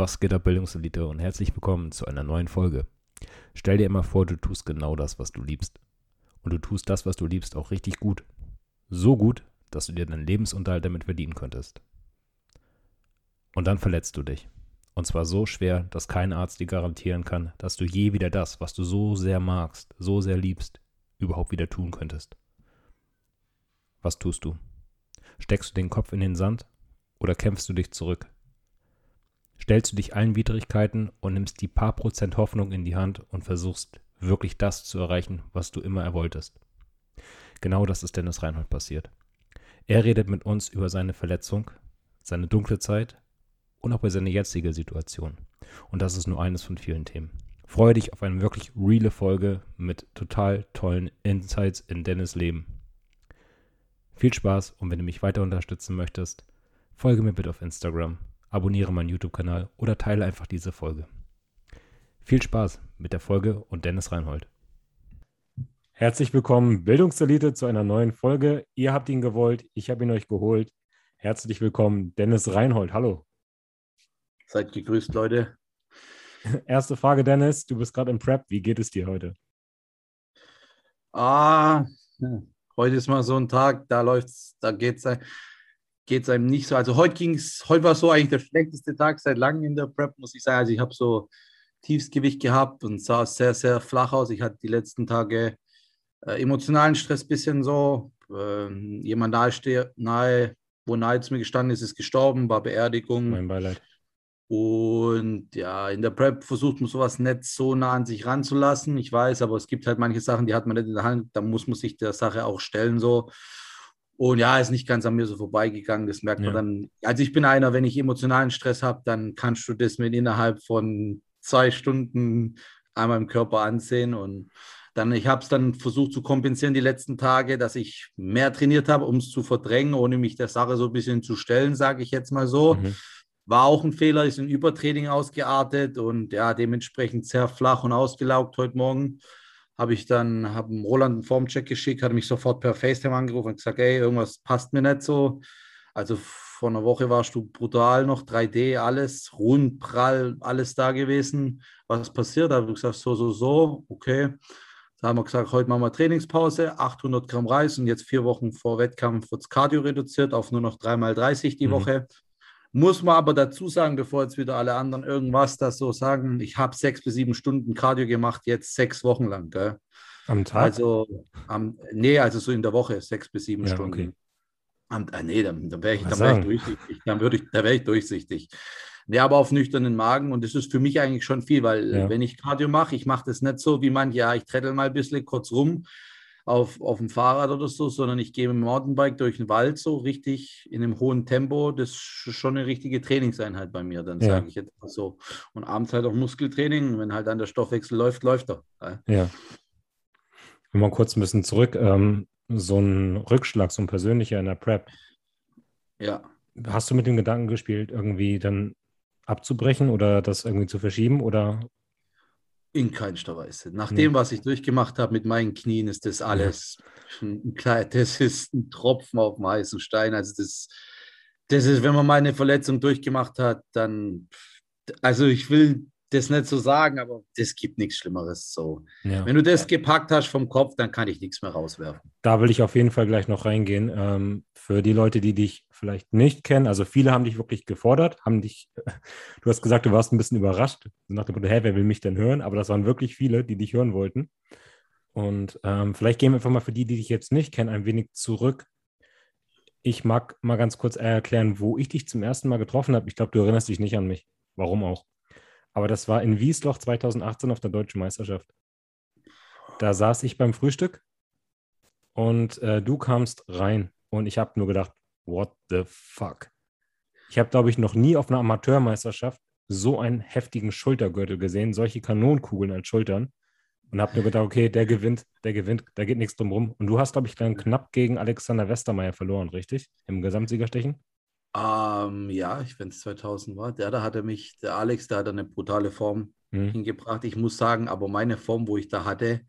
Was geht ab, Bildungselite und herzlich willkommen zu einer neuen Folge. Stell dir immer vor, du tust genau das, was du liebst. Und du tust das, was du liebst, auch richtig gut. So gut, dass du dir deinen Lebensunterhalt damit verdienen könntest. Und dann verletzt du dich. Und zwar so schwer, dass kein Arzt dir garantieren kann, dass du je wieder das, was du so sehr magst, so sehr liebst, überhaupt wieder tun könntest. Was tust du? Steckst du den Kopf in den Sand oder kämpfst du dich zurück? Stellst du dich allen Widrigkeiten und nimmst die paar Prozent Hoffnung in die Hand und versuchst wirklich das zu erreichen, was du immer erwolltest. Genau das ist Dennis Reinhold passiert. Er redet mit uns über seine Verletzung, seine dunkle Zeit und auch über seine jetzige Situation. Und das ist nur eines von vielen Themen. Freue dich auf eine wirklich reale Folge mit total tollen Insights in Dennis Leben. Viel Spaß und wenn du mich weiter unterstützen möchtest, folge mir bitte auf Instagram abonniere meinen YouTube-Kanal oder teile einfach diese Folge. Viel Spaß mit der Folge und Dennis Reinhold. Herzlich willkommen, Bildungselite, zu einer neuen Folge. Ihr habt ihn gewollt, ich habe ihn euch geholt. Herzlich willkommen, Dennis Reinhold. Hallo. Seid gegrüßt, Leute. Erste Frage, Dennis. Du bist gerade im Prep. Wie geht es dir heute? Ah, heute ist mal so ein Tag, da läuft's, da geht's geht es einem nicht so. Also heute ging es, heute war so eigentlich der schlechteste Tag seit langem in der Prep, muss ich sagen. Also ich habe so Tiefsgewicht gehabt und sah sehr, sehr flach aus. Ich hatte die letzten Tage äh, emotionalen Stress bisschen so. Äh, jemand nahe, nahe, wo nahe zu mir gestanden ist, ist gestorben, war Beerdigung. Mein Beileid. Und ja, in der Prep versucht man sowas nicht so nah an sich ranzulassen. Ich weiß, aber es gibt halt manche Sachen, die hat man nicht in der Hand. Da muss man sich der Sache auch stellen so. Und ja, ist nicht ganz an mir so vorbeigegangen. Das merkt man dann. Also ich bin einer, wenn ich emotionalen Stress habe, dann kannst du das mit innerhalb von zwei Stunden einmal im Körper ansehen. Und dann, ich habe es dann versucht zu kompensieren die letzten Tage, dass ich mehr trainiert habe, um es zu verdrängen, ohne mich der Sache so ein bisschen zu stellen, sage ich jetzt mal so. Mhm. War auch ein Fehler, ist ein Übertraining ausgeartet und ja, dementsprechend sehr flach und ausgelaugt heute Morgen habe ich dann habe Roland einen Formcheck geschickt, hatte mich sofort per FaceTime angerufen und gesagt, ey, irgendwas passt mir nicht so. Also vor einer Woche warst du brutal noch, 3D, alles, rund, prall, alles da gewesen. Was passiert? Da habe ich gesagt, so, so, so, okay. Da haben wir gesagt, heute machen wir Trainingspause, 800 Gramm Reis und jetzt vier Wochen vor Wettkampf wird das Cardio reduziert auf nur noch 3x30 die mhm. Woche. Muss man aber dazu sagen, bevor jetzt wieder alle anderen irgendwas das so sagen, ich habe sechs bis sieben Stunden Cardio gemacht, jetzt sechs Wochen lang. Gell? Am Tag? Also, am, nee, also so in der Woche, sechs bis sieben ja, Stunden. Okay. Am, äh, nee, dann, dann wäre ich, wär ich durchsichtig. Dann, würde ich, dann wäre ich durchsichtig. Nee, aber auf nüchternen Magen und das ist für mich eigentlich schon viel, weil ja. wenn ich Cardio mache, ich mache das nicht so wie manche, ja, ich trettel mal ein bisschen kurz rum, auf, auf dem Fahrrad oder so, sondern ich gehe mit dem Mountainbike durch den Wald so richtig in einem hohen Tempo. Das ist schon eine richtige Trainingseinheit bei mir, dann ja. sage ich jetzt mal so. Und abends halt auch Muskeltraining. Wenn halt dann der Stoffwechsel läuft, läuft er. Ja. Mal kurz ein bisschen zurück. Ähm, so ein Rückschlag, so ein persönlicher in der Prep. Ja. Hast du mit dem Gedanken gespielt, irgendwie dann abzubrechen oder das irgendwie zu verschieben oder in keinster Weise. Nach dem, was ich durchgemacht habe mit meinen Knien, ist das alles ein klein, das ist ein Tropfen auf dem heißen Stein. Also das, das ist, wenn man mal eine Verletzung durchgemacht hat, dann, also ich will das nicht so sagen, aber das gibt nichts Schlimmeres. So. Ja. Wenn du das gepackt hast vom Kopf, dann kann ich nichts mehr rauswerfen. Da will ich auf jeden Fall gleich noch reingehen. Ähm, für die Leute, die dich vielleicht nicht kennen, also viele haben dich wirklich gefordert, haben dich, du hast gesagt, du warst ein bisschen überrascht, nach dem Motto, hä, wer will mich denn hören? Aber das waren wirklich viele, die dich hören wollten. Und ähm, vielleicht gehen wir einfach mal für die, die dich jetzt nicht kennen, ein wenig zurück. Ich mag mal ganz kurz erklären, wo ich dich zum ersten Mal getroffen habe. Ich glaube, du erinnerst dich nicht an mich. Warum auch? Aber das war in Wiesloch 2018 auf der Deutschen Meisterschaft. Da saß ich beim Frühstück und äh, du kamst rein und ich habe nur gedacht, what the fuck? Ich habe, glaube ich, noch nie auf einer Amateurmeisterschaft so einen heftigen Schultergürtel gesehen, solche Kanonenkugeln als Schultern. Und habe mir gedacht, okay, der gewinnt, der gewinnt, da geht nichts drum rum. Und du hast, glaube ich, dann knapp gegen Alexander Westermeier verloren, richtig? Im Gesamtsiegerstechen? Ähm, ja, ich, wenn es 2000 war, der da hatte mich, der Alex, der hat eine brutale Form hm. hingebracht. Ich muss sagen, aber meine Form, wo ich da hatte,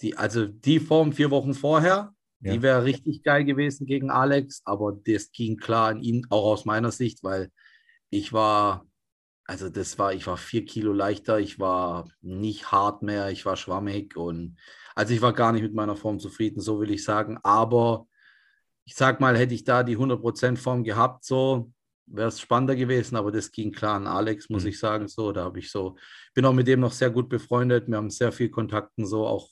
die, also die Form vier Wochen vorher, ja. die wäre richtig geil gewesen gegen Alex, aber das ging klar an ihn, auch aus meiner Sicht, weil ich war, also das war, ich war vier Kilo leichter, ich war nicht hart mehr, ich war schwammig und also ich war gar nicht mit meiner Form zufrieden, so will ich sagen, aber ich sag mal, hätte ich da die 100% Form gehabt, so wäre es spannender gewesen, aber das ging klar an Alex, muss mhm. ich sagen, so, da habe ich so, bin auch mit dem noch sehr gut befreundet, wir haben sehr viel Kontakten, so auch,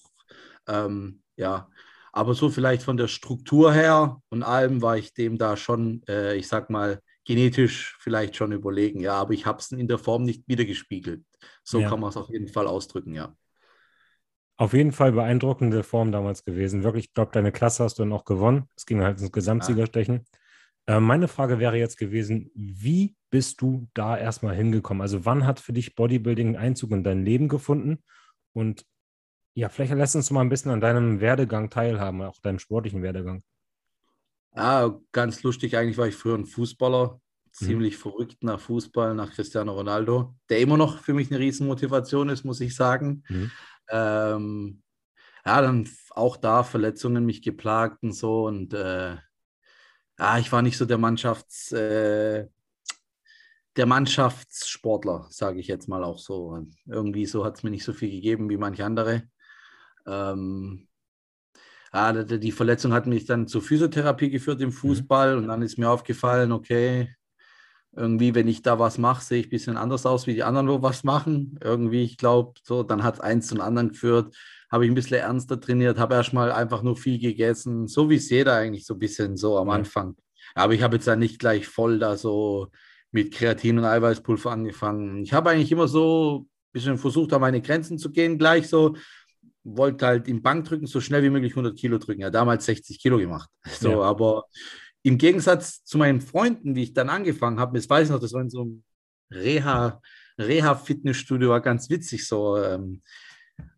ähm, ja, aber so vielleicht von der Struktur her und allem war ich dem da schon, äh, ich sag mal, genetisch vielleicht schon überlegen, ja, aber ich habe es in der Form nicht wiedergespiegelt. So ja. kann man es auf jeden Fall ausdrücken, ja. Auf jeden Fall beeindruckende Form damals gewesen. Wirklich, ich glaube, deine Klasse hast du dann auch gewonnen. Es ging halt ins Gesamtsiegerstechen. Ja. Äh, meine Frage wäre jetzt gewesen, wie bist du da erstmal hingekommen? Also wann hat für dich Bodybuilding einen Einzug in dein Leben gefunden? Und ja, vielleicht lässt uns mal ein bisschen an deinem Werdegang teilhaben, auch deinem sportlichen Werdegang. Ja, ganz lustig. Eigentlich war ich früher ein Fußballer, mhm. ziemlich mhm. verrückt nach Fußball, nach Cristiano Ronaldo, der immer noch für mich eine Riesenmotivation ist, muss ich sagen. Mhm. Ähm, ja, dann auch da Verletzungen mich geplagt und so. Und äh, ja, ich war nicht so der Mannschafts, äh, der Mannschaftssportler, sage ich jetzt mal auch so. Und irgendwie so hat es mir nicht so viel gegeben wie manche andere. Ähm, ja, die Verletzung hat mich dann zur Physiotherapie geführt im mhm. Fußball mhm. und dann ist mir aufgefallen, okay, irgendwie, wenn ich da was mache, sehe ich ein bisschen anders aus, wie die anderen wo was machen. Irgendwie, ich glaube, so, dann hat es eins zum anderen geführt, habe ich ein bisschen ernster trainiert, habe erstmal einfach nur viel gegessen, so wie es jeder eigentlich so ein bisschen so am Anfang. Aber ich habe jetzt dann nicht gleich voll da so mit Kreatin und Eiweißpulver angefangen. Ich habe eigentlich immer so ein bisschen versucht, an meine Grenzen zu gehen, gleich so. Wollte halt im Bankdrücken so schnell wie möglich 100 Kilo drücken. Ja, damals 60 Kilo gemacht. So, ja. aber im Gegensatz zu meinen Freunden, wie ich dann angefangen habe, das weiß ich noch, das war in so einem Reha, Reha-Fitnessstudio, war ganz witzig so. Ähm,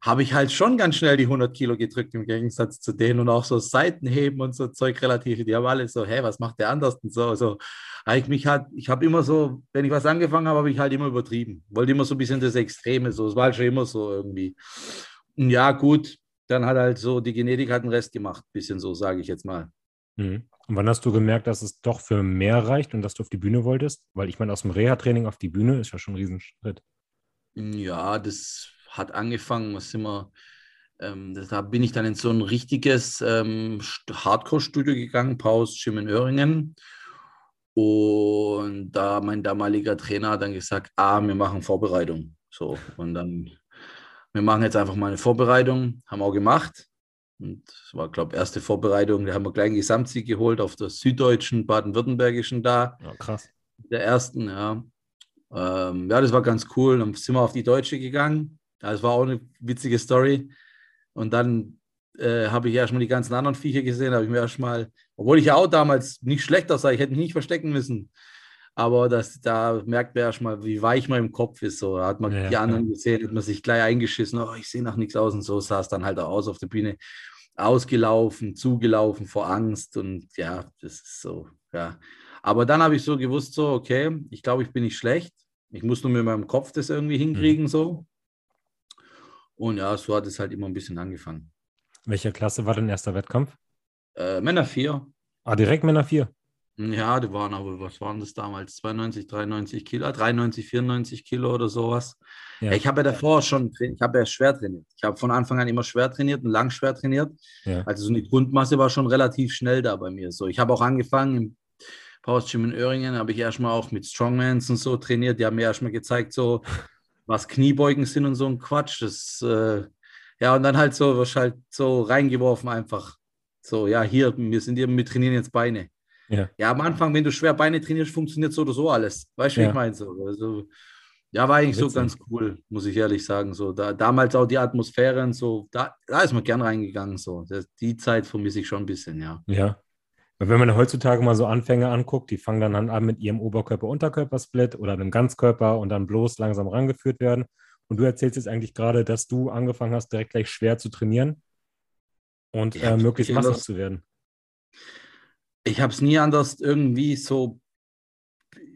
habe ich halt schon ganz schnell die 100 Kilo gedrückt im Gegensatz zu denen und auch so Seitenheben und so Zeug relativ. Die haben alle so, hey, was macht der anders und so. Also, ich mich halt, ich habe immer so, wenn ich was angefangen habe, habe ich halt immer übertrieben. Wollte immer so ein bisschen das Extreme, so. Es war halt schon immer so irgendwie. Und ja, gut, dann hat halt so, die Genetik hat den Rest gemacht, bisschen so, sage ich jetzt mal. Mhm. Und wann hast du gemerkt, dass es doch für mehr reicht und dass du auf die Bühne wolltest? Weil ich meine, aus dem Reha-Training auf die Bühne ist ja schon ein Riesenschritt. Ja, das hat angefangen, was immer, ähm, da bin ich dann in so ein richtiges ähm, Hardcore-Studio gegangen, Paus Gym in Öhringen. Und da mein damaliger Trainer hat dann gesagt, ah, wir machen Vorbereitung. So, und dann, wir machen jetzt einfach mal eine Vorbereitung, haben auch gemacht. Und das war, glaube ich, erste Vorbereitung. Da haben wir gleich einen Gesamtsieg geholt auf der süddeutschen, baden-württembergischen da. Ja, krass. Der ersten, ja. Ähm, ja, das war ganz cool. Dann sind wir auf die Deutsche gegangen. Das war auch eine witzige Story. Und dann äh, habe ich erstmal die ganzen anderen Viecher gesehen. habe ich mir erstmal, obwohl ich ja auch damals nicht schlecht aussah, ich hätte mich nicht verstecken müssen. Aber das, da merkt man erstmal, wie weich man im Kopf ist. So, hat man ja, die anderen ja. gesehen, hat man sich gleich eingeschissen. Oh, ich sehe nach nichts aus und so sah es dann halt auch aus auf der Bühne ausgelaufen, zugelaufen vor Angst und ja, das ist so, ja. Aber dann habe ich so gewusst, so, okay, ich glaube, ich bin nicht schlecht. Ich muss nur mit meinem Kopf das irgendwie mhm. hinkriegen, mhm. so. Und ja, so hat es halt immer ein bisschen angefangen. Welcher Klasse war dein erster Wettkampf? Äh, Männer 4. Ah, direkt Männer 4? Ja, die waren aber, was waren das damals? 92, 93 Kilo, 93, 94 Kilo oder sowas. Ja. Ich habe ja davor schon, ich habe ja schwer trainiert. Ich habe von Anfang an immer schwer trainiert und lang schwer trainiert. Ja. Also so eine Grundmasse war schon relativ schnell da bei mir. So, ich habe auch angefangen im Power Gym in Öhringen, habe ich erstmal auch mit Strongmans und so trainiert. Die haben mir erstmal gezeigt, so was Kniebeugen sind und so ein Quatsch. Das, äh, ja, und dann halt so, was halt so reingeworfen einfach. So, ja, hier, wir sind hier, wir trainieren jetzt Beine. Ja. ja, am Anfang, wenn du schwer Beine trainierst, funktioniert so oder so alles. Weißt du, ja. wie ich meine? So, also, ja, war eigentlich Witzig. so ganz cool, muss ich ehrlich sagen. So, da, damals auch die Atmosphäre und so, da, da ist man gern reingegangen. So. Das, die Zeit vermisse ich schon ein bisschen, ja. Ja. Weil wenn man heutzutage mal so Anfänger anguckt, die fangen dann an mit ihrem Oberkörper-Unterkörper-Split oder einem Ganzkörper und dann bloß langsam rangeführt werden. Und du erzählst jetzt eigentlich gerade, dass du angefangen hast, direkt gleich schwer zu trainieren und äh, möglichst massig zu werden. Ich habe es nie anders irgendwie so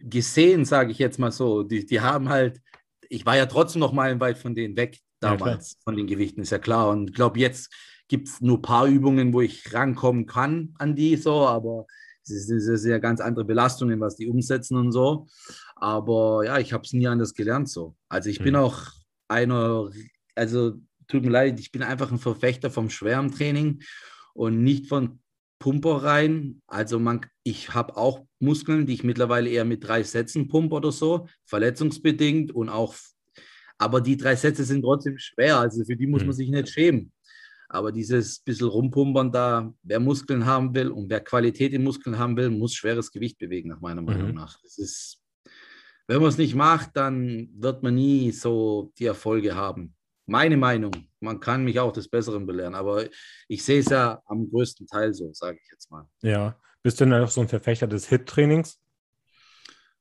gesehen, sage ich jetzt mal so. Die, die haben halt, ich war ja trotzdem noch meilenweit von denen weg damals, ja, von den Gewichten, ist ja klar. Und ich glaube, jetzt gibt es nur ein paar Übungen, wo ich rankommen kann an die so, aber es sind sehr ganz andere Belastungen, was die umsetzen und so. Aber ja, ich habe es nie anders gelernt so. Also ich mhm. bin auch einer, also tut mir leid, ich bin einfach ein Verfechter vom schweren Training und nicht von Pumpereien. Also man, ich habe auch Muskeln, die ich mittlerweile eher mit drei Sätzen pumpe oder so, verletzungsbedingt und auch, aber die drei Sätze sind trotzdem schwer, also für die muss man mhm. sich nicht schämen. Aber dieses bisschen rumpumpern da, wer Muskeln haben will und wer Qualität in Muskeln haben will, muss schweres Gewicht bewegen, nach meiner Meinung mhm. nach. Das ist, wenn man es nicht macht, dann wird man nie so die Erfolge haben. Meine Meinung. Man kann mich auch des Besseren belehren, aber ich sehe es ja am größten Teil so, sage ich jetzt mal. Ja. Bist du denn auch so ein Verfechter des Hit-Trainings?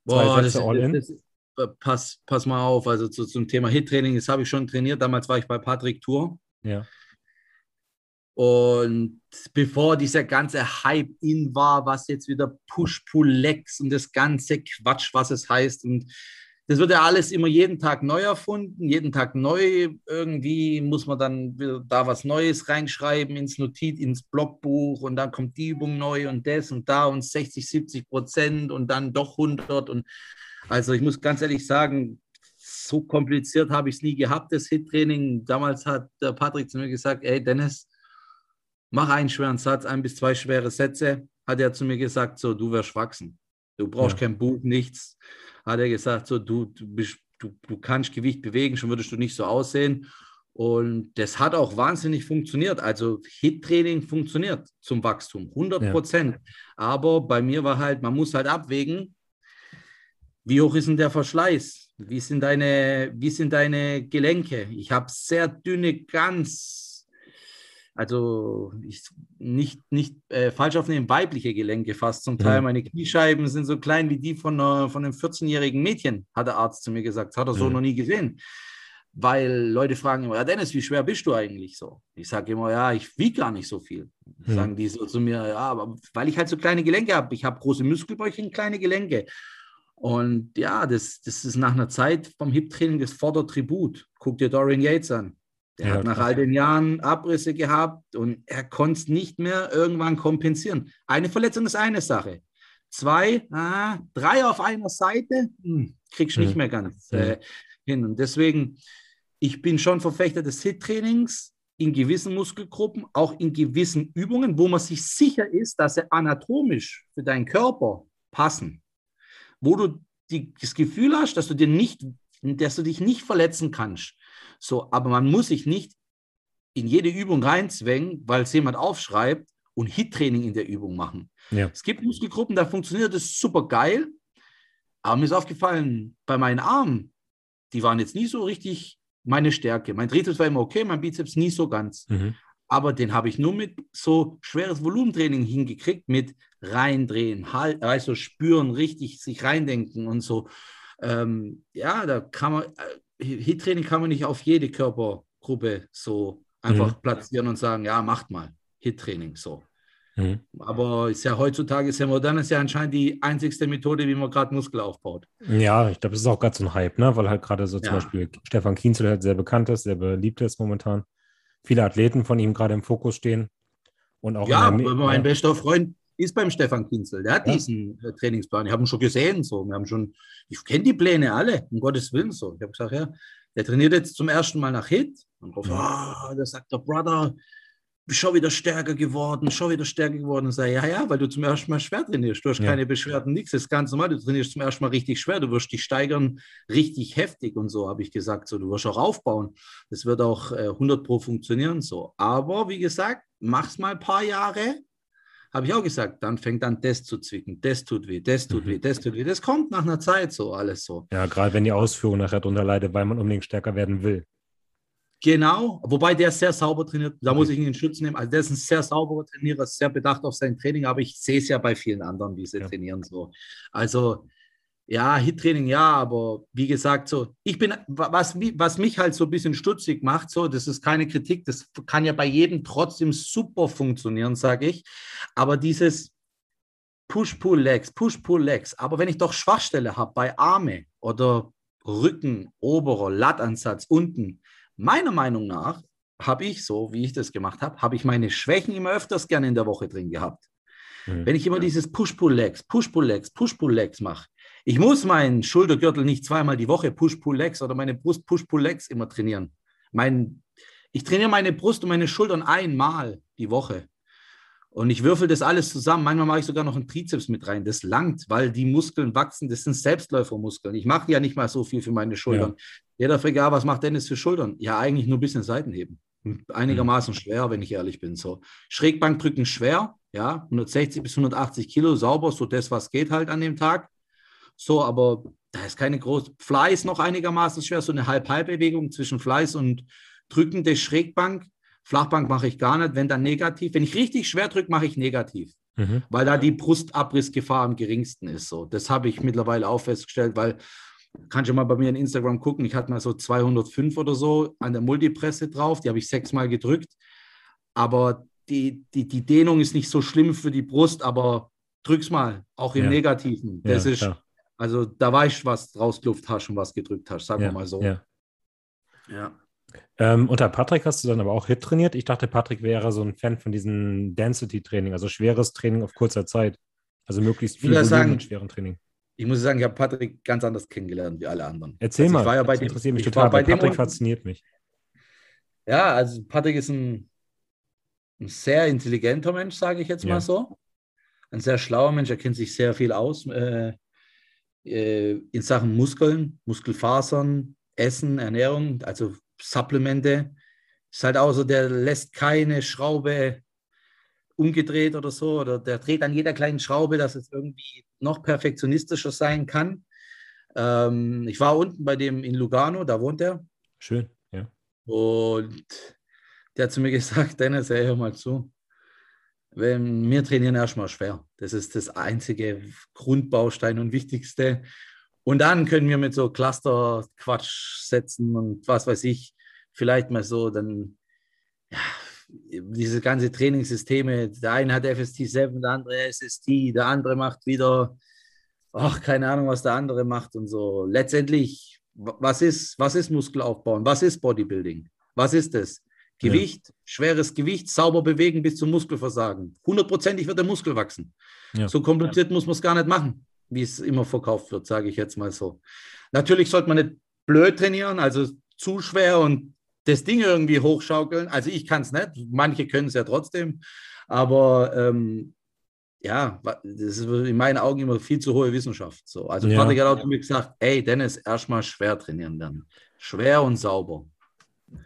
Boah, das, das, das, pass, pass mal auf, also zu, zum Thema Hit-Training, das habe ich schon trainiert. Damals war ich bei Patrick Tour. Ja. Und bevor dieser ganze Hype in war, was jetzt wieder Push-Pull-Legs und das ganze Quatsch, was es heißt. Und das wird ja alles immer jeden Tag neu erfunden, jeden Tag neu. Irgendwie muss man dann da was Neues reinschreiben ins Notiz, ins Blogbuch und dann kommt die Übung neu und das und da und 60, 70 Prozent und dann doch 100. Und also ich muss ganz ehrlich sagen, so kompliziert habe ich es nie gehabt, das Hit-Training. Damals hat der Patrick zu mir gesagt, ey Dennis, mach einen schweren Satz, ein bis zwei schwere Sätze, hat er zu mir gesagt, so, du wirst wachsen. Du brauchst ja. kein Buch, nichts. Hat er gesagt, so, du, du, bist, du, du kannst Gewicht bewegen, schon würdest du nicht so aussehen. Und das hat auch wahnsinnig funktioniert. Also HIT-Training funktioniert zum Wachstum, 100 Prozent. Ja. Aber bei mir war halt, man muss halt abwägen, wie hoch ist denn der Verschleiß? Wie sind deine, wie sind deine Gelenke? Ich habe sehr dünne, ganz also ich, nicht, nicht äh, falsch aufnehmen, weibliche Gelenke fast zum Teil. Mhm. Meine Kniescheiben sind so klein wie die von, äh, von einem 14-jährigen Mädchen, hat der Arzt zu mir gesagt. Das hat er so mhm. noch nie gesehen. Weil Leute fragen immer, ja Dennis, wie schwer bist du eigentlich so? Ich sage immer, ja, ich wiege gar nicht so viel. Mhm. Sagen die so zu mir, ja, aber weil ich halt so kleine Gelenke habe. Ich habe große Muskelbäuche kleine Gelenke. Und ja, das, das ist nach einer Zeit vom Hip-Training das fordert Tribut. Guck dir Dorian Yates an. Der ja, hat nach all den Jahren Abrisse gehabt und er konnte es nicht mehr irgendwann kompensieren. Eine Verletzung ist eine Sache. Zwei, ah, drei auf einer Seite, hm, kriegst du nicht mehr ganz äh, hin. Und deswegen, ich bin schon Verfechter des HIT-Trainings in gewissen Muskelgruppen, auch in gewissen Übungen, wo man sich sicher ist, dass sie anatomisch für deinen Körper passen. Wo du die, das Gefühl hast, dass du dir nicht, dass du dich nicht verletzen kannst so, aber man muss sich nicht in jede Übung reinzwängen, weil es jemand aufschreibt und Hit-Training in der Übung machen. Ja. Es gibt Muskelgruppen, da funktioniert das super geil. Aber mir ist aufgefallen, bei meinen Armen, die waren jetzt nie so richtig meine Stärke. Mein Trizeps war immer okay, mein Bizeps nie so ganz. Mhm. Aber den habe ich nur mit so schweres Volumentraining hingekriegt, mit reindrehen, halt, also spüren, richtig sich reindenken und so. Ähm, ja, da kann man, äh, Hit-Training kann man nicht auf jede Körpergruppe so einfach mhm. platzieren und sagen, ja, macht mal Hit-Training so. Mhm. Aber ist ja heutzutage ist ja modern, ist ja anscheinend die einzigste Methode, wie man gerade Muskel aufbaut. Ja, ich glaube, das ist auch gerade so ein Hype, ne? weil halt gerade so zum ja. Beispiel Stefan Kienzel halt sehr bekannt ist, sehr beliebt ist momentan. Viele Athleten von ihm gerade im Fokus stehen. Und auch ja, mein bester Freund ist beim Stefan Kinzel. Der hat ja. diesen äh, Trainingsplan. Ich habe ihn schon gesehen. So. Wir haben schon, ich kenne die Pläne alle, um Gottes Willen. So. Ich habe gesagt, ja, der trainiert jetzt zum ersten Mal nach Hit. Und drauf, ja. oh, da sagt der Brother, schon wieder stärker geworden, schon wieder stärker geworden. Und sage, ja, ja, weil du zum ersten Mal schwer trainierst. Du hast ja. keine Beschwerden, nichts. Das ist ganz normal. Du trainierst zum ersten Mal richtig schwer. Du wirst dich steigern, richtig heftig und so, habe ich gesagt. So, du wirst auch aufbauen. Das wird auch äh, 100 Pro funktionieren. So. Aber wie gesagt, mach's mal ein paar Jahre habe ich auch gesagt, dann fängt an, das zu zwicken, das tut weh, das tut mhm. weh, das tut weh. Das kommt nach einer Zeit so alles so. Ja, gerade wenn die Ausführung nachher darunter leidet, weil man unbedingt stärker werden will. Genau, wobei der sehr sauber trainiert. Da muss ich ihn in Schutz nehmen. Also der ist ein sehr sauberer Trainierer, sehr bedacht auf sein Training, aber ich sehe es ja bei vielen anderen, wie sie ja. trainieren. So. Also ja, Hit-Training ja, aber wie gesagt, so, ich bin, was, was mich halt so ein bisschen stutzig macht, so, das ist keine Kritik, das kann ja bei jedem trotzdem super funktionieren, sage ich. Aber dieses Push-Pull-Legs, Push-Pull-Legs, aber wenn ich doch Schwachstelle habe bei Arme oder Rücken, oberer, Lattansatz, unten, meiner Meinung nach habe ich, so wie ich das gemacht habe, habe ich meine Schwächen immer öfters gerne in der Woche drin gehabt. Mhm. Wenn ich immer dieses Push-Pull-Legs, Push-Pull-Legs, Push-Pull-Legs mache, ich muss meinen Schultergürtel nicht zweimal die Woche Push-Pull-Legs oder meine Brust Push-Pull-Legs immer trainieren. Mein, ich trainiere meine Brust und meine Schultern einmal die Woche. Und ich würfel das alles zusammen. Manchmal mache ich sogar noch einen Trizeps mit rein. Das langt, weil die Muskeln wachsen. Das sind Selbstläufermuskeln. Ich mache ja nicht mal so viel für meine Schultern. Ja. Jeder fragt, ja, was macht Dennis für Schultern? Ja, eigentlich nur ein bisschen Seitenheben. Einigermaßen mhm. schwer, wenn ich ehrlich bin. So Schrägbankdrücken schwer, ja, 160 bis 180 Kilo sauber, so das, was geht halt an dem Tag. So, aber da ist keine große. Fleiß noch einigermaßen schwer, so eine Halb-Halb-Bewegung zwischen Fleiß und Drücken der Schrägbank. Flachbank mache ich gar nicht, wenn dann negativ. Wenn ich richtig schwer drücke, mache ich negativ, mhm. weil da die Brustabrissgefahr am geringsten ist. So, das habe ich mittlerweile auch festgestellt, weil kannst du mal bei mir in Instagram gucken. Ich hatte mal so 205 oder so an der Multipresse drauf. Die habe ich sechsmal gedrückt. Aber die, die, die Dehnung ist nicht so schlimm für die Brust, aber drück's mal, auch im ja. Negativen. Das ja, ist, klar. Also da weißt du, was rausgeluft hast und was gedrückt hast, sagen ja, wir mal so. Ja. ja. Ähm, unter Patrick hast du dann aber auch Hit trainiert. Ich dachte, Patrick wäre so ein Fan von diesem Density-Training, also schweres Training auf kurzer Zeit. Also möglichst viel Volumen sagen, mit schwerem Training. Ich muss sagen, ich habe Patrick ganz anders kennengelernt wie alle anderen. Erzähl also mal, ich war ja bei das dem, interessiert mich total, bei Patrick dem, fasziniert mich. Ja, also Patrick ist ein, ein sehr intelligenter Mensch, sage ich jetzt ja. mal so. Ein sehr schlauer Mensch, er kennt sich sehr viel aus. Äh, in Sachen Muskeln, Muskelfasern, Essen, Ernährung, also Supplemente. Ist halt auch so, der lässt keine Schraube umgedreht oder so, oder der dreht an jeder kleinen Schraube, dass es irgendwie noch perfektionistischer sein kann. Ähm, ich war unten bei dem in Lugano, da wohnt er. Schön, ja. Und der hat zu mir gesagt, Dennis, hör mal zu wir trainieren erstmal schwer. Das ist das einzige Grundbaustein und wichtigste. Und dann können wir mit so Cluster-Quatsch setzen und was weiß ich, vielleicht mal so dann, ja, diese ganze Trainingssysteme, der eine hat FST 7, der andere SST, der andere macht wieder, ach, keine Ahnung, was der andere macht und so. Letztendlich, was ist, was ist Muskelaufbauen? Was ist Bodybuilding? Was ist das? Gewicht, ja. schweres Gewicht, sauber bewegen bis zum Muskelversagen. Hundertprozentig wird der Muskel wachsen. Ja. So kompliziert muss man es gar nicht machen, wie es immer verkauft wird, sage ich jetzt mal so. Natürlich sollte man nicht blöd trainieren, also zu schwer und das Ding irgendwie hochschaukeln. Also ich kann es nicht, manche können es ja trotzdem, aber ähm, ja, das ist in meinen Augen immer viel zu hohe Wissenschaft. So. Also ja. Patrick hat auch zu mir gesagt, ey Dennis, erstmal schwer trainieren lernen. Schwer und sauber.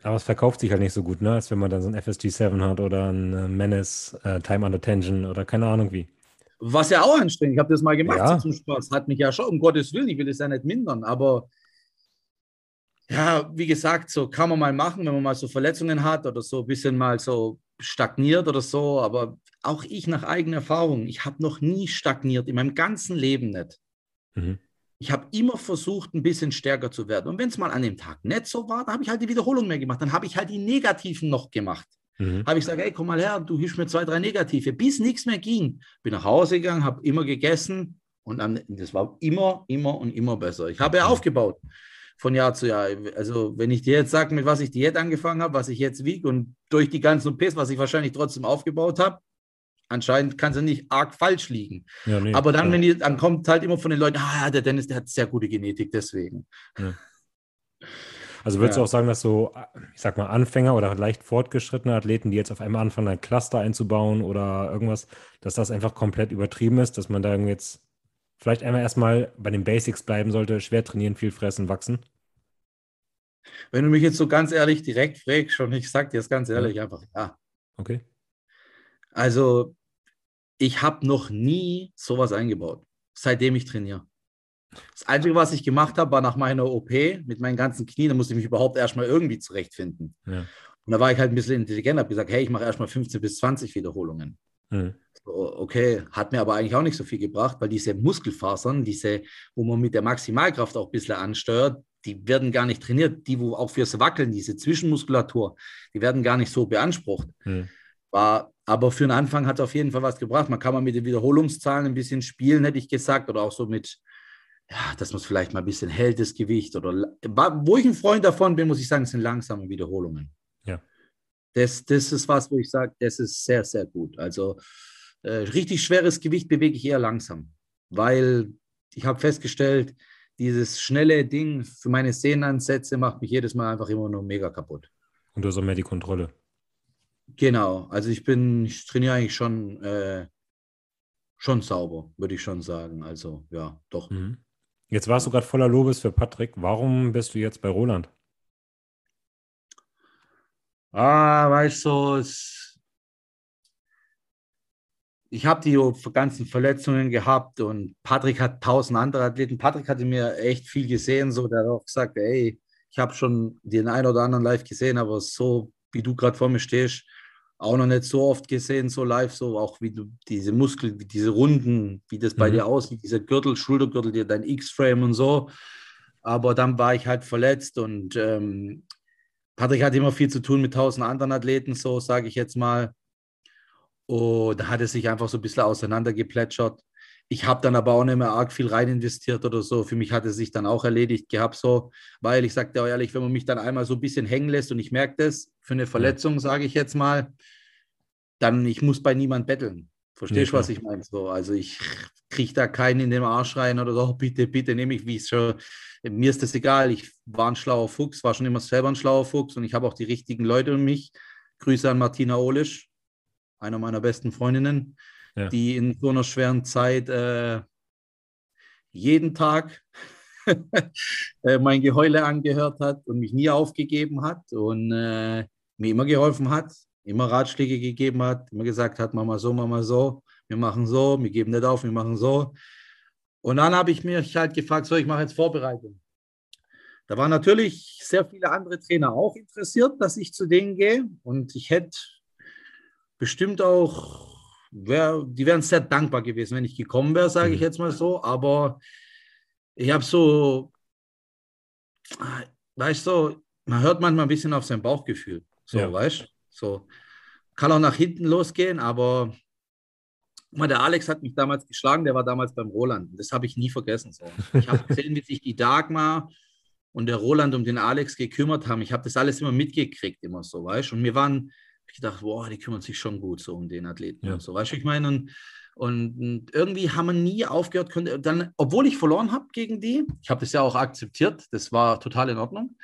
Aber es verkauft sich halt nicht so gut, ne? als wenn man dann so ein FSG7 hat oder ein äh, Menace äh, Time Under Tension oder keine Ahnung wie. Was ja auch anstrengend. Ich habe das mal gemacht ja. zum Spaß. Hat mich ja schon, um Gottes Willen, ich will es ja nicht mindern, aber ja, wie gesagt, so kann man mal machen, wenn man mal so Verletzungen hat oder so ein bisschen mal so stagniert oder so. Aber auch ich nach eigener Erfahrung, ich habe noch nie stagniert, in meinem ganzen Leben nicht. Mhm. Ich habe immer versucht, ein bisschen stärker zu werden. Und wenn es mal an dem Tag nicht so war, dann habe ich halt die Wiederholung mehr gemacht. Dann habe ich halt die Negativen noch gemacht. Mhm. Habe ich gesagt, hey, komm mal her, du hilfst mir zwei, drei Negative, bis nichts mehr ging. Bin nach Hause gegangen, habe immer gegessen und dann, das war immer, immer und immer besser. Ich habe ja mhm. aufgebaut von Jahr zu Jahr. Also wenn ich dir jetzt sage, mit was ich Diät angefangen habe, was ich jetzt wiege und durch die ganzen OPs, was ich wahrscheinlich trotzdem aufgebaut habe, anscheinend kann sie nicht arg falsch liegen. Ja, nee, Aber dann, ja. wenn die, dann kommt halt immer von den Leuten, ah, der Dennis, der hat sehr gute Genetik, deswegen. Ja. Also würdest du auch sagen, dass so, ich sag mal, Anfänger oder leicht fortgeschrittene Athleten, die jetzt auf einmal anfangen, ein Cluster einzubauen oder irgendwas, dass das einfach komplett übertrieben ist, dass man da jetzt vielleicht einmal erstmal bei den Basics bleiben sollte, schwer trainieren, viel fressen, wachsen? Wenn du mich jetzt so ganz ehrlich direkt fragst, und ich sag dir das ganz ehrlich einfach, ja. Okay. Also ich habe noch nie sowas eingebaut, seitdem ich trainiere. Das Einzige, was ich gemacht habe, war nach meiner OP mit meinen ganzen Knien, da musste ich mich überhaupt erstmal irgendwie zurechtfinden. Ja. Und da war ich halt ein bisschen intelligent, habe gesagt, hey, ich mache erstmal 15 bis 20 Wiederholungen. Mhm. So, okay, hat mir aber eigentlich auch nicht so viel gebracht, weil diese Muskelfasern, diese, wo man mit der Maximalkraft auch ein bisschen ansteuert, die werden gar nicht trainiert. Die, wo auch fürs Wackeln, diese Zwischenmuskulatur, die werden gar nicht so beansprucht. Mhm. War, aber für den Anfang hat es auf jeden Fall was gebracht. Man kann mal mit den Wiederholungszahlen ein bisschen spielen, hätte ich gesagt, oder auch so mit, ja, dass man es vielleicht mal ein bisschen hält, das Gewicht. Oder wo ich ein Freund davon bin, muss ich sagen, sind langsame Wiederholungen. Ja. Das, das ist was, wo ich sage, das ist sehr, sehr gut. Also äh, richtig schweres Gewicht bewege ich eher langsam, weil ich habe festgestellt, dieses schnelle Ding für meine Sehnenansätze macht mich jedes Mal einfach immer nur mega kaputt. Und du hast auch mehr die Kontrolle. Genau, also ich bin, ich trainiere eigentlich schon, äh, schon sauber, würde ich schon sagen. Also ja, doch. Mhm. Jetzt warst du gerade voller Lobes für Patrick. Warum bist du jetzt bei Roland? Ah, weißt du, es, ich habe die ganzen Verletzungen gehabt und Patrick hat tausend andere Athleten. Patrick hatte mir echt viel gesehen, so der hat auch gesagt, ey, ich habe schon den einen oder anderen live gesehen, aber so wie du gerade vor mir stehst, auch noch nicht so oft gesehen, so live, so auch wie du diese Muskeln, diese Runden, wie das bei mhm. dir aussieht, dieser Gürtel, Schultergürtel, dir dein X-Frame und so. Aber dann war ich halt verletzt und ähm, Patrick hat immer viel zu tun mit tausend anderen Athleten, so sage ich jetzt mal. Und da hat er sich einfach so ein bisschen auseinandergeplätschert. Ich habe dann aber auch nicht mehr arg viel rein investiert oder so. Für mich hat es sich dann auch erledigt gehabt, so, weil ich sagte auch ehrlich, wenn man mich dann einmal so ein bisschen hängen lässt und ich merke das für eine Verletzung, sage ich jetzt mal, dann ich muss bei niemand betteln. Verstehst du, ja, was ich meine? So, also ich kriege da keinen in den Arsch rein oder so, oh, bitte, bitte nehme ich, wie es schon. Mir ist das egal. Ich war ein schlauer Fuchs, war schon immer selber ein schlauer Fuchs und ich habe auch die richtigen Leute um mich. Grüße an Martina Olisch, einer meiner besten Freundinnen, ja. die in so einer schweren Zeit äh, jeden Tag äh, mein Geheule angehört hat und mich nie aufgegeben hat und äh, mir immer geholfen hat immer Ratschläge gegeben hat, immer gesagt hat, mach mal so, mach mal so, wir machen so, wir geben nicht auf, wir machen so. Und dann habe ich mich halt gefragt, so, ich mache jetzt Vorbereitung. Da waren natürlich sehr viele andere Trainer auch interessiert, dass ich zu denen gehe. Und ich hätte bestimmt auch, wär, die wären sehr dankbar gewesen, wenn ich gekommen wäre, sage ich mhm. jetzt mal so. Aber ich habe so, weißt du, man hört manchmal ein bisschen auf sein Bauchgefühl. So, ja. weißt du? So kann auch nach hinten losgehen, aber mal, der Alex hat mich damals geschlagen, der war damals beim Roland. Das habe ich nie vergessen. So. Ich habe gesehen, wie sich die Dagmar und der Roland um den Alex gekümmert haben. Ich habe das alles immer mitgekriegt, immer so, weißt du? Und mir waren, ich dachte, boah, die kümmern sich schon gut so um den Athleten ja. und so, weißt du, ich meine? Und, und, irgendwie haben wir nie aufgehört, konnte, dann, obwohl ich verloren habe gegen die, ich habe das ja auch akzeptiert, das war total in Ordnung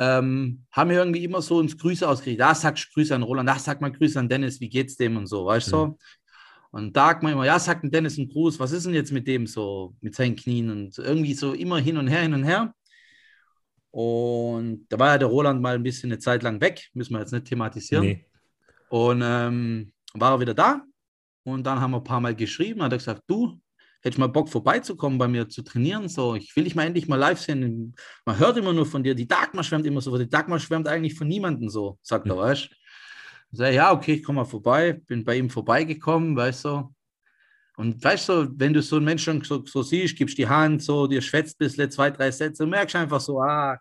ähm, haben wir irgendwie immer so uns Grüße ausgerichtet. Da sagst Grüße an Roland, da sag mal Grüße an Dennis, wie geht's dem und so, weißt du? Mhm. Und da sagt man immer, ja, sagt ein Dennis einen Gruß, was ist denn jetzt mit dem so, mit seinen Knien und irgendwie so immer hin und her, hin und her. Und da war ja der Roland mal ein bisschen eine Zeit lang weg, müssen wir jetzt nicht thematisieren. Nee. Und ähm, war er wieder da und dann haben wir ein paar Mal geschrieben, hat er gesagt, du, hätte ich mal Bock vorbeizukommen, bei mir zu trainieren. So, ich will dich mal endlich mal live sehen. Man hört immer nur von dir, die Dagmar schwärmt immer so. Die Dagmar schwärmt eigentlich von niemandem so, sagt er, weißt du. Sag, ja, okay, ich komme mal vorbei. Bin bei ihm vorbeigekommen, weißt du. Und weißt du, wenn du so einen Menschen so, so siehst, gibst die Hand, so, dir schwätzt ein bisschen, zwei, drei Sätze, merkst einfach so, ah,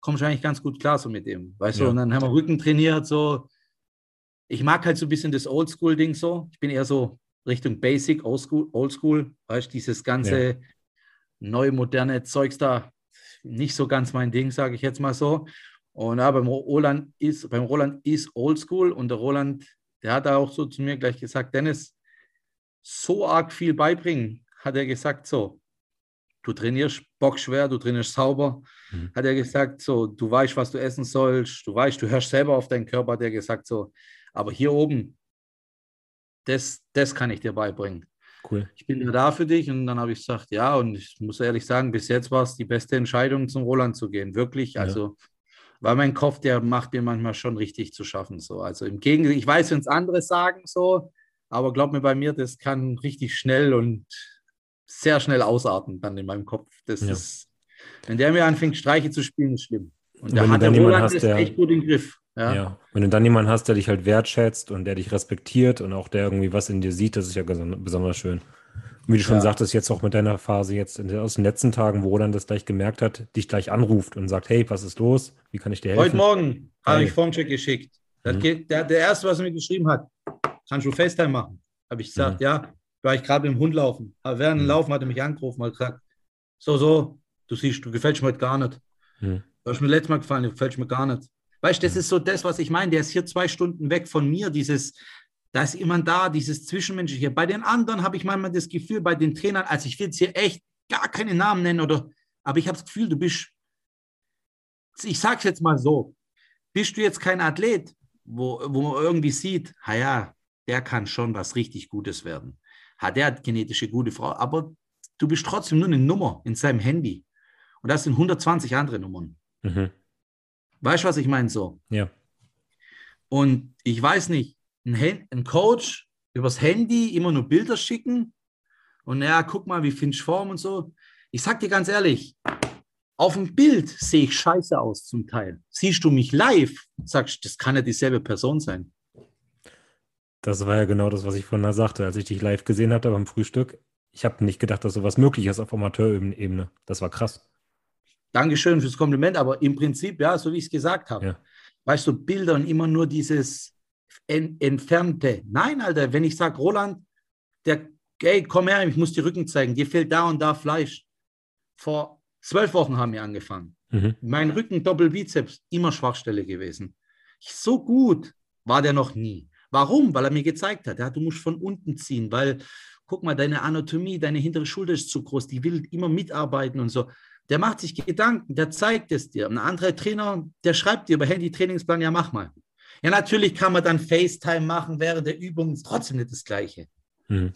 kommst du eigentlich ganz gut klar so mit dem, weißt ja. du. Und dann haben wir Rücken trainiert, so. Ich mag halt so ein bisschen das Oldschool-Ding so. Ich bin eher so Richtung Basic, Oldschool, Oldschool weißt dieses ganze ja. neue, moderne Zeugs da, nicht so ganz mein Ding, sage ich jetzt mal so. Und ja, beim Roland ist, beim Roland ist Oldschool und der Roland, der hat auch so zu mir gleich gesagt, Dennis, so arg viel beibringen, hat er gesagt, so, du trainierst bockschwer, du trainierst sauber, mhm. hat er gesagt, so, du weißt, was du essen sollst, du weißt, du hörst selber auf deinen Körper, hat er gesagt, so, aber hier oben, das, das kann ich dir beibringen. Cool. Ich bin ja da für dich. Und dann habe ich gesagt, ja, und ich muss ehrlich sagen, bis jetzt war es die beste Entscheidung, zum Roland zu gehen. Wirklich. Ja. Also, weil mein Kopf, der macht mir manchmal schon richtig zu schaffen. So. Also im Gegenteil, ich weiß, wenn es andere sagen so, aber glaub mir, bei mir, das kann richtig schnell und sehr schnell ausarten dann in meinem Kopf. Das Ja. ist, wenn der mir anfängt, Streiche zu spielen, ist schlimm. Und du hat der Roland hast, das der- echt gut im Griff. Ja. Ja. Wenn du dann jemanden hast, der dich halt wertschätzt und der dich respektiert und auch der irgendwie was in dir sieht, das ist ja besonders schön. Und wie du schon Ja. sagtest, jetzt auch mit deiner Phase jetzt aus den letzten Tagen, wo Roland das gleich gemerkt hat, dich gleich anruft und sagt, hey, was ist los? Wie kann ich dir helfen? Heute Morgen habe Geil. ich Formcheck geschickt. Der, Mhm. hat der, der erste, was er mir geschrieben hat, kannst du FaceTime machen? Habe ich gesagt, Mhm. ja, war ich gerade mit dem Hund laufen. Aber während dem Mhm. Laufen hat er mich angerufen und gesagt, so, so, du siehst, du gefällst mir heute gar nicht. Hm. Du hast mir letztes Mal gefallen, du gefällst mir gar nicht. Weißt du, das ist so das, was ich meine. Der ist hier zwei Stunden weg von mir, dieses, da ist jemand da, dieses Zwischenmenschliche. Bei den anderen habe ich manchmal das Gefühl, bei den Trainern, also ich will jetzt hier echt gar keine Namen nennen, oder, aber ich habe das Gefühl, du bist, ich sage es jetzt mal so, bist du jetzt kein Athlet, wo, wo man irgendwie sieht, ha ja, der kann schon was richtig Gutes werden. Ha, der hat genetische gute Frau, aber du bist trotzdem nur eine Nummer in seinem Handy. Und das sind 120 andere Nummern. Mhm. Weißt du, was ich meine? So. Ja. Und ich weiß nicht, ein, ein Coach übers Handy immer nur Bilder schicken und ja, guck mal, wie findest du Form und so. Ich sag dir ganz ehrlich, auf dem Bild sehe ich scheiße aus zum Teil. Siehst du mich live, sagst du, das kann ja dieselbe Person sein. Das war ja genau das, was ich vorhin sagte, als ich dich live gesehen hatte beim Frühstück. Ich habe nicht gedacht, dass sowas möglich ist auf Amateurebene. Das war krass. Dankeschön fürs Kompliment, aber im Prinzip, ja, so wie ich es gesagt habe. Ja. Weißt du, Bilder und immer nur dieses en Entfernte. Nein, Alter, wenn ich sage, Roland, der, ey, komm her, ich muss dir Rücken zeigen, dir fehlt da und da Fleisch. Vor zwölf Wochen haben wir angefangen. Mhm. Mein Rücken, Doppelbizeps, immer Schwachstelle gewesen. So gut war der noch nie. Warum? Weil er mir gezeigt hat, ja, du musst von unten ziehen, weil, guck mal, deine Anatomie, deine hintere Schulter ist zu groß, die will immer mitarbeiten und so. Der macht sich Gedanken, der zeigt es dir. Ein anderer Trainer, der schreibt dir über Handy-Trainingsplan, ja, mach mal. Ja, natürlich kann man dann FaceTime machen während der Übung, ist trotzdem nicht das Gleiche. Mhm.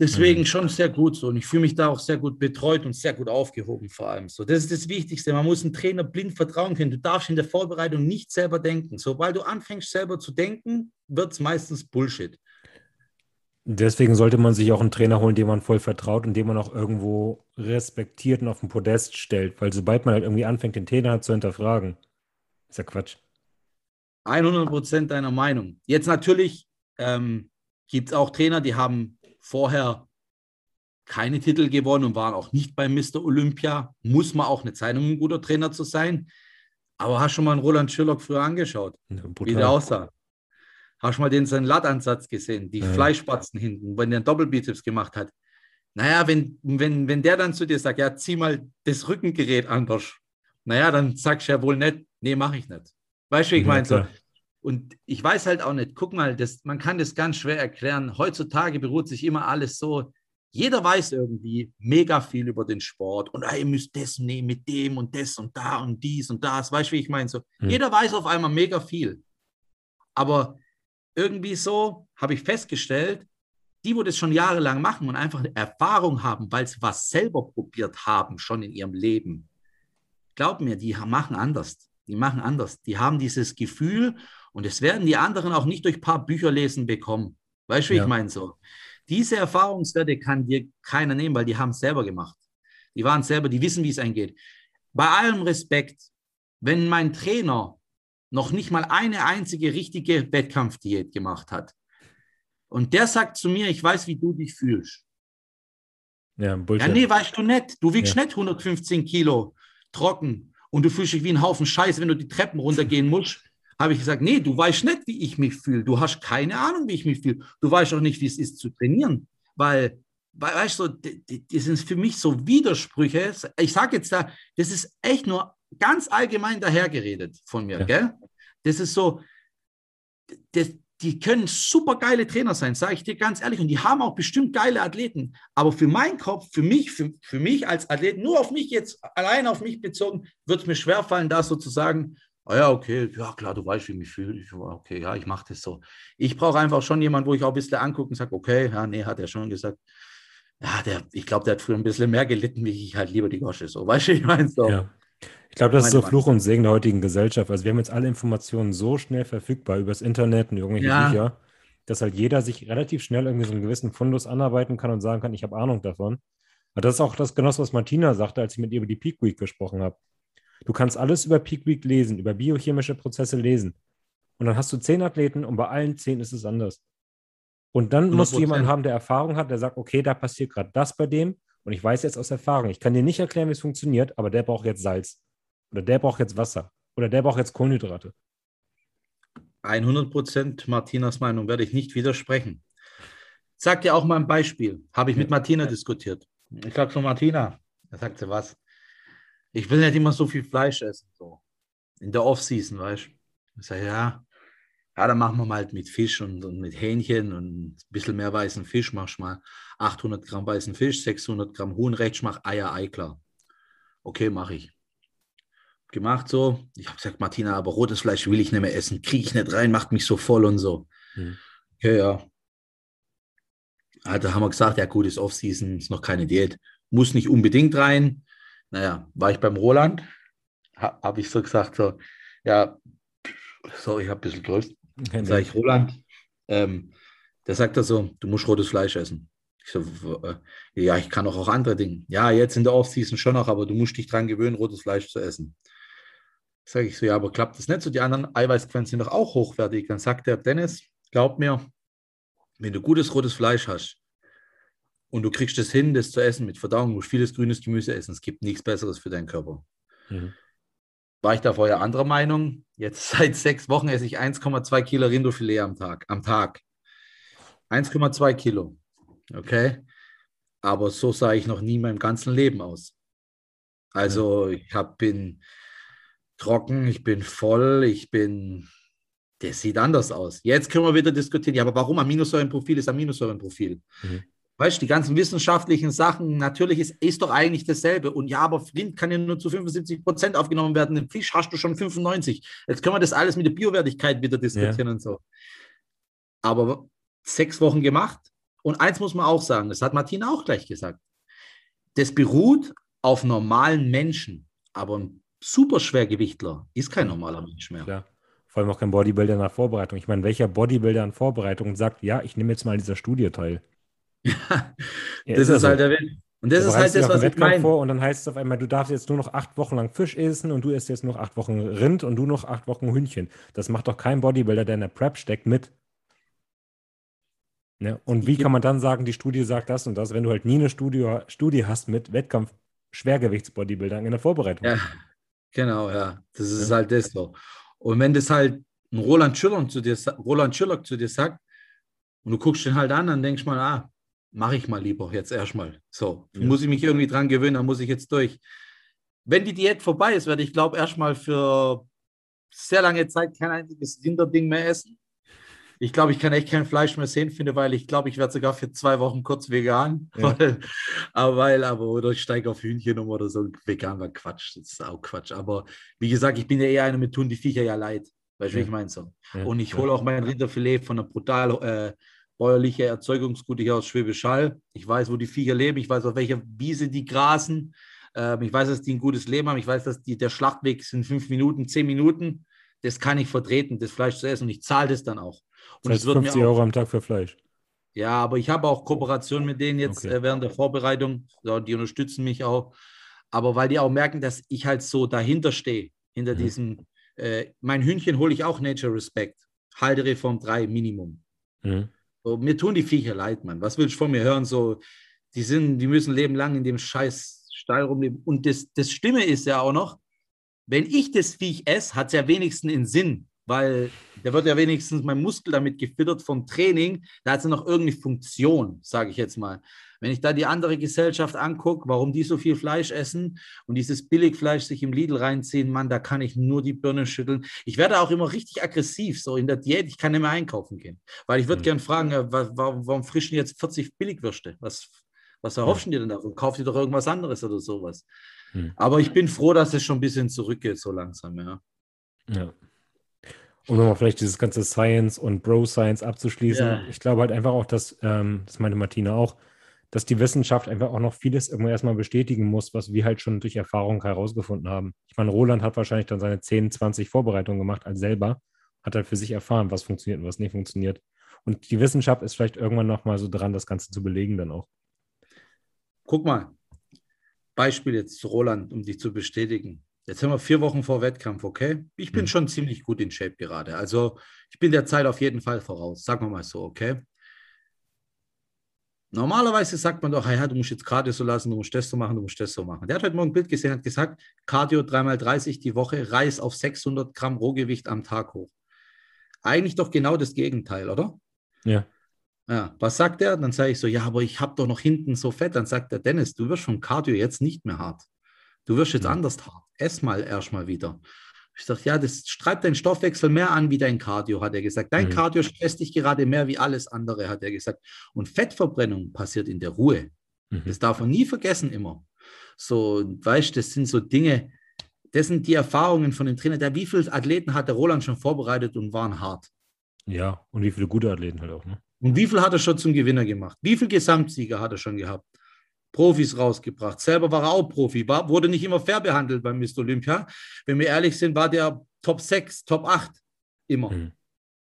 Deswegen Mhm. schon sehr gut so. Und ich fühle mich da auch sehr gut betreut und sehr gut aufgehoben vor allem. So, das ist das Wichtigste. Man muss einem Trainer blind vertrauen können. Du darfst in der Vorbereitung nicht selber denken. Sobald du anfängst, selber zu denken, wird es meistens Bullshit. Deswegen sollte man sich auch einen Trainer holen, dem man voll vertraut und den man auch irgendwo respektiert und auf den Podest stellt. Weil sobald man halt irgendwie anfängt, den Trainer zu hinterfragen, ist ja Quatsch. 100 Prozent deiner Meinung. Jetzt natürlich ähm, gibt es auch Trainer, die haben vorher keine Titel gewonnen und waren auch nicht bei Mr. Olympia. Muss man auch nicht sein, um ein guter Trainer zu sein. Aber hast schon mal einen Roland Schirlock früher angeschaut, wie der aussah? Hast du mal den seinen Lattansatz gesehen, die Ja. Fleischspatzen hinten, wenn der einen Doppelbizeps gemacht hat? Naja, wenn, wenn, wenn der dann zu dir sagt, ja, zieh mal das Rückengerät anders. Naja, dann sagst du ja wohl nicht, nee, mache ich nicht. Weißt du, wie ich Ja, meine? So, und ich weiß halt auch nicht, guck mal, das, man kann das ganz schwer erklären. Heutzutage beruht sich immer alles so, jeder weiß irgendwie mega viel über den Sport und ah, ihr müsst das nehmen mit dem und das und da und dies und das. Weißt du, wie ich meine? So, Hm. Jeder weiß auf einmal mega viel. Aber irgendwie so habe ich festgestellt, die, wo das schon jahrelang machen und einfach Erfahrung haben, weil sie was selber probiert haben, schon in ihrem Leben, glaub mir, die machen anders. Die machen anders. Die haben dieses Gefühl und das werden die anderen auch nicht durch ein paar Bücher lesen bekommen. Weißt du, wie Ja. ich meine so? Diese Erfahrungswerte kann dir keiner nehmen, weil die haben es selber gemacht. Die waren selber, die wissen, wie es eingeht. Bei allem Respekt, wenn mein Trainer noch nicht mal eine einzige richtige Wettkampfdiät gemacht hat und der sagt zu mir, ich weiß, wie du dich fühlst. Ja, Bullshit. Ja, nee, weißt du nicht. Du wiegst Ja. nicht 115 Kilo trocken und du fühlst dich wie ein Haufen Scheiße, wenn du die Treppen runtergehen musst. Habe ich gesagt, nee, du weißt nicht, wie ich mich fühle. Du hast keine Ahnung, wie ich mich fühle. Du weißt auch nicht, wie es ist zu trainieren. Weil, weißt du, das sind für mich so Widersprüche. Ich sage jetzt da, das ist echt nur ganz allgemein dahergeredet von mir, Ja. gell? Das ist so, das, die können super geile Trainer sein, sage ich dir ganz ehrlich. Und die haben auch bestimmt geile Athleten. Aber für meinen Kopf, für mich, für, für mich als Athlet, nur auf mich jetzt, allein auf mich bezogen, wird es mir schwerfallen, da sozusagen, ah ja, okay, ja klar, du weißt, wie ich mich fühle. Ich, okay, ja, ich mache das so. Ich brauche einfach schon jemanden, wo ich auch ein bisschen angucke und sage, okay, ja, nee, hat er schon gesagt. Ja, der, ich glaube, der hat früher ein bisschen mehr gelitten, wie ich halt lieber die Gosche. So, weißt du, ich meine so. Ja. Ich glaube, das ist so Fluch und Segen der heutigen Gesellschaft. Also wir haben jetzt alle Informationen so schnell verfügbar übers Internet und irgendwelche Ja. Bücher. dass halt jeder sich relativ schnell irgendwie so einen gewissen Fundus anarbeiten kann und sagen kann, ich habe Ahnung davon. Aber das ist auch das Genoss, was Martina sagte, als ich mit ihr über die Peak Week gesprochen habe. Du kannst alles über Peak Week lesen, über biochemische Prozesse lesen. Und dann hast du zehn Athleten und bei allen zehn ist es anders. Und dann 100%. musst du jemanden haben, der Erfahrung hat, der sagt, okay, da passiert gerade das bei dem und ich weiß jetzt aus Erfahrung, ich kann dir nicht erklären, wie es funktioniert, aber der braucht jetzt Salz oder der braucht jetzt Wasser oder der braucht jetzt Kohlenhydrate. 100 Prozent Martinas Meinung werde ich nicht widersprechen. Sag dir auch mal ein Beispiel. Habe ich mit Martina diskutiert. Ich sage so, Martina, da sagt sie was. Ich will nicht immer so viel Fleisch essen. So. In der Off-Season, weißt du. Ich sage, ja, ja, dann machen wir mal halt mit Fisch und, und, mit Hähnchen und ein bisschen mehr weißen Fisch. Machst mal 800 Gramm weißen Fisch, 600 Gramm Huhn, rechts mach Eier, Ei klar. Okay, mache ich. Gemacht so. Ich habe gesagt, Martina, aber rotes Fleisch will ich nicht mehr essen. Kriege ich nicht rein, macht mich so voll und so. Mhm. Okay, ja. Also haben wir gesagt, ja gut, ist Off-Season, ist noch keine Diät. Muss nicht unbedingt rein. Naja, war ich beim Roland, habe ich so gesagt, so, ja, so, ich habe ein bisschen Durst. Dann sage ich, Roland, ähm, der sagt da so, du musst rotes Fleisch essen. Ich so, äh, ja, ich kann auch, auch andere Dinge. Ja, jetzt in der Off-Season schon noch, aber du musst dich dran gewöhnen, rotes Fleisch zu essen. Sage ich so, ja, aber klappt das nicht so? Die anderen Eiweißquellen sind doch auch hochwertig. Dann sagt der Dennis, glaub mir, wenn du gutes rotes Fleisch hast und du kriegst es hin, das zu essen mit Verdauung, du musst vieles grünes Gemüse essen. Es gibt nichts Besseres für deinen Körper. Mhm war ich da vorher anderer Meinung. Jetzt seit sechs Wochen esse ich 1,2 Kilo Rindofilet am Tag. Am Tag. 1,2 Kilo. Okay. Aber so sah ich noch nie in meinem ganzen Leben aus. Also ich hab, bin trocken, ich bin voll, ich bin. Das sieht anders aus. Jetzt können wir wieder diskutieren. Ja, aber warum Aminosäurenprofil ist Aminosäurenprofil? Mhm. Weißt du, die ganzen wissenschaftlichen Sachen, natürlich ist, ist doch eigentlich dasselbe. Und ja, aber Rind kann ja nur zu 75 Prozent aufgenommen werden. Im Fisch hast du schon 95. Jetzt können wir das alles mit der Biowertigkeit wieder diskutieren ja. und so. Aber sechs Wochen gemacht. Und eins muss man auch sagen, das hat Martina auch gleich gesagt. Das beruht auf normalen Menschen. Aber ein Superschwergewichtler ist kein normaler Mensch mehr. Ja. Vor allem auch kein Bodybuilder nach Vorbereitung. Ich meine, welcher Bodybuilder in Vorbereitung sagt, ja, ich nehme jetzt mal an dieser Studie teil? Ja, das ist, ist halt der Welt. Und das ist halt das, was ich meine. Vor und dann heißt es auf einmal, du darfst jetzt nur noch acht Wochen lang Fisch essen und du isst jetzt noch acht Wochen Rind und du noch acht Wochen Hühnchen. Das macht doch kein Bodybuilder, der in der Prep steckt, mit. Ne? Und wie kann man dann sagen, die Studie sagt das und das, wenn du halt nie eine Studie, Studie hast mit Wettkampf Schwergewichtsbodybuildern in der Vorbereitung? Ja, genau, ja. Das ist ja. halt das so. Und wenn das halt ein Roland Schiller zu dir, Roland Schiller zu dir sagt und du guckst den halt an, dann denkst du mal, ah, mache ich mal lieber jetzt erstmal. So, ja. muss ich mich irgendwie dran gewöhnen, dann muss ich jetzt durch. Wenn die Diät vorbei ist, werde ich glaube erstmal für sehr lange Zeit kein einziges Hinterding mehr essen. Ich glaube, ich kann echt kein Fleisch mehr sehen, finde, weil ich glaube, ich werde sogar für zwei Wochen kurz vegan. Ja. Weil, aber, weil, aber, oder ich steige auf Hühnchen um oder so. Vegan war Quatsch, das ist auch Quatsch. Aber wie gesagt, ich bin ja eher einer mit tun die Viecher ja leid. Weißt du, ja. wie ich meine so? Ja. Und ich hole auch mein Rinderfilet von einer brutal äh, bäuerliche Erzeugungsgute hier aus Schwäbisch Hall. Ich weiß, wo die Viecher leben. Ich weiß, auf welcher Wiese die grasen. Ähm, ich weiß, dass die ein gutes Leben haben. Ich weiß, dass die, der Schlachtweg sind fünf Minuten, zehn Minuten. Das kann ich vertreten, das Fleisch zu essen. Und ich zahle das dann auch. Und das heißt, 50 Euro am Tag für Fleisch. Ja, aber ich habe auch Kooperation mit denen jetzt okay. äh, während der Vorbereitung. Ja, die unterstützen mich auch. Aber weil die auch merken, dass ich halt so dahinter stehe, hinter mhm. diesem, äh, mein Hühnchen hole ich auch Nature Respect. Haltereform 3 Minimum. Mhm. So, mir tun die Viecher leid, Mann. Was willst du von mir hören? So, die sind, die müssen leben lang in dem scheiß Stall rumleben. Und das, das Stimme ist ja auch noch, wenn ich das Viech esse, hat es ja wenigstens einen Sinn, weil da wird ja wenigstens mein Muskel damit gefüttert vom Training. Da hat es ja noch irgendeine Funktion, sage ich jetzt mal. Wenn ich da die andere Gesellschaft angucke, warum die so viel Fleisch essen und dieses Billigfleisch sich im Lidl reinziehen, Mann, da kann ich nur die Birne schütteln. Ich werde auch immer richtig aggressiv, so in der Diät, ich kann nicht mehr einkaufen gehen. Weil ich würde mhm. gerne fragen, äh, warum, warum frischen jetzt 40 Billigwürste? Was, was erhoffst du dir denn davon? Kauft ihr doch irgendwas anderes oder sowas? Mhm. Aber ich bin froh, dass es schon ein bisschen zurückgeht, so langsam, ja. Ja. Um nochmal vielleicht dieses ganze Science und Bro-Science abzuschließen. Ja. Ich glaube halt einfach auch, dass, ähm, das meinte Martina auch, dass die Wissenschaft einfach auch noch vieles irgendwo erstmal bestätigen muss, was wir halt schon durch Erfahrung herausgefunden haben. Ich meine, Roland hat wahrscheinlich dann seine 10, 20 Vorbereitungen gemacht als selber, hat halt für sich erfahren, was funktioniert und was nicht funktioniert. Und die Wissenschaft ist vielleicht irgendwann nochmal so dran, das Ganze zu belegen dann auch. Guck mal, Beispiel jetzt Roland, um dich zu bestätigen. Jetzt haben wir vier Wochen vor Wettkampf, okay? Ich bin mhm. schon ziemlich gut in Shape gerade. Also ich bin der Zeit auf jeden Fall voraus, sagen wir mal so, okay? Normalerweise sagt man doch, ja, du musst jetzt Cardio so lassen, du musst das so machen, du musst das so machen. Der hat heute Morgen ein Bild gesehen, hat gesagt, Cardio 3x30 die Woche, Reis auf 600 Gramm Rohgewicht am Tag hoch. Eigentlich doch genau das Gegenteil, oder? Ja. Ja, was sagt er? Dann sage ich so, ja, aber ich habe doch noch hinten so Fett. Dann sagt er, Dennis, du wirst vom Cardio jetzt nicht mehr hart. Du wirst jetzt ja. anders hart. Ess mal erstmal wieder. Ich sage, ja, das streibt deinen Stoffwechsel mehr an wie dein Cardio, hat er gesagt. Dein mhm. Cardio stresst dich gerade mehr wie alles andere, hat er gesagt. Und Fettverbrennung passiert in der Ruhe. Mhm. Das darf man nie vergessen immer. So, weißt du, das sind so Dinge, das sind die Erfahrungen von dem Trainer. Der, wie viele Athleten hat der Roland schon vorbereitet und waren hart? Ja, und wie viele gute Athleten halt auch. Ne? Und wie viel hat er schon zum Gewinner gemacht? Wie viele Gesamtsieger hat er schon gehabt? Profis rausgebracht. Selber war er auch Profi, war, wurde nicht immer fair behandelt beim Mr. Olympia. Wenn wir ehrlich sind, war der Top 6, Top 8 immer. Mhm.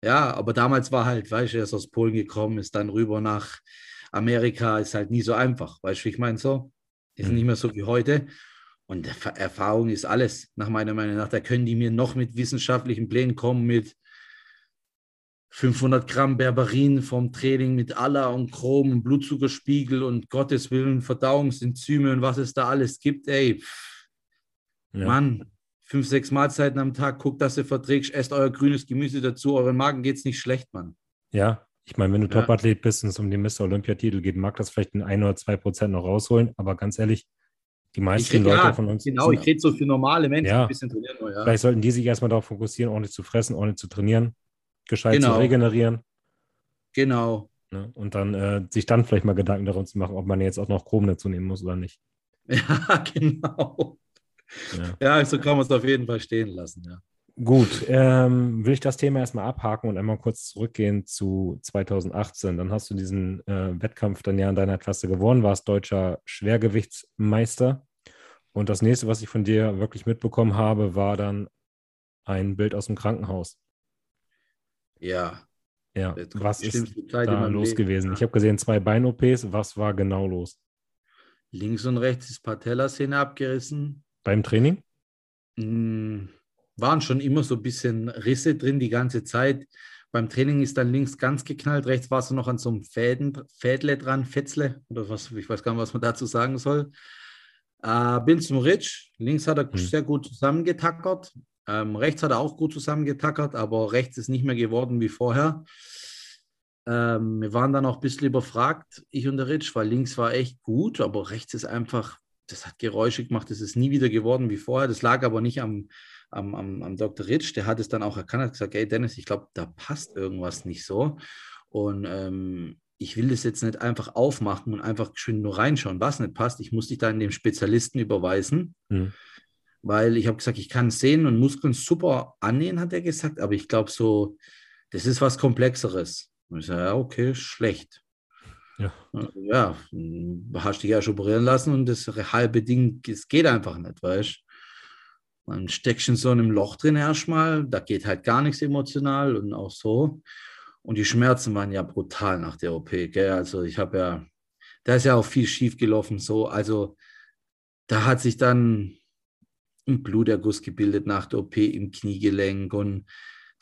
Ja, aber damals war halt, weißt du, er ist aus Polen gekommen, ist dann rüber nach Amerika, ist halt nie so einfach. Weißt du, ich meine so? Ist mhm. nicht mehr so wie heute. Und Erfahrung ist alles, nach meiner Meinung nach. Da können die mir noch mit wissenschaftlichen Plänen kommen, mit 500 Gramm Berberin vom Training mit Aller und Chrom und Blutzuckerspiegel und Gottes Willen Verdauungsenzyme und was es da alles gibt. Ey, ja. Mann, fünf, sechs Mahlzeiten am Tag, guckt, dass ihr verträgst, esst euer grünes Gemüse dazu, euren Magen geht es nicht schlecht, Mann. Ja, ich meine, wenn du ja. Topathlet bist und es um den Mr. Olympiatitel geht, mag das vielleicht in ein oder zwei Prozent noch rausholen, aber ganz ehrlich, die meisten red, Leute ja, von uns. Genau, ich rede so für normale Menschen, ja, ein bisschen trainieren. Ja. Vielleicht sollten die sich erstmal darauf fokussieren, ordentlich zu fressen, ordentlich zu trainieren gescheit genau. zu regenerieren. Genau. Ne? Und dann äh, sich dann vielleicht mal Gedanken darum zu machen, ob man jetzt auch noch Chrom dazu nehmen muss oder nicht. Ja, genau. Ja, ja so kann man es auf jeden Fall stehen lassen, ja. Gut, ähm, will ich das Thema erstmal abhaken und einmal kurz zurückgehen zu 2018. Dann hast du diesen äh, Wettkampf dann ja in deiner Klasse gewonnen, warst deutscher Schwergewichtsmeister. Und das nächste, was ich von dir wirklich mitbekommen habe, war dann ein Bild aus dem Krankenhaus. Ja. Ja, was ist da los Leben. gewesen? Ich habe gesehen, zwei Bein-OPs. Was war genau los? Links und rechts ist Patellasehne abgerissen. Beim Training? Mm, waren schon immer so ein bisschen Risse drin die ganze Zeit. Beim Training ist dann links ganz geknallt, rechts war es noch an so einem Fäden, Fädle dran, Fetzle oder was, ich weiß gar nicht, was man dazu sagen soll. Äh, bin zum Ritsch, links hat er hm. sehr gut zusammengetackert, ähm, rechts hat er auch gut zusammengetackert, aber rechts ist nicht mehr geworden wie vorher. Ähm, wir waren dann auch ein bisschen überfragt, ich und der Ritsch, weil links war echt gut, aber rechts ist einfach, das hat Geräusche gemacht, das ist nie wieder geworden wie vorher. Das lag aber nicht am, am, am, am Dr. Ritsch, der hat es dann auch erkannt, hat gesagt, hey Dennis, ich glaube, da passt irgendwas nicht so. Und ähm, ich will das jetzt nicht einfach aufmachen und einfach schön nur reinschauen, was nicht passt. Ich muss dich dann dem Spezialisten überweisen. Mhm weil ich habe gesagt, ich kann Sehnen und Muskeln super annähen, hat er gesagt, aber ich glaube so, das ist was Komplexeres. Und ich sage, ja, okay, schlecht. Ja. ja, hast dich ja schon operieren lassen und das halbe Ding, es geht einfach nicht, weißt du. Man steckt in so einem Loch drin erstmal, da geht halt gar nichts emotional und auch so. Und die Schmerzen waren ja brutal nach der OP, gell? Also ich habe ja, da ist ja auch viel schief gelaufen, so. Also da hat sich dann ein Bluterguss gebildet nach der OP im Kniegelenk und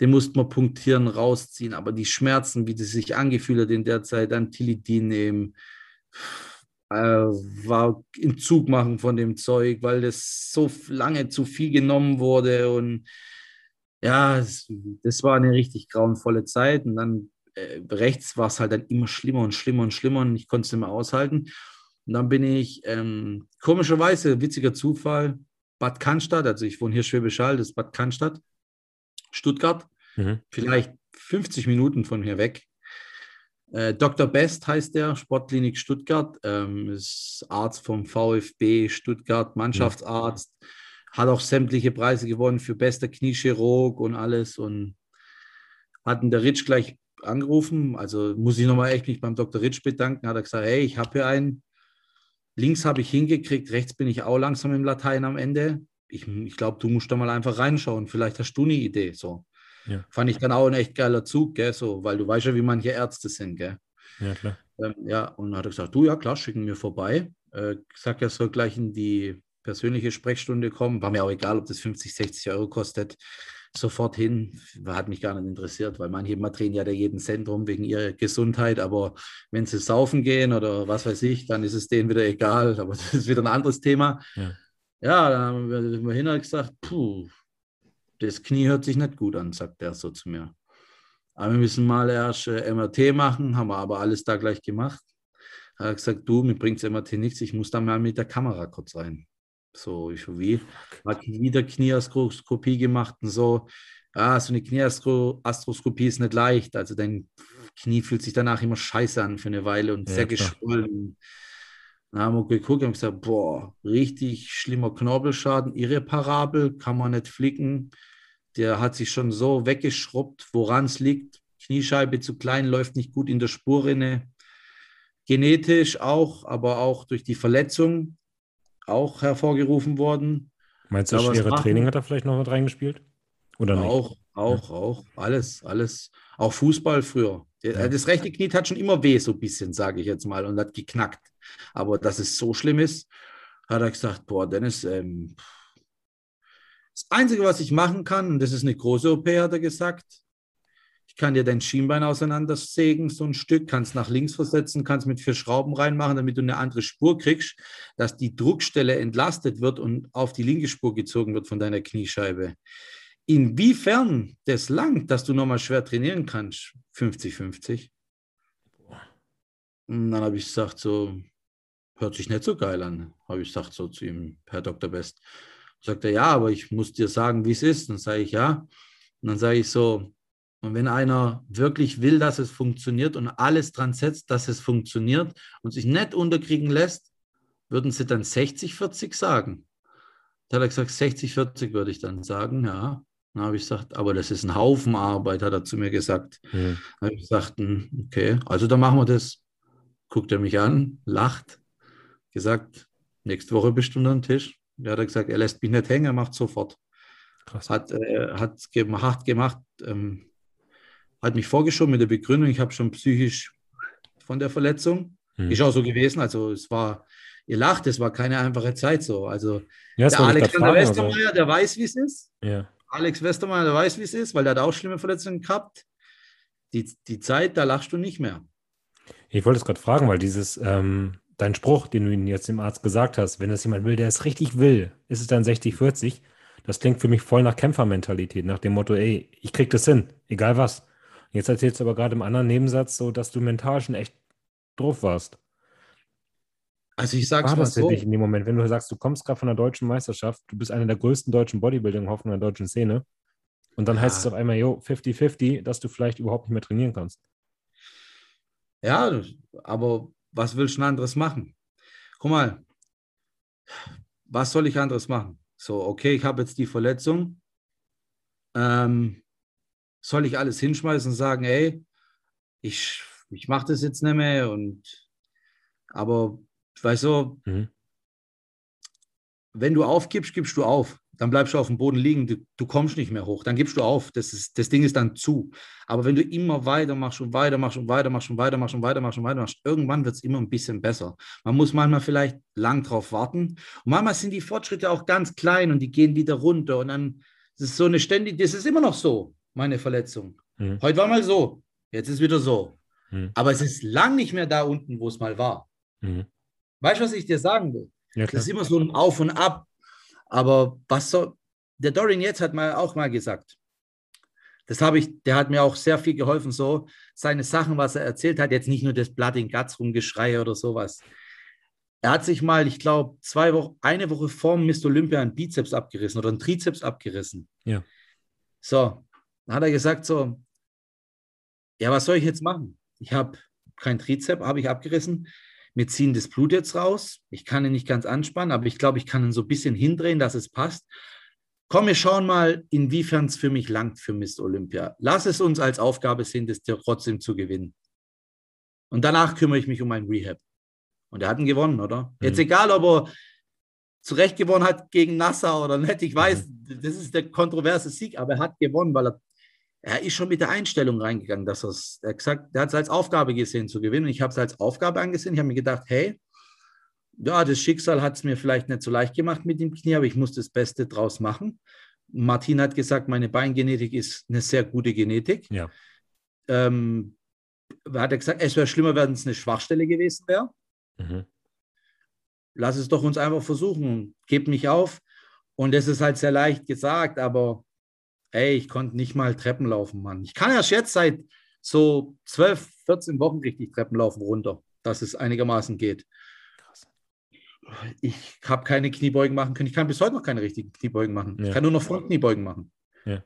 den musste man punktieren, rausziehen. Aber die Schmerzen, wie das sich angefühlt hat in der Zeit, an Tilidin nehmen, äh, war Zug machen von dem Zeug, weil das so lange zu viel genommen wurde. Und ja, das, das war eine richtig grauenvolle Zeit. Und dann äh, rechts war es halt dann immer schlimmer und schlimmer und schlimmer und ich konnte es nicht mehr aushalten. Und dann bin ich ähm, komischerweise, witziger Zufall, Bad Cannstatt, also ich wohne hier Schwäbisch Hall, das ist Bad Cannstatt, Stuttgart, mhm. vielleicht 50 Minuten von hier weg. Äh, Dr. Best heißt der, Sportklinik Stuttgart, ähm, ist Arzt vom VfB Stuttgart, Mannschaftsarzt, mhm. hat auch sämtliche Preise gewonnen für bester Kniechirurg und alles und hat der Ritsch gleich angerufen, also muss ich nochmal echt mich beim Dr. Ritsch bedanken, hat er gesagt, hey, ich habe hier einen, Links habe ich hingekriegt, rechts bin ich auch langsam im Latein am Ende. Ich, ich glaube, du musst da mal einfach reinschauen. Vielleicht hast du eine Idee. So. Ja. Fand ich dann auch ein echt geiler Zug, gell? So, weil du weißt ja, wie manche Ärzte sind, gell? Ja, klar. Ähm, ja, und dann hat er gesagt, du, ja klar, schicken wir vorbei. Äh, sag, er soll gleich in die persönliche Sprechstunde kommen. War mir auch egal, ob das 50, 60 Euro kostet. Sofort hin, hat mich gar nicht interessiert, weil manche immer drehen ja da jeden Zentrum wegen ihrer Gesundheit, aber wenn sie saufen gehen oder was weiß ich, dann ist es denen wieder egal, aber das ist wieder ein anderes Thema. Ja, ja dann haben wir hin und gesagt, puh, das Knie hört sich nicht gut an, sagt er so zu mir. Aber wir müssen mal erst äh, MRT machen, haben wir aber alles da gleich gemacht. Er hat gesagt, du, mir bringt das MRT nichts, ich muss da mal mit der Kamera kurz rein. So, ich wie, hat wieder Knieastroskopie gemacht und so. Ah, so eine Knieastroskopie ist nicht leicht. Also dein Knie fühlt sich danach immer scheiße an für eine Weile und ja, sehr klar. geschwollen. Dann haben wir geguckt und gesagt, boah, richtig schlimmer Knorpelschaden, irreparabel, kann man nicht flicken. Der hat sich schon so weggeschrubbt, woran es liegt. Kniescheibe zu klein, läuft nicht gut in der Spurrinne. Genetisch auch, aber auch durch die Verletzung auch hervorgerufen worden. Meinst du, das schwere Training hat er vielleicht noch mit reingespielt? Oder nicht? Auch, auch, ja. auch. Alles, alles. Auch Fußball früher. Ja. Das rechte Knie hat schon immer weh, so ein bisschen, sage ich jetzt mal, und hat geknackt. Aber dass es so schlimm ist, hat er gesagt, boah, Dennis, ähm, das Einzige, was ich machen kann, und das ist eine große OP, hat er gesagt, kann dir dein Schienbein auseinandersägen, so ein Stück, kannst nach links versetzen, kannst mit vier Schrauben reinmachen, damit du eine andere Spur kriegst, dass die Druckstelle entlastet wird und auf die linke Spur gezogen wird von deiner Kniescheibe. Inwiefern das langt, dass du nochmal schwer trainieren kannst, 50-50. Und dann habe ich gesagt, so, hört sich nicht so geil an, habe ich gesagt so zu ihm, Herr Dr. Best. Sagt er, ja, aber ich muss dir sagen, wie es ist. Dann sage ich, ja. Und dann sage ich so, und wenn einer wirklich will, dass es funktioniert und alles dran setzt, dass es funktioniert und sich nicht unterkriegen lässt, würden sie dann 60-40 sagen? Da hat er gesagt, 60-40 würde ich dann sagen, ja. Dann habe ich gesagt, aber das ist ein Haufen Arbeit, hat er zu mir gesagt. Mhm. Dann habe ich gesagt, hm, okay, also dann machen wir das. Guckt er mich an, lacht, gesagt, nächste Woche bist du unter dem Tisch. Da hat er gesagt, er lässt mich nicht hängen, er macht sofort. Krass. Hat, äh, hat gemacht, gemacht ähm, hat mich vorgeschoben mit der Begründung, ich habe schon psychisch von der Verletzung. Hm. Ist auch so gewesen. Also es war, ihr lacht, es war keine einfache Zeit so. Also ja, der Alexander Westermeier, der weiß, wie es ist. Ja. Alex Westermeier, der weiß, wie es ist, weil der hat auch schlimme Verletzungen gehabt. Die, die Zeit, da lachst du nicht mehr. Ich wollte es gerade fragen, weil dieses, ähm, dein Spruch, den du jetzt dem Arzt gesagt hast, wenn das jemand will, der es richtig will, ist es dann 60-40. Das klingt für mich voll nach Kämpfermentalität, nach dem Motto, ey, ich krieg das hin, egal was. Jetzt erzählst du aber gerade im anderen Nebensatz so, dass du mental schon echt drauf warst. Also ich sag's War mal das so. nicht in dem Moment, wenn du sagst, du kommst gerade von der deutschen Meisterschaft, du bist einer der größten deutschen Bodybuilding-Hoffnungen der deutschen Szene und dann ja. heißt es auf einmal, jo, 50-50, dass du vielleicht überhaupt nicht mehr trainieren kannst. Ja, aber was willst du anderes machen? Guck mal, was soll ich anderes machen? So, okay, ich habe jetzt die Verletzung. Ähm, soll ich alles hinschmeißen und sagen, ey, ich, ich mache das jetzt nicht mehr und aber weißt du, mhm. wenn du aufgibst, gibst du auf. Dann bleibst du auf dem Boden liegen, du, du, kommst nicht mehr hoch, dann gibst du auf. Das, ist, das Ding ist dann zu. Aber wenn du immer weitermachst und weitermachst und weitermachst und weitermachst und weitermachst und weitermachst, irgendwann wird es immer ein bisschen besser. Man muss manchmal vielleicht lang drauf warten. Und manchmal sind die Fortschritte auch ganz klein und die gehen wieder runter. Und dann ist es so eine ständige, das ist immer noch so meine Verletzung. Mhm. Heute war mal so, jetzt ist wieder so. Mhm. Aber es ist lang nicht mehr da unten, wo es mal war. Mhm. Weißt du, was ich dir sagen will? Ja, das ist immer so ein Auf und Ab. Aber was soll. Der Dorian jetzt hat mal auch mal gesagt. Das habe ich, der hat mir auch sehr viel geholfen, so seine Sachen, was er erzählt hat, jetzt nicht nur das Blood in Guts rumgeschrei oder sowas. Er hat sich mal, ich glaube, zwei Wochen, eine Woche vor Mr. Olympia einen Bizeps abgerissen oder einen Trizeps abgerissen. Ja. So, dann hat er gesagt so, ja, was soll ich jetzt machen? Ich habe kein Trizep, habe ich abgerissen. Wir ziehen das Blut jetzt raus. Ich kann ihn nicht ganz anspannen, aber ich glaube, ich kann ihn so ein bisschen hindrehen, dass es passt. Komm, wir schauen mal, inwiefern es für mich langt für Mist Olympia. Lass es uns als Aufgabe sehen, das trotzdem zu gewinnen. Und danach kümmere ich mich um mein Rehab. Und er hat ihn gewonnen, oder? Mhm. Jetzt egal, ob er zu Recht gewonnen hat gegen Nassau oder nicht. Ich weiß, mhm. das ist der kontroverse Sieg, aber er hat gewonnen, weil er er ist schon mit der Einstellung reingegangen, dass er's, er gesagt, er hat es als Aufgabe gesehen zu gewinnen. Und ich habe es als Aufgabe angesehen. Ich habe mir gedacht, hey, ja, das Schicksal hat es mir vielleicht nicht so leicht gemacht mit dem Knie, aber ich muss das Beste draus machen. Martin hat gesagt, meine Beingenetik ist eine sehr gute Genetik. Ja. Ähm, hat er gesagt, es wäre schlimmer, wenn es eine Schwachstelle gewesen wäre. Mhm. Lass es doch uns einfach versuchen. Gebt mich auf. Und das ist halt sehr leicht gesagt, aber ey, ich konnte nicht mal Treppen laufen, Mann. Ich kann erst jetzt seit so 12, 14 Wochen richtig Treppen laufen runter, dass es einigermaßen geht. Krass. Ich habe keine Kniebeugen machen können. Ich kann bis heute noch keine richtigen Kniebeugen machen. Ja. Ich kann nur noch Frontkniebeugen machen. Ja.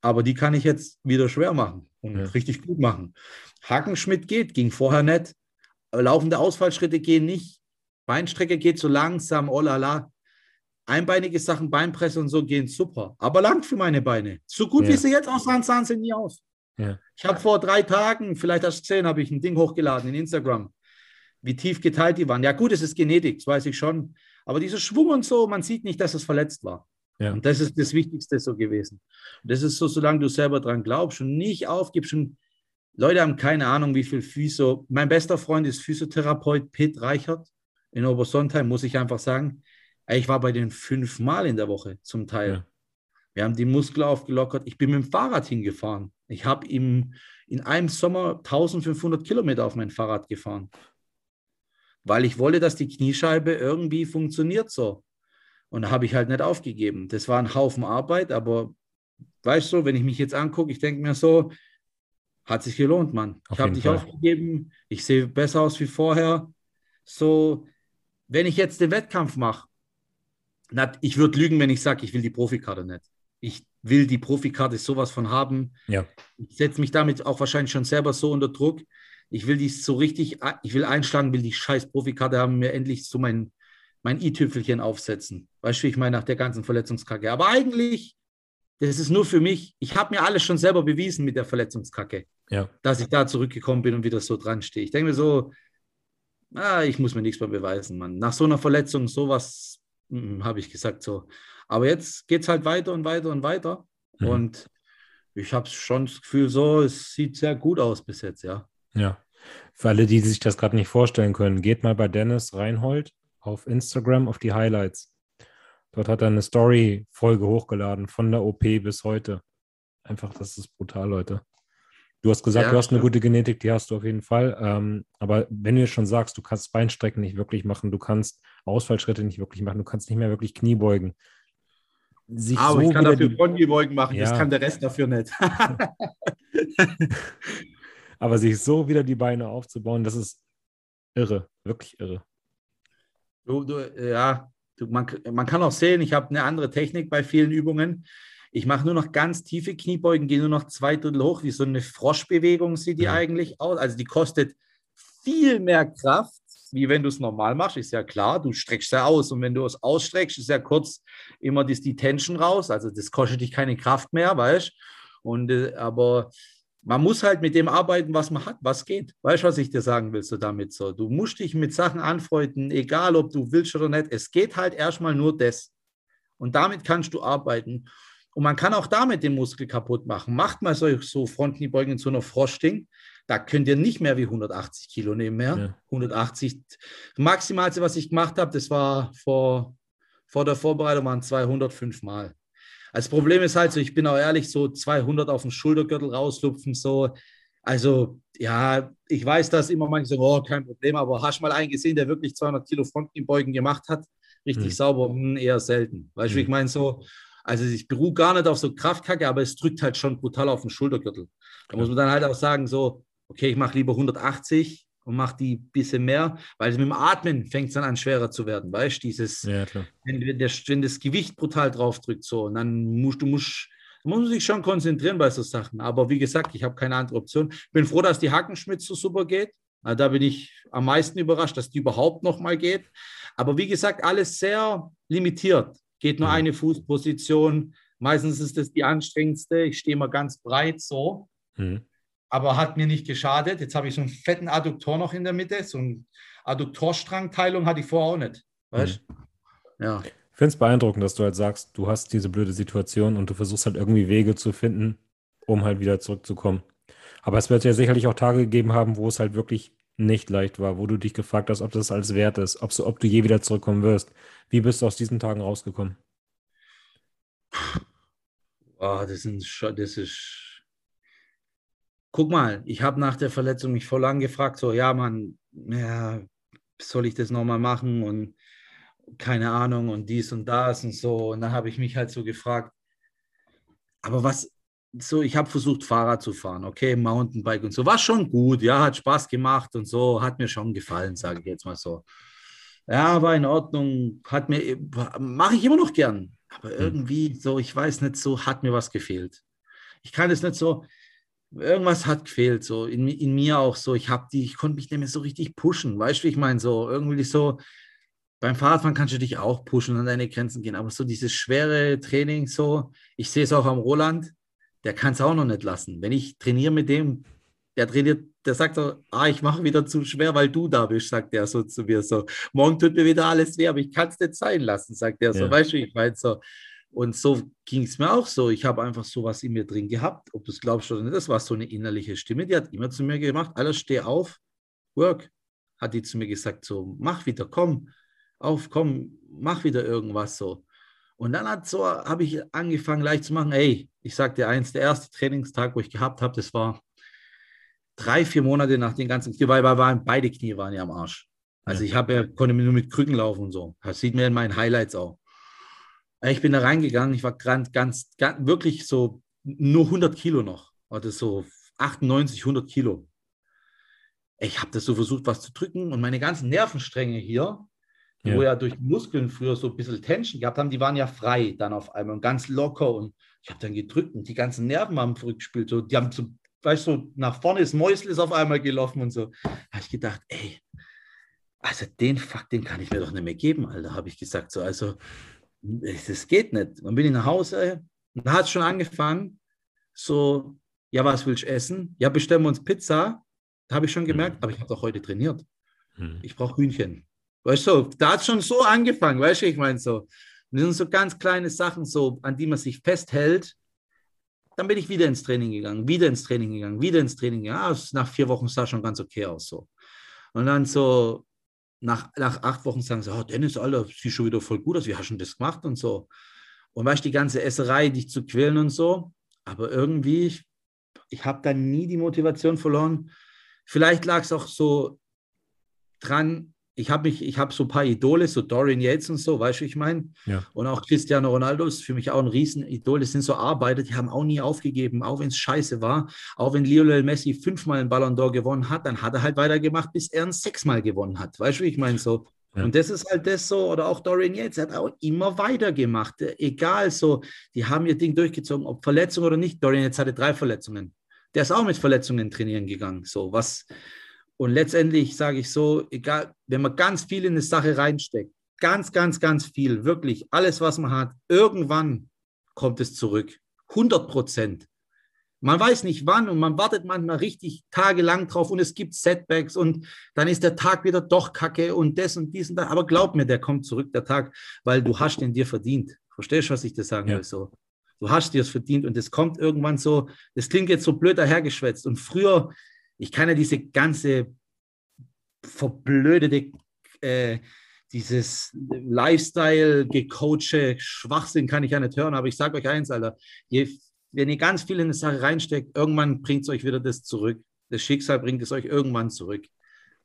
Aber die kann ich jetzt wieder schwer machen und Ja. richtig gut machen. Hackenschmidt geht, ging vorher nicht. Laufende Ausfallschritte gehen nicht. Beinstrecke geht so langsam, oh la la. Einbeinige Sachen, Beinpresse und so gehen super. Aber lang für meine Beine. So gut Ja. wie sie jetzt aussahen, sahen sie nie aus. Ja. Ich habe vor drei Tagen, vielleicht hast du gesehen, habe ich ein Ding hochgeladen in Instagram, wie tief geteilt die waren. Ja gut, es ist Genetik, das weiß ich schon. Aber dieser Schwung und so, man sieht nicht, dass es verletzt war. Ja. Und das ist das Wichtigste so gewesen. Und das ist so, solange du selber dran glaubst und nicht aufgibst. Und Leute haben keine Ahnung, wie viel Physio. Mein bester Freund ist Physiotherapeut Pete Reichert in Obersontheim, muss ich einfach sagen. Ich war bei den fünfmal in der Woche zum Teil. Ja. Wir haben die Muskeln aufgelockert. Ich bin mit dem Fahrrad hingefahren. Ich habe im, in einem Sommer 1500 Kilometer auf mein Fahrrad gefahren, weil ich wollte, dass die Kniescheibe irgendwie funktioniert so. Und da habe ich halt nicht aufgegeben. Das war ein Haufen Arbeit, aber weißt du, wenn ich mich jetzt angucke, ich denke mir so, hat sich gelohnt, Mann. Auf ich habe Fall. aufgegeben. Ich sehe besser aus wie vorher. So, wenn ich jetzt den Wettkampf mache, ich würde lügen, wenn ich sage, ich will die Profikarte nicht. Ich will die Profikarte sowas von haben. Ja. Ich setze mich damit auch wahrscheinlich schon selber so unter Druck. Ich will dies so richtig, ich will einschlagen, will die scheiß Profikarte haben, mir endlich so mein, mein i-Tüpfelchen aufsetzen. Weißt du, wie ich meine, nach der ganzen Verletzungskacke. Aber eigentlich, das ist nur für mich. Ich habe mir alles schon selber bewiesen mit der Verletzungskacke, Ja. dass ich da zurückgekommen bin und wieder so dran stehe. Ich denke mir so, ah, ich muss mir nichts mehr beweisen, Mann. Nach so einer Verletzung, sowas habe ich gesagt so. Aber jetzt geht es halt weiter und weiter und weiter. Mhm. Und ich habe schon das Gefühl, so, es sieht sehr gut aus bis jetzt, ja. Ja. Für alle, die sich das gerade nicht vorstellen können, geht mal bei Dennis Reinhold auf Instagram auf die Highlights. Dort hat er eine Story-Folge hochgeladen von der OP bis heute. Einfach, das ist brutal, Leute. Du hast gesagt, Ja, du hast eine stimmt. gute Genetik, die hast du auf jeden Fall. Ähm, aber wenn du jetzt schon sagst, du kannst Beinstrecken nicht wirklich machen, du kannst Ausfallschritte nicht wirklich machen, du kannst nicht mehr wirklich Knie beugen. Sich Aber so ich kann dafür die- Frontgebeugen machen, das Ja. kann der Rest dafür nicht. aber sich so wieder die Beine aufzubauen, das ist irre, wirklich irre. Du, du, ja, du, man, man kann auch sehen, ich habe eine andere Technik bei vielen Übungen. Ich mache nur noch ganz tiefe Kniebeugen, gehe nur noch zwei Drittel hoch, wie so eine Froschbewegung sieht die Mhm. eigentlich aus. Also die kostet viel mehr Kraft, wie wenn du es normal machst, ist ja klar, du streckst ja aus und wenn du es ausstreckst, ist ja kurz immer das, die Tension raus, also das kostet dich keine Kraft mehr, weißt Und äh, aber man muss halt mit dem arbeiten, was man hat, was geht. Weißt du, was ich dir sagen will, so damit so? Du musst dich mit Sachen anfreunden, egal ob du willst oder nicht. Es geht halt erstmal nur das. Und damit kannst du arbeiten. Und man kann auch damit den Muskel kaputt machen. Macht mal so, so Frontkniebeugen in so einer Froschding. Da könnt ihr nicht mehr wie 180 Kilo nehmen mehr. Ja. 180. Maximalste, was ich gemacht habe, das war vor, vor der Vorbereitung, waren 205 Mal. Das Problem ist halt so, ich bin auch ehrlich, so 200 auf dem Schultergürtel rauslupfen, so. Also, ja, ich weiß, dass immer manche sagen, oh, kein Problem, aber hast du mal einen gesehen, der wirklich 200 Kilo Frontkniebeugen gemacht hat? Richtig Hm. sauber, hm, eher selten. Weißt du, wie Hm. ich meine, so, also ich beruhe gar nicht auf so Kraftkacke, aber es drückt halt schon brutal auf den Schultergürtel. Da muss man dann halt auch sagen, so, okay, ich mache lieber 180 und mache die ein bisschen mehr, weil mit dem Atmen fängt es dann an schwerer zu werden, weißt du, dieses, Ja, wenn, der, wenn das Gewicht brutal drauf drückt, so, und dann musst du musst, muss man sich schon konzentrieren bei so Sachen. Aber wie gesagt, ich habe keine andere Option. Bin froh, dass die Hackenschmidt so super geht. Da bin ich am meisten überrascht, dass die überhaupt noch mal geht. Aber wie gesagt, alles sehr limitiert. Geht nur Mhm. eine Fußposition. Meistens ist das die anstrengendste. Ich stehe mal ganz breit so Mhm. Aber hat mir nicht geschadet. Jetzt habe ich so einen fetten Adduktor noch in der Mitte, so eine Adduktorstrangteilung hatte ich vorher auch nicht. Weißt Ja. Ich finde es beeindruckend, dass du halt sagst, du hast diese blöde Situation und du versuchst halt irgendwie Wege zu finden, um halt wieder zurückzukommen. Aber es wird ja sicherlich auch Tage gegeben haben, wo es halt wirklich nicht leicht war, wo du dich gefragt hast, ob das alles wert ist, ob, ob du je wieder zurückkommen wirst. Wie bist du aus diesen Tagen rausgekommen? Oh, das, sind, das ist. Guck mal, ich habe nach der Verletzung mich voll angefragt, so, ja, Mann, ja, soll ich das nochmal machen und keine Ahnung und dies und das und so. Und dann habe ich mich halt so gefragt, aber was, so, ich habe versucht, Fahrrad zu fahren, okay, Mountainbike und so. War schon gut, ja, hat Spaß gemacht und so, hat mir schon gefallen, sage ich jetzt mal so. Ja, war in Ordnung, hat mir, mache ich immer noch gern. Aber hm. irgendwie, so, ich weiß nicht, so hat mir was gefehlt. Ich kann es nicht so, irgendwas hat gefehlt, so in, in mir auch so. Ich habe die, ich konnte mich nicht mehr so richtig pushen, weißt du, wie ich meine, so irgendwie so. Beim Fahrradfahren kannst du dich auch pushen und an deine Grenzen gehen, aber so dieses schwere Training, so, ich sehe es auch am Roland, der kann es auch noch nicht lassen. Wenn ich trainiere mit dem, der trainiert, der sagt so, ah, ich mache wieder zu schwer, weil du da bist, sagt er so zu mir so. Morgen tut mir wieder alles weh, aber ich kann es nicht sein lassen, sagt er so. Ja. Weißt du, ich meine so. Und so ging es mir auch so. Ich habe einfach sowas in mir drin gehabt, ob du es glaubst oder nicht. Das war so eine innerliche Stimme, die hat immer zu mir gemacht, alles steh auf, work, hat die zu mir gesagt, so, mach wieder, komm, auf, komm, mach wieder irgendwas so. Und dann hat so, habe ich angefangen leicht zu machen, ey, ich sag dir eins, der erste Trainingstag, wo ich gehabt habe, das war drei, vier Monate nach den ganzen Knie, weil waren, beide Knie waren ja am Arsch. Also ich habe, konnte nur mit Krücken laufen und so. Das sieht man in meinen Highlights auch. Ich bin da reingegangen, ich war ganz, ganz, ganz wirklich so nur 100 Kilo noch. Oder so 98, 100 Kilo. Ich habe das so versucht, was zu drücken und meine ganzen Nervenstränge hier, ja. wo ja durch Muskeln früher so ein bisschen Tension gehabt haben, die waren ja frei dann auf einmal und ganz locker und ich habe dann gedrückt und die ganzen Nerven haben zurückgespielt. So, die haben so, weißt du, so nach vorne ist Mäusel ist auf einmal gelaufen und so. Da habe ich gedacht, ey, also den Fakt, den kann ich mir doch nicht mehr geben, Alter, habe ich gesagt. So, also, das geht nicht. Dann bin ich nach Hause und da hat es schon angefangen, so, ja, was willst du essen? Ja, bestellen wir uns Pizza. Da habe ich schon gemerkt, mhm. aber ich habe doch heute trainiert. Mhm. Ich brauche Hühnchen. Weißt du, da hat es schon so angefangen, weißt du, ich meine so. Und das sind so ganz kleine Sachen, so, an die man sich festhält. Dann bin ich wieder ins Training gegangen, wieder ins Training gegangen, wieder ins Training gegangen. Ah, nach vier Wochen sah schon ganz okay aus. So. Und dann so nach, nach acht Wochen sagen sie, oh, Dennis, Alter, sieht schon wieder voll gut aus, wie hast du das gemacht und so. Und weißt die ganze Esserei, dich zu quälen und so. Aber irgendwie, ich, ich habe da nie die Motivation verloren. Vielleicht lag es auch so dran, ich habe mich, ich habe so ein paar Idole, so Dorian Yates und so, weißt du, ich meine? Ja. Und auch Cristiano Ronaldo ist für mich auch ein Riesenidol. Das sind so Arbeiter, die haben auch nie aufgegeben, auch wenn es scheiße war. Auch wenn Lionel Messi fünfmal einen Ballon d'Or gewonnen hat, dann hat er halt weitergemacht, bis er ihn sechsmal gewonnen hat. Weißt du, wie ich meine? So. Ja. Und das ist halt das so, oder auch Dorian Yates hat auch immer weitergemacht. Egal, so, die haben ihr Ding durchgezogen, ob Verletzung oder nicht. Dorian Yates hatte drei Verletzungen. Der ist auch mit Verletzungen trainieren gegangen. So, was, und letztendlich sage ich so, egal, wenn man ganz viel in eine Sache reinsteckt, ganz, ganz, ganz viel, wirklich alles, was man hat, irgendwann kommt es zurück. 100 Prozent. Man weiß nicht wann und man wartet manchmal richtig tagelang drauf und es gibt Setbacks und dann ist der Tag wieder doch kacke und das und dies und das. Aber glaub mir, der kommt zurück, der Tag, weil du hast den dir verdient. Verstehst du, was ich dir sagen ja. will? So. Du hast dir es verdient und es kommt irgendwann so, das klingt jetzt so blöd dahergeschwätzt. Und früher, ich kann ja diese ganze verblödete, äh, dieses Lifestyle gecoachte Schwachsinn kann ich ja nicht hören, aber ich sage euch eins, Alter, je, wenn ihr ganz viel in eine Sache reinsteckt, irgendwann bringt es euch wieder das zurück. Das Schicksal bringt es euch irgendwann zurück.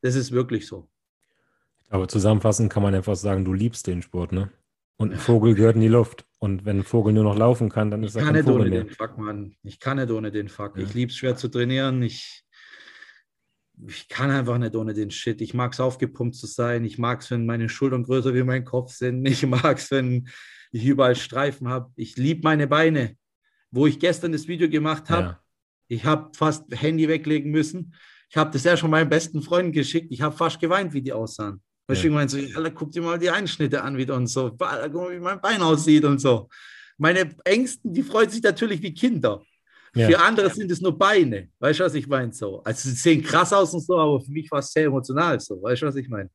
Das ist wirklich so. Aber zusammenfassend kann man einfach sagen, du liebst den Sport, ne? Und ein Vogel gehört in die Luft. Und wenn ein Vogel nur noch laufen kann, dann ist er kein Vogel mehr. Fuck, Mann. Ich kann nicht ohne den Fuck. Ja. Ich liebe es schwer zu trainieren. Ich, ich kann einfach nicht ohne den Shit. Ich mag es aufgepumpt zu sein. Ich mag es, wenn meine Schultern größer wie mein Kopf sind. Ich mag es, wenn ich überall Streifen habe. Ich liebe meine Beine. Wo ich gestern das Video gemacht habe, ja. ich habe fast Handy weglegen müssen. Ich habe das ja schon meinen besten Freunden geschickt. Ich habe fast geweint, wie die aussahen. Ja. ich meinte so, Alter, guck dir mal die Einschnitte an wieder und so. Guck mal, wie mein Bein aussieht und so. Meine Ängsten, die freuen sich natürlich wie Kinder. Ja. Für andere sind es nur Beine. Weißt du, was ich meine? So. Also sie sehen krass aus und so, aber für mich war es sehr emotional. So. Weißt du, was ich meine?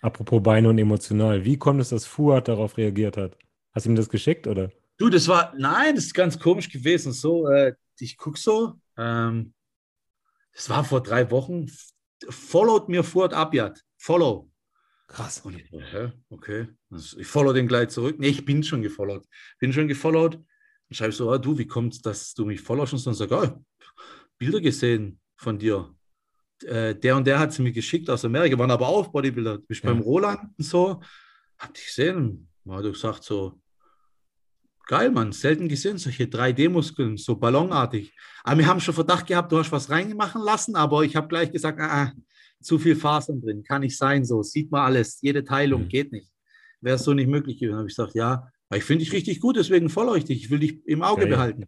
Apropos Beine und emotional. Wie kommt es, dass Fuad darauf reagiert hat? Hast du ihm das geschickt oder? Du, das war, nein, das ist ganz komisch gewesen. So, äh, ich gucke so, ähm, das war vor drei Wochen, followed mir Fuad Abjad, follow. Krass. Und ich hä, okay. Also ich follow den gleich zurück. Nee, ich bin schon gefollowt. Bin schon gefollowt. Dann schreibe ich so, ah, du, wie kommt es, dass du mich followst? Und sage oh, Bilder gesehen von dir. Äh, der und der hat sie mir geschickt aus Amerika, waren aber auch Bodybuilder. Du bist Ja. beim Roland und so. Hab dich gesehen. Dann hat gesagt so, geil, Mann, selten gesehen, solche 3D-Muskeln, so ballonartig. Aber wir haben schon Verdacht gehabt, du hast was reingemachen lassen, aber ich habe gleich gesagt, ah, ah, zu viel Fasern drin, kann nicht sein so, sieht man alles, jede Teilung Mhm. geht nicht. Wäre so nicht möglich gewesen. habe ich gesagt, ja, ich finde dich richtig gut, deswegen folge ich dich, ich will dich im Auge Geil. behalten.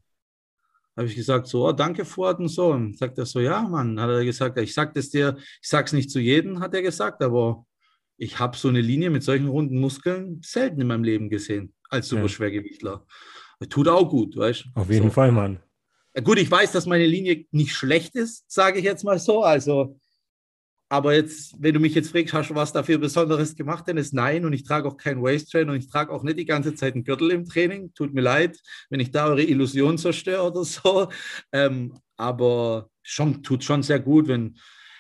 Habe ich gesagt, so, oh, danke Ford und so. Und sagt er so, ja, Mann, hat er gesagt, ich sag das dir, ich sag's nicht zu jedem, hat er gesagt, aber ich habe so eine Linie mit solchen runden Muskeln selten in meinem Leben gesehen, als Ja. Superschwergewichtler. Tut auch gut, weißt du? Auf jeden so. Fall, Mann. Ja, Gut, ich weiß, dass meine Linie nicht schlecht ist, sage ich jetzt mal so. Also, aber jetzt, wenn du mich jetzt fragst, hast du was dafür Besonderes gemacht, dann ist nein. Und ich trage auch kein Waist-Train und ich trage auch nicht die ganze Zeit einen Gürtel im Training. Tut mir leid, wenn ich da eure Illusion zerstöre oder so. Ähm, aber schon, tut schon sehr gut, wenn.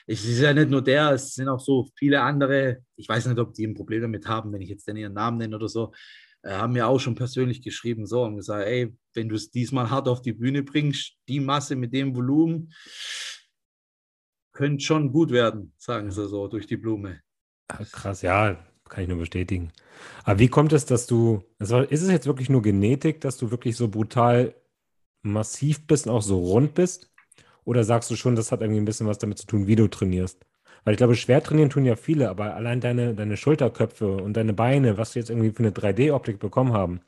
Es ist ja nicht nur der, es sind auch so viele andere. Ich weiß nicht, ob die ein Problem damit haben, wenn ich jetzt denn ihren Namen nenne oder so äh, haben mir auch schon persönlich geschrieben, so und gesagt, ey, wenn du es diesmal hart auf die Bühne bringst, die Masse mit dem Volumen, könnte schon gut werden, sagen sie so durch die Blume. Ah, Krass, ja, kann ich nur bestätigen. Aber wie kommt es, dass du, ist es jetzt wirklich nur Genetik, dass du wirklich so brutal massiv bist und auch so rund bist? Oder sagst du schon, das hat irgendwie ein bisschen was damit zu tun, wie du trainierst? Weil ich glaube, schwer trainieren tun ja viele, aber allein deine, deine Schulterköpfe und deine Beine, was wir jetzt irgendwie für eine 3D-Optik bekommen haben,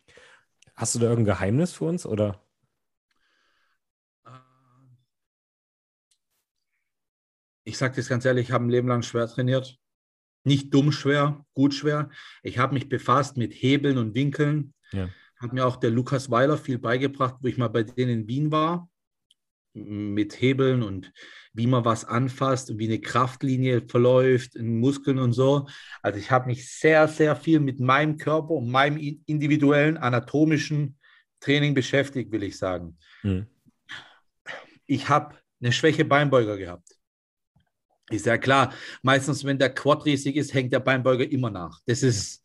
hast du da irgendein Geheimnis für uns? Oder? Ich sage das ganz ehrlich, ich habe ein Leben lang schwer trainiert. Nicht dumm schwer, gut schwer. Ich habe mich befasst mit Hebeln und Winkeln. Ja. Hat mir auch der Lukas Weiler viel beigebracht, wo ich mal bei denen in Wien war. Mit Hebeln und wie man was anfasst und wie eine Kraftlinie verläuft, in Muskeln und so. Also ich habe mich sehr, sehr viel mit meinem Körper und meinem individuellen anatomischen Training beschäftigt, will ich sagen. Hm. Ich habe eine Schwäche Beinbeuger gehabt. Ist ja klar. Meistens, wenn der Quad riesig ist, hängt der Beinbeuger immer nach. Das ist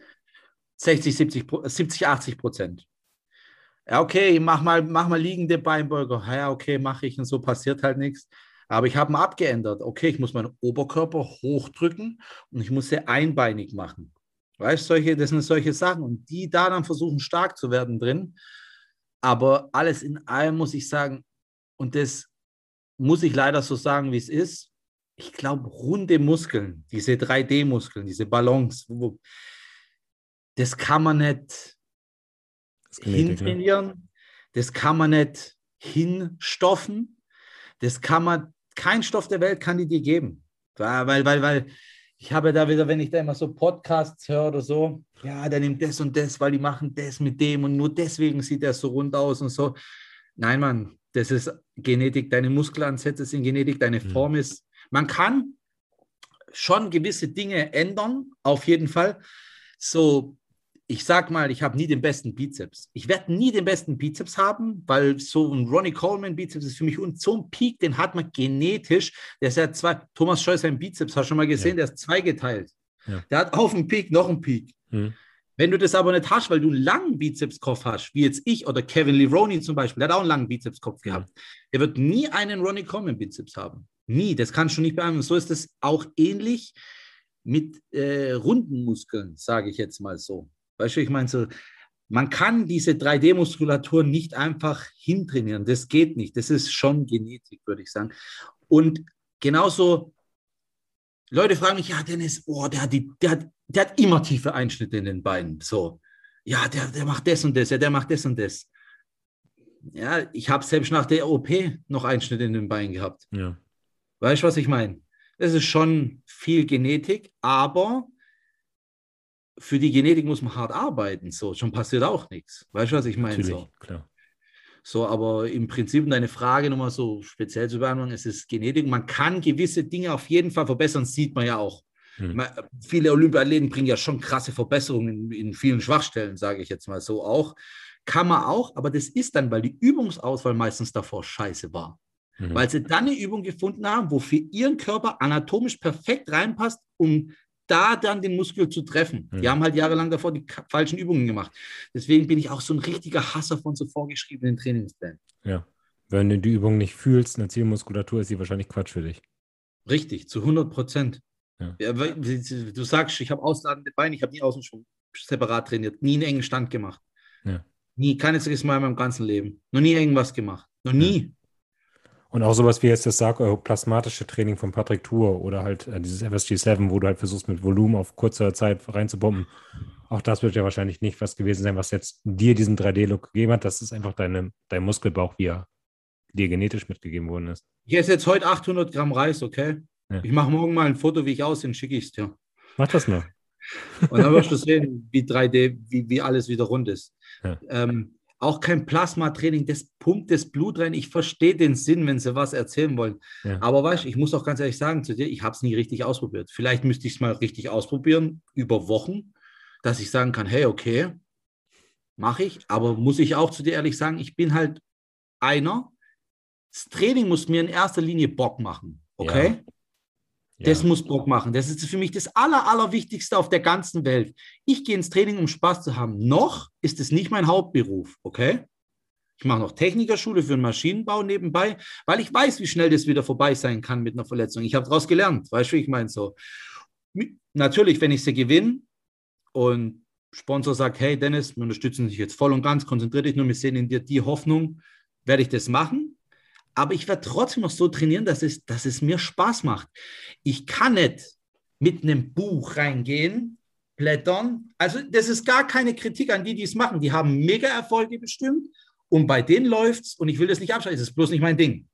60, 70, Pro- 70 80 Prozent. Ja, okay, mach mal, mach mal liegende Beinbeuger. Ja, okay, mache ich und so passiert halt nichts. Aber ich habe ihn abgeändert. Okay, ich muss meinen Oberkörper hochdrücken und ich muss sie einbeinig machen. Weißt du, das sind solche Sachen. Und die da dann versuchen, stark zu werden drin. Aber alles in allem muss ich sagen, und das muss ich leider so sagen, wie es ist. Ich glaube, runde Muskeln, diese 3D-Muskeln, diese Ballons, das kann man nicht Das Genetik, ne? hintrainieren, das kann man nicht hinstoffen, das kann man, kein Stoff der Welt kann die dir geben. Weil, weil, weil, ich habe da wieder, wenn ich da immer so Podcasts höre oder so, ja, der nimmt das und das, weil die machen das mit dem und nur deswegen sieht er so rund aus und so. Nein, Mann, das ist Genetik, deine Muskelansätze sind Genetik, deine Mhm. Form ist. Man kann schon gewisse Dinge ändern, auf jeden Fall. So, ich sag mal, ich habe nie den besten Bizeps. Ich werde nie den besten Bizeps haben, weil so ein Ronnie Coleman Bizeps ist für mich und so ein Peak, den hat man genetisch. Der ist ja zwei, Thomas Scheu sein Bizeps, hast du schon mal gesehen, Ja. der ist zweigeteilt. Ja. Der hat auf dem Peak noch einen Peak. Hm. Wenn du das aber nicht hast, weil du einen langen Bizepskopf hast, wie jetzt ich oder Kevin Lee Roney zum Beispiel, der hat auch einen langen Bizepskopf gehabt. Der wird nie einen Ronnie Coleman Bizeps haben. Nie. Das kannst du nicht beeinflussen. So ist es auch ähnlich mit äh, runden Muskeln, sage ich jetzt mal so. Weißt du, ich meine so, man kann diese 3D-Muskulatur nicht einfach hintrainieren. Das geht nicht. Das ist schon Genetik, würde ich sagen. Und genauso, Leute fragen mich, ja, Dennis, oh, der hat, die, der, hat, der hat immer tiefe Einschnitte in den Beinen. So, ja, der, der macht das und das, ja, der macht das und das. Ja, ich habe selbst nach der OP noch Einschnitte in den Beinen gehabt. Ja. Weißt du, was ich meine? Das ist schon viel Genetik, aber für die Genetik muss man hart arbeiten. So, schon passiert auch nichts. Weißt du, was ich meine? Natürlich, So. klar. so, aber im Prinzip, um deine Frage nochmal so speziell zu beantworten, es ist Genetik. Man kann gewisse Dinge auf jeden Fall verbessern, sieht man ja auch. Hm. Man, viele Olympiathleten bringen ja schon krasse Verbesserungen in, in vielen Schwachstellen, sage ich jetzt mal so auch. Kann man auch, aber das ist dann, weil die Übungsauswahl meistens davor scheiße war. Mhm. Weil sie dann eine Übung gefunden haben, wo für ihren Körper anatomisch perfekt reinpasst, um da dann den Muskel zu treffen. Mhm. Die haben halt jahrelang davor die falschen Übungen gemacht. Deswegen bin ich auch so ein richtiger Hasser von so vorgeschriebenen Trainingsplänen. Ja. Wenn du die Übung nicht fühlst, eine Zielmuskulatur, ist sie wahrscheinlich Quatsch für dich. Richtig, zu 100 Prozent. Ja. Ja, du sagst, ich habe ausladende Beine, ich habe nie Außenschwung separat trainiert, nie einen engen Stand gemacht. Ja. Nie, kein einziges Mal in meinem ganzen Leben. Noch nie irgendwas gemacht. Noch nie. Und auch sowas wie jetzt das sarkoplasmatische Training von Patrick Tour oder halt äh, dieses FSG7, wo du halt versuchst, mit Volumen auf kurzer Zeit reinzubomben. Auch das wird ja wahrscheinlich nicht was gewesen sein, was jetzt dir diesen 3D-Look gegeben hat. Das ist einfach deine, dein Muskelbauch, wie er dir genetisch mitgegeben worden ist. Ich esse jetzt heute 800 Gramm Reis, okay? Ja. Ich mache morgen mal ein Foto, wie ich aussehe, schicke ich es dir. Mach das mal. Und dann wirst du sehen, wie 3D, wie, wie alles wieder rund ist. Ja. Ähm, auch kein Plasma-Training, das pumpt das Blut rein. Ich verstehe den Sinn, wenn sie was erzählen wollen. Ja. Aber weißt du, ich muss auch ganz ehrlich sagen zu dir, ich habe es nie richtig ausprobiert. Vielleicht müsste ich es mal richtig ausprobieren, über Wochen, dass ich sagen kann, hey, okay, mache ich. Aber muss ich auch zu dir ehrlich sagen, ich bin halt einer. Das Training muss mir in erster Linie Bock machen. Okay? Ja. Das ja. muss Bock machen. Das ist für mich das Aller, Allerwichtigste auf der ganzen Welt. Ich gehe ins Training, um Spaß zu haben. Noch ist es nicht mein Hauptberuf, okay? Ich mache noch Technikerschule für den Maschinenbau nebenbei, weil ich weiß, wie schnell das wieder vorbei sein kann mit einer Verletzung. Ich habe daraus gelernt, weißt du, wie ich meine so. Natürlich, wenn ich sie gewinne und Sponsor sagt, hey Dennis, wir unterstützen dich jetzt voll und ganz, konzentriere dich nur, wir sehen in dir die Hoffnung, werde ich das machen. Aber ich werde trotzdem noch so trainieren, dass es, dass es mir Spaß macht. Ich kann nicht mit einem Buch reingehen, blättern. Also das ist gar keine Kritik an die, die es machen. Die haben mega Erfolge bestimmt und bei denen läuft es und ich will das nicht abschalten. Das ist bloß nicht mein Ding.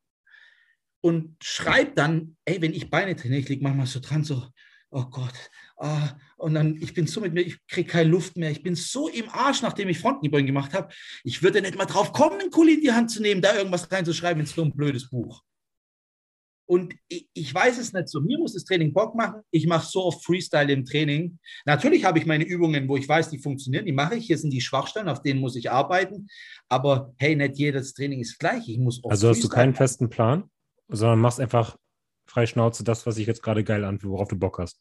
Und schreibt dann, ey, wenn ich Beine trainiere, ich liege manchmal so dran, so, oh Gott, ah, und dann, ich bin so mit mir, ich kriege keine Luft mehr, ich bin so im Arsch, nachdem ich Frontkniebeugen gemacht habe. Ich würde nicht mal drauf kommen, einen Kuli in die Hand zu nehmen, da irgendwas reinzuschreiben in so ein blödes Buch. Und ich, ich, weiß es nicht so. Mir muss das Training Bock machen. Ich mache so oft Freestyle im Training. Natürlich habe ich meine Übungen, wo ich weiß, die funktionieren. Die mache ich. Hier sind die Schwachstellen, auf denen muss ich arbeiten. Aber hey, nicht jedes Training ist gleich. Ich muss also hast du keinen festen Plan, sondern machst einfach frei Schnauze das, was sich jetzt gerade geil anfühlt, worauf du Bock hast.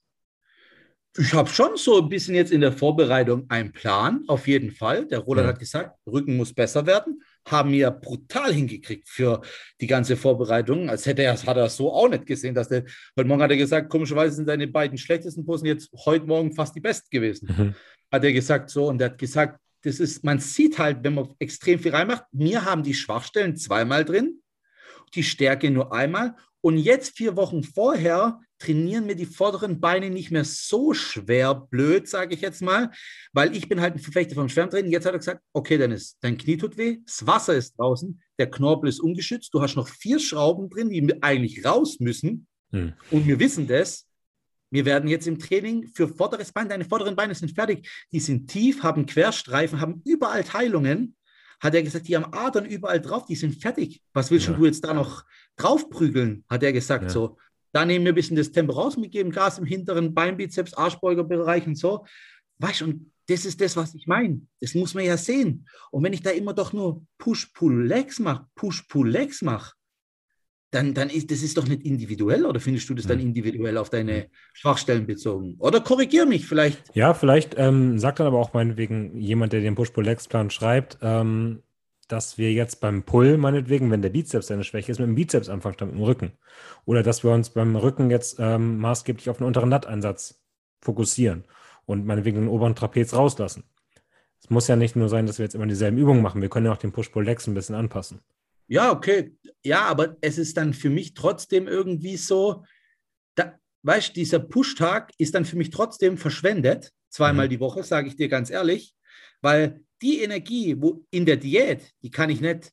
Ich habe schon so ein bisschen jetzt in der Vorbereitung einen Plan, auf jeden Fall. Der Roland ja. hat gesagt, Rücken muss besser werden. Haben wir brutal hingekriegt für die ganze Vorbereitung. Als hätte er, hat er so auch nicht gesehen, dass der, heute Morgen hat er gesagt, komischerweise sind seine beiden schlechtesten Posen jetzt heute Morgen fast die besten gewesen. Mhm. Hat er gesagt so und er hat gesagt, das ist, man sieht halt, wenn man extrem viel reinmacht, mir haben die Schwachstellen zweimal drin, die Stärke nur einmal und jetzt vier Wochen vorher trainieren mir die vorderen Beine nicht mehr so schwer blöd, sage ich jetzt mal, weil ich bin halt ein Verfechter vom Schwärmtraining. Jetzt hat er gesagt, okay, Dennis, dein Knie tut weh, das Wasser ist draußen, der Knorpel ist ungeschützt, du hast noch vier Schrauben drin, die eigentlich raus müssen. Hm. Und wir wissen das. Wir werden jetzt im Training für vorderes Bein, deine vorderen Beine sind fertig, die sind tief, haben Querstreifen, haben überall Teilungen. Hat er gesagt, die haben Adern überall drauf, die sind fertig. Was willst ja. du jetzt da noch draufprügeln? Hat er gesagt ja. so. Da nehmen wir ein bisschen das Tempo raus, wir geben Gas im hinteren Beinbizeps, Arschbeugerbereich und so. Weißt du, und das ist das, was ich meine. Das muss man ja sehen. Und wenn ich da immer doch nur Push-Pull-Legs mache, Push-Pull-Legs mache, dann, dann ist das ist doch nicht individuell oder findest du das dann individuell auf deine Schwachstellen bezogen? Oder korrigier mich vielleicht. Ja, vielleicht ähm, sagt dann aber auch meinetwegen jemand, der den Push-Pull-Legs-Plan schreibt, ähm, dass wir jetzt beim Pull, meinetwegen, wenn der Bizeps eine Schwäche ist, mit dem Bizeps anfangen statt mit dem Rücken. Oder dass wir uns beim Rücken jetzt ähm, maßgeblich auf den unteren Latteinsatz fokussieren und meinetwegen den oberen Trapez rauslassen. Es muss ja nicht nur sein, dass wir jetzt immer dieselben Übungen machen. Wir können ja auch den Push-Pull-Legs ein bisschen anpassen. Ja, okay. Ja, aber es ist dann für mich trotzdem irgendwie so, da, weißt du, dieser Push-Tag ist dann für mich trotzdem verschwendet, zweimal mhm. die Woche, sage ich dir ganz ehrlich, weil die Energie wo in der Diät, die kann ich nicht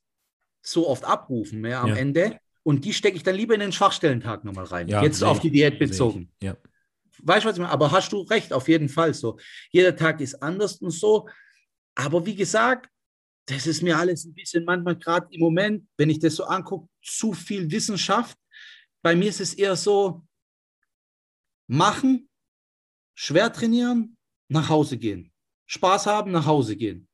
so oft abrufen mehr am ja. Ende. Und die stecke ich dann lieber in den Schwachstellentag nochmal rein. Ja, Jetzt auf die Diät bezogen. Ja. Weißt du, was ich meine? Aber hast du recht, auf jeden Fall so. Jeder Tag ist anders und so. Aber wie gesagt, das ist mir alles ein bisschen manchmal gerade im Moment, wenn ich das so angucke, zu viel Wissenschaft. Bei mir ist es eher so, machen, schwer trainieren, nach Hause gehen. Spaß haben, nach Hause gehen.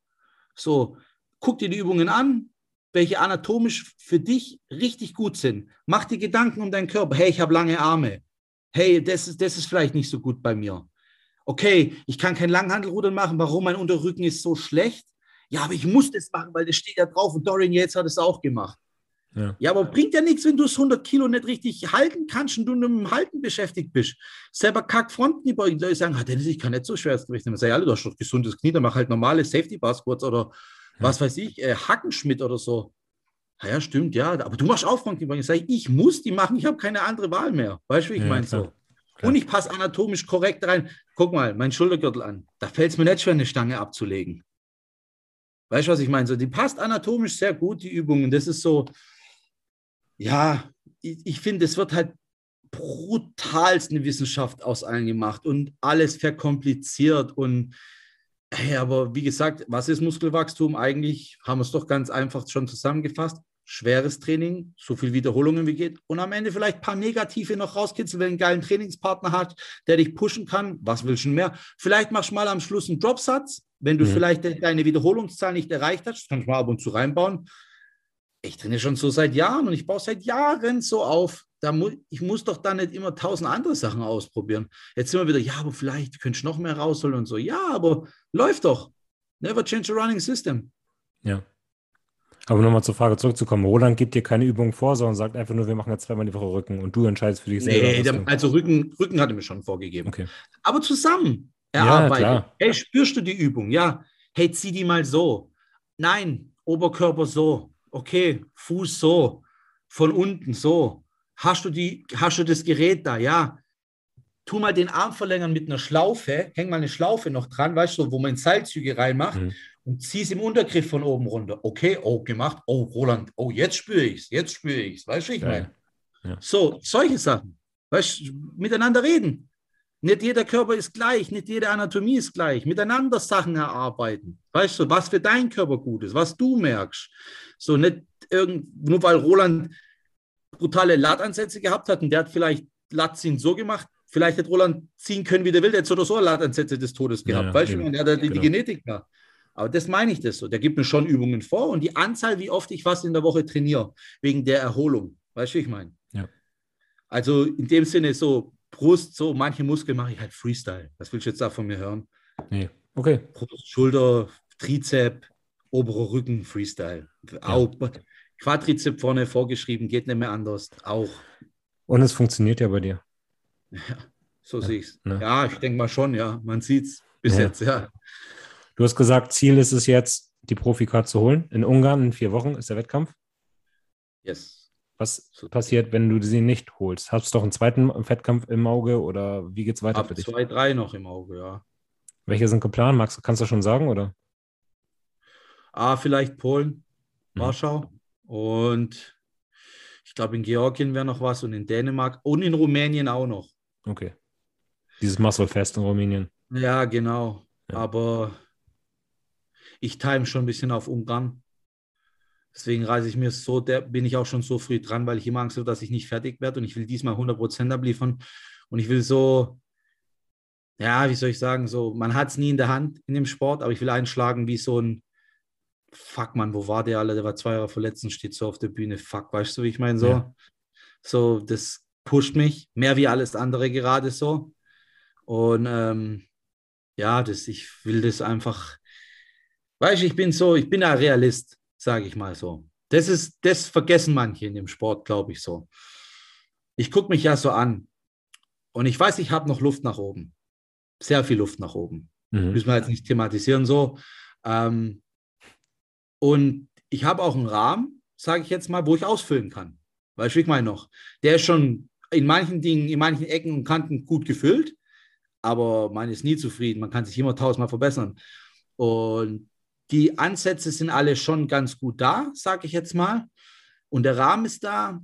So, guck dir die Übungen an, welche anatomisch für dich richtig gut sind. Mach dir Gedanken um deinen Körper. Hey, ich habe lange Arme. Hey, das ist, das ist vielleicht nicht so gut bei mir. Okay, ich kann kein Langhandelrudern machen. Warum? Mein Unterrücken ist so schlecht. Ja, aber ich muss das machen, weil das steht da drauf und Dorian Yates hat es auch gemacht. Ja. ja, aber bringt ja nichts, wenn du es 100 Kilo nicht richtig halten kannst und du mit dem Halten beschäftigt bist. Selber kack Fronten beugen. Leute sagen, ah, Dennis, ich kann nicht so schweres Gewicht nehmen. Sag ich, alle, du hast doch gesundes Knie, dann mach halt normale Safety Bar Squats oder was weiß ich, äh, Hackenschmidt oder so. Ja, ja, stimmt, ja, aber du machst auch Frontkniebeugen. Sag ich, ich muss die machen, ich habe keine andere Wahl mehr. Weißt du, wie ich ja, meine so? Und ich passe anatomisch korrekt rein. Guck mal, mein Schultergürtel an. Da fällt es mir nicht schwer, eine Stange abzulegen. Weißt du, was ich meine? So, die passt anatomisch sehr gut, die Übungen. Das ist so, ja, ich, ich finde, es wird halt brutalst eine Wissenschaft aus allen gemacht und alles verkompliziert und hey, aber wie gesagt, was ist Muskelwachstum? Eigentlich haben wir es doch ganz einfach schon zusammengefasst. Schweres Training, so viel Wiederholungen wie geht und am Ende vielleicht ein paar Negative noch rauskitzeln, wenn du einen geilen Trainingspartner hat, der dich pushen kann. Was willst du mehr? Vielleicht machst du mal am Schluss einen Dropsatz, wenn du mhm. vielleicht deine Wiederholungszahl nicht erreicht hast, kannst du mal ab und zu reinbauen ich trainiere schon so seit Jahren und ich baue seit Jahren so auf. Da mu ich muss doch da nicht immer tausend andere Sachen ausprobieren. Jetzt sind wir wieder, ja, aber vielleicht könntest du noch mehr rausholen und so. Ja, aber läuft doch. Never change a running system. Ja. Aber nochmal zur Frage zurückzukommen. Roland gibt dir keine Übung vor, sondern sagt einfach nur, wir machen jetzt zweimal die Woche Rücken und du entscheidest für dich nee, selber. Nee, also Rücken, Rücken hat er mir schon vorgegeben. Okay. Aber zusammen erarbeiten. Ja, hey, spürst du die Übung? Ja. Hey, zieh die mal so. Nein, Oberkörper so okay, Fuß so, von unten so. Hast du, die, hast du das Gerät da? Ja. Tu mal den Arm verlängern mit einer Schlaufe, häng mal eine Schlaufe noch dran, weißt du, wo man Seilzüge reinmacht mhm. und zieh es im Untergriff von oben runter. Okay, oh, gemacht. Oh, Roland, oh, jetzt spüre ich es, jetzt spüre ich es. Weißt du, ich meine? Ja. So, solche Sachen. Weißt du, miteinander reden. Nicht jeder Körper ist gleich, nicht jede Anatomie ist gleich. Miteinander Sachen erarbeiten. Weißt du, was für dein Körper gut ist, was du merkst. So nicht irgend, nur weil Roland brutale Ladansätze gehabt hat und der hat vielleicht Latziehen so gemacht, vielleicht hätte Roland ziehen können, wie der will, der hätte so oder so Ladansätze des Todes gehabt. Ja, weißt du, der hat die, genau. die Genetik da. Aber das meine ich das so. Der gibt mir schon Übungen vor und die Anzahl, wie oft ich was in der Woche trainiere, wegen der Erholung. Weißt du, wie ich meine? Ja. Also in dem Sinne so Brust, so manche Muskeln mache ich halt Freestyle. Was willst du jetzt da von mir hören? Nee. Okay. Brust, Schulter, Trizep, oberer Rücken, Freestyle. Ja. Auch Quadrizep vorne vorgeschrieben, geht nicht mehr anders. Auch. Und es funktioniert ja bei dir. Ja, so ja. sehe ich es. Ne? Ja, ich denke mal schon, ja. Man sieht es bis ja. jetzt, ja. Du hast gesagt, Ziel ist es jetzt, die Profikarte zu holen. In Ungarn in vier Wochen ist der Wettkampf. Yes. Was passiert, wenn du sie nicht holst? Hast du doch einen zweiten Wettkampf im Auge oder wie geht es weiter Ab für dich? Zwei, drei noch im Auge, ja. Welche sind geplant? Magst, kannst du schon sagen, oder? Ah, vielleicht Polen, mhm. Warschau. Und ich glaube, in Georgien wäre noch was und in Dänemark und in Rumänien auch noch. Okay. Dieses Muscle Fest in Rumänien. Ja, genau. Ja. Aber ich time schon ein bisschen auf Ungarn. Deswegen reise ich mir so, der bin ich auch schon so früh dran, weil ich immer Angst habe, dass ich nicht fertig werde und ich will diesmal 100% abliefern. Und ich will so, ja, wie soll ich sagen, so, man hat es nie in der Hand in dem Sport, aber ich will einschlagen wie so ein fuck man, wo war der alle? Der war zwei Jahre verletzt und steht so auf der Bühne. Fuck, weißt du, wie ich meine? So, ja. so, das pusht mich mehr wie alles andere gerade so. Und ähm, ja, das, ich will das einfach, weißt du, ich bin so, ich bin ein Realist, sage ich mal so. Das ist, das vergessen manche in dem Sport, glaube ich so. Ich gucke mich ja so an und ich weiß, ich habe noch Luft nach oben. Sehr viel Luft nach oben. Mhm. Müssen wir jetzt nicht thematisieren so. Ähm, und ich habe auch einen Rahmen, sage ich jetzt mal, wo ich ausfüllen kann. Weißt du, ich meine noch, der ist schon in manchen Dingen, in manchen Ecken und Kanten gut gefüllt, aber man ist nie zufrieden. Man kann sich immer tausendmal verbessern. Und die Ansätze sind alle schon ganz gut da, sage ich jetzt mal. Und der Rahmen ist da,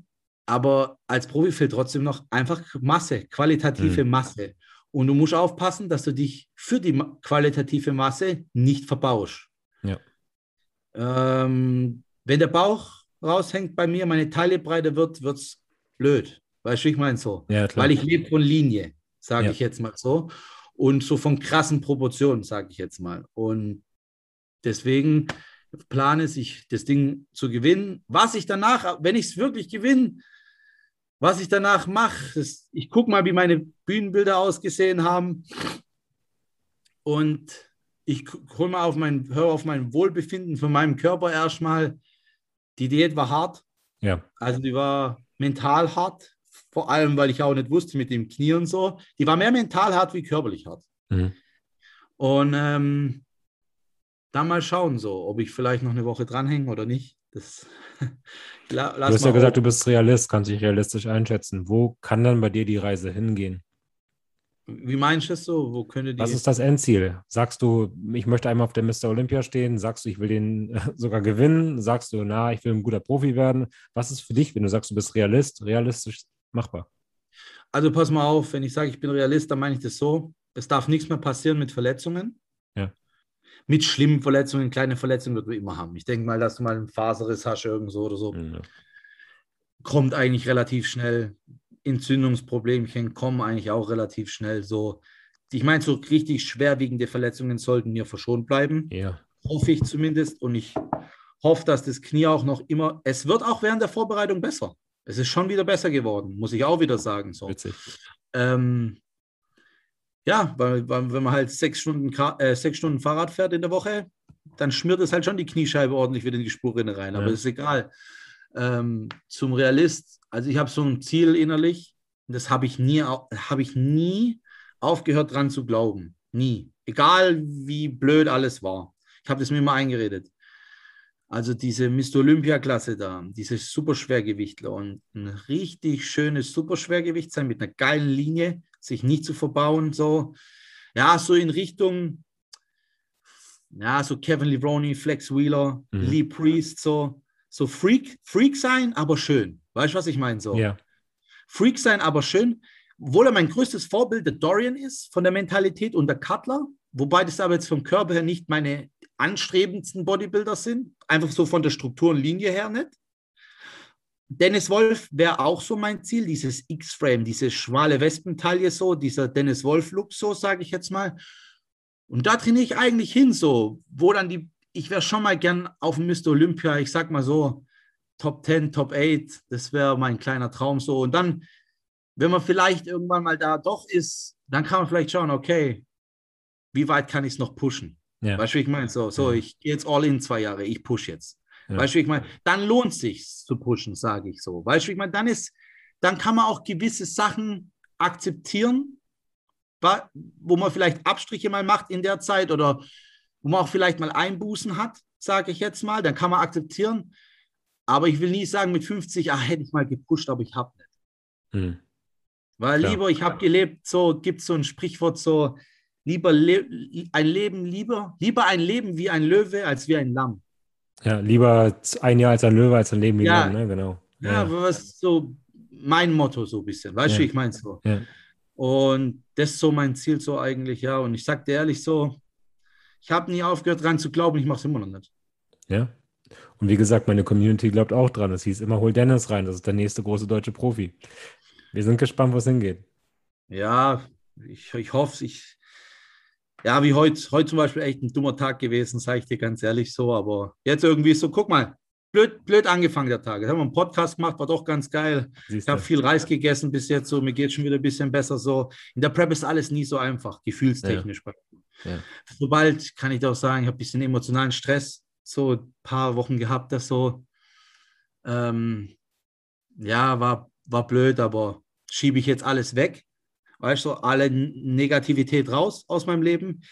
aber als Profi fehlt trotzdem noch einfach Masse, qualitative mhm. Masse. Und du musst aufpassen, dass du dich für die qualitative Masse nicht verbaust. Ähm, wenn der Bauch raushängt bei mir, meine Teile breiter wird, wird es blöd. Weißt du, ich meine so. Ja, Weil ich lebe von Linie, sage ja. ich jetzt mal so. Und so von krassen Proportionen, sage ich jetzt mal. Und deswegen, Plan ist, ich, das Ding zu gewinnen. Was ich danach, wenn ich es wirklich gewinne, was ich danach mache, ich gucke mal, wie meine Bühnenbilder ausgesehen haben und ich hole mal auf mein, höre auf mein Wohlbefinden von meinem Körper erstmal. Die Diät war hart. Ja. Also die war mental hart, vor allem, weil ich auch nicht wusste mit dem Knie und so. Die war mehr mental hart wie körperlich hart. Mhm. Und ähm, dann mal schauen, so, ob ich vielleicht noch eine Woche dranhänge oder nicht. Das, du hast ja gesagt, du bist Realist, kannst dich realistisch einschätzen. Wo kann dann bei dir die Reise hingehen? Wie meinst du das so? Wo könnte die... Was ist das Endziel? Sagst du, ich möchte einmal auf der Mr. Olympia stehen? Sagst du, ich will den sogar gewinnen? Sagst du, na, ich will ein guter Profi werden? Was ist für dich, wenn du sagst, du bist Realist, realistisch machbar? Also pass mal auf, wenn ich sage, ich bin Realist, dann meine ich das so. Es darf nichts mehr passieren mit Verletzungen. Ja. Mit schlimmen Verletzungen, kleine Verletzungen wird man immer haben. Ich denke mal, dass du mal einen Faserriss hast, irgend so oder so. Ja. Kommt eigentlich relativ schnell. Entzündungsproblemchen kommen eigentlich auch relativ schnell. So, ich meine, so richtig schwerwiegende Verletzungen sollten mir verschont bleiben. Ja. Hoffe ich zumindest. Und ich hoffe, dass das Knie auch noch immer. Es wird auch während der Vorbereitung besser. Es ist schon wieder besser geworden, muss ich auch wieder sagen. So. Ähm, ja, weil, weil, wenn man halt sechs Stunden, äh, sechs Stunden Fahrrad fährt in der Woche, dann schmiert es halt schon die Kniescheibe ordentlich wieder in die Spurrinne rein. Aber ja. ist egal. Ähm, zum Realist, also ich habe so ein Ziel innerlich, das habe ich nie, habe ich nie aufgehört dran zu glauben. Nie. Egal wie blöd alles war. Ich habe das mir immer eingeredet. Also diese Mr. Olympia-Klasse da, diese Superschwergewichtler und ein richtig schönes Superschwergewicht sein mit einer geilen Linie, sich nicht zu verbauen, so. Ja, so in Richtung, ja, so Kevin Levroni, Flex Wheeler, mhm. Lee Priest, so, so Freak, Freak sein, aber schön. Weißt du, was ich meine? So. Ja. Freak sein, aber schön. Obwohl er mein größtes Vorbild der Dorian ist, von der Mentalität und der Cutler, wobei das aber jetzt vom Körper her nicht meine anstrebendsten Bodybuilder sind, einfach so von der Struktur und Linie her nicht. Dennis Wolf wäre auch so mein Ziel, dieses X-Frame, diese schmale Wespentaille so, dieser Dennis Wolf-Look so, sage ich jetzt mal. Und da trainiere ich eigentlich hin so, wo dann die, ich wäre schon mal gern auf dem Mr. Olympia, ich sag mal so, Top 10, Top 8, das wäre mein kleiner Traum so. Und dann, wenn man vielleicht irgendwann mal da doch ist, dann kann man vielleicht schauen, okay, wie weit kann ich es noch pushen? Ja. Weißt du, wie ich meine? So, so ja. ich gehe jetzt all in zwei Jahre, ich push jetzt. Ja. Weißt du, wie ich meine? Dann lohnt es sich zu pushen, sage ich so. Weißt du, wie ich meine? Dann ist, dann kann man auch gewisse Sachen akzeptieren, wo man vielleicht Abstriche mal macht in der Zeit oder wo man auch vielleicht mal Einbußen hat, sage ich jetzt mal. Dann kann man akzeptieren. Aber ich will nie sagen mit 50, ach, hätte ich mal gepusht, aber ich habe nicht. Hm. Weil Klar. lieber, ich habe gelebt, so gibt es so ein Sprichwort, so, Lieber le ein Leben lieber, lieber ein Leben wie ein Löwe als wie ein Lamm. Ja, lieber ein Jahr als ein Löwe als ein Leben wie ja, ein Lamm, ne? Genau. Ja, ja, was so mein Motto so ein bisschen. Weißt du, ja. ich meine so. Ja. Und das ist so mein Ziel so eigentlich, ja. Und ich sag dir ehrlich so, ich habe nie aufgehört dran zu glauben, ich mache es immer noch nicht. Ja. Und wie gesagt, meine Community glaubt auch dran. Es hieß immer, hol Dennis rein, das ist der nächste große deutsche Profi. Wir sind gespannt, wo es hingeht. Ja, ich, ich hoffe, ich, ja, wie heute, heute zum Beispiel echt ein dummer Tag gewesen, sage ich dir ganz ehrlich so. Aber jetzt irgendwie so, guck mal, blöd, blöd angefangen der Tag. Jetzt haben wir einen Podcast gemacht, war doch ganz geil. Siehst ich habe viel Reis gegessen bis jetzt, so mir geht schon wieder ein bisschen besser so. In der Prep ist alles nie so einfach, gefühlstechnisch. Ja. Ja. Sobald kann ich auch sagen, ich habe ein bisschen emotionalen Stress, so ein paar Wochen gehabt, das so. Ähm, ja, war, war blöd, aber schiebe ich jetzt alles weg weißt du, alle Negativität raus aus meinem Leben.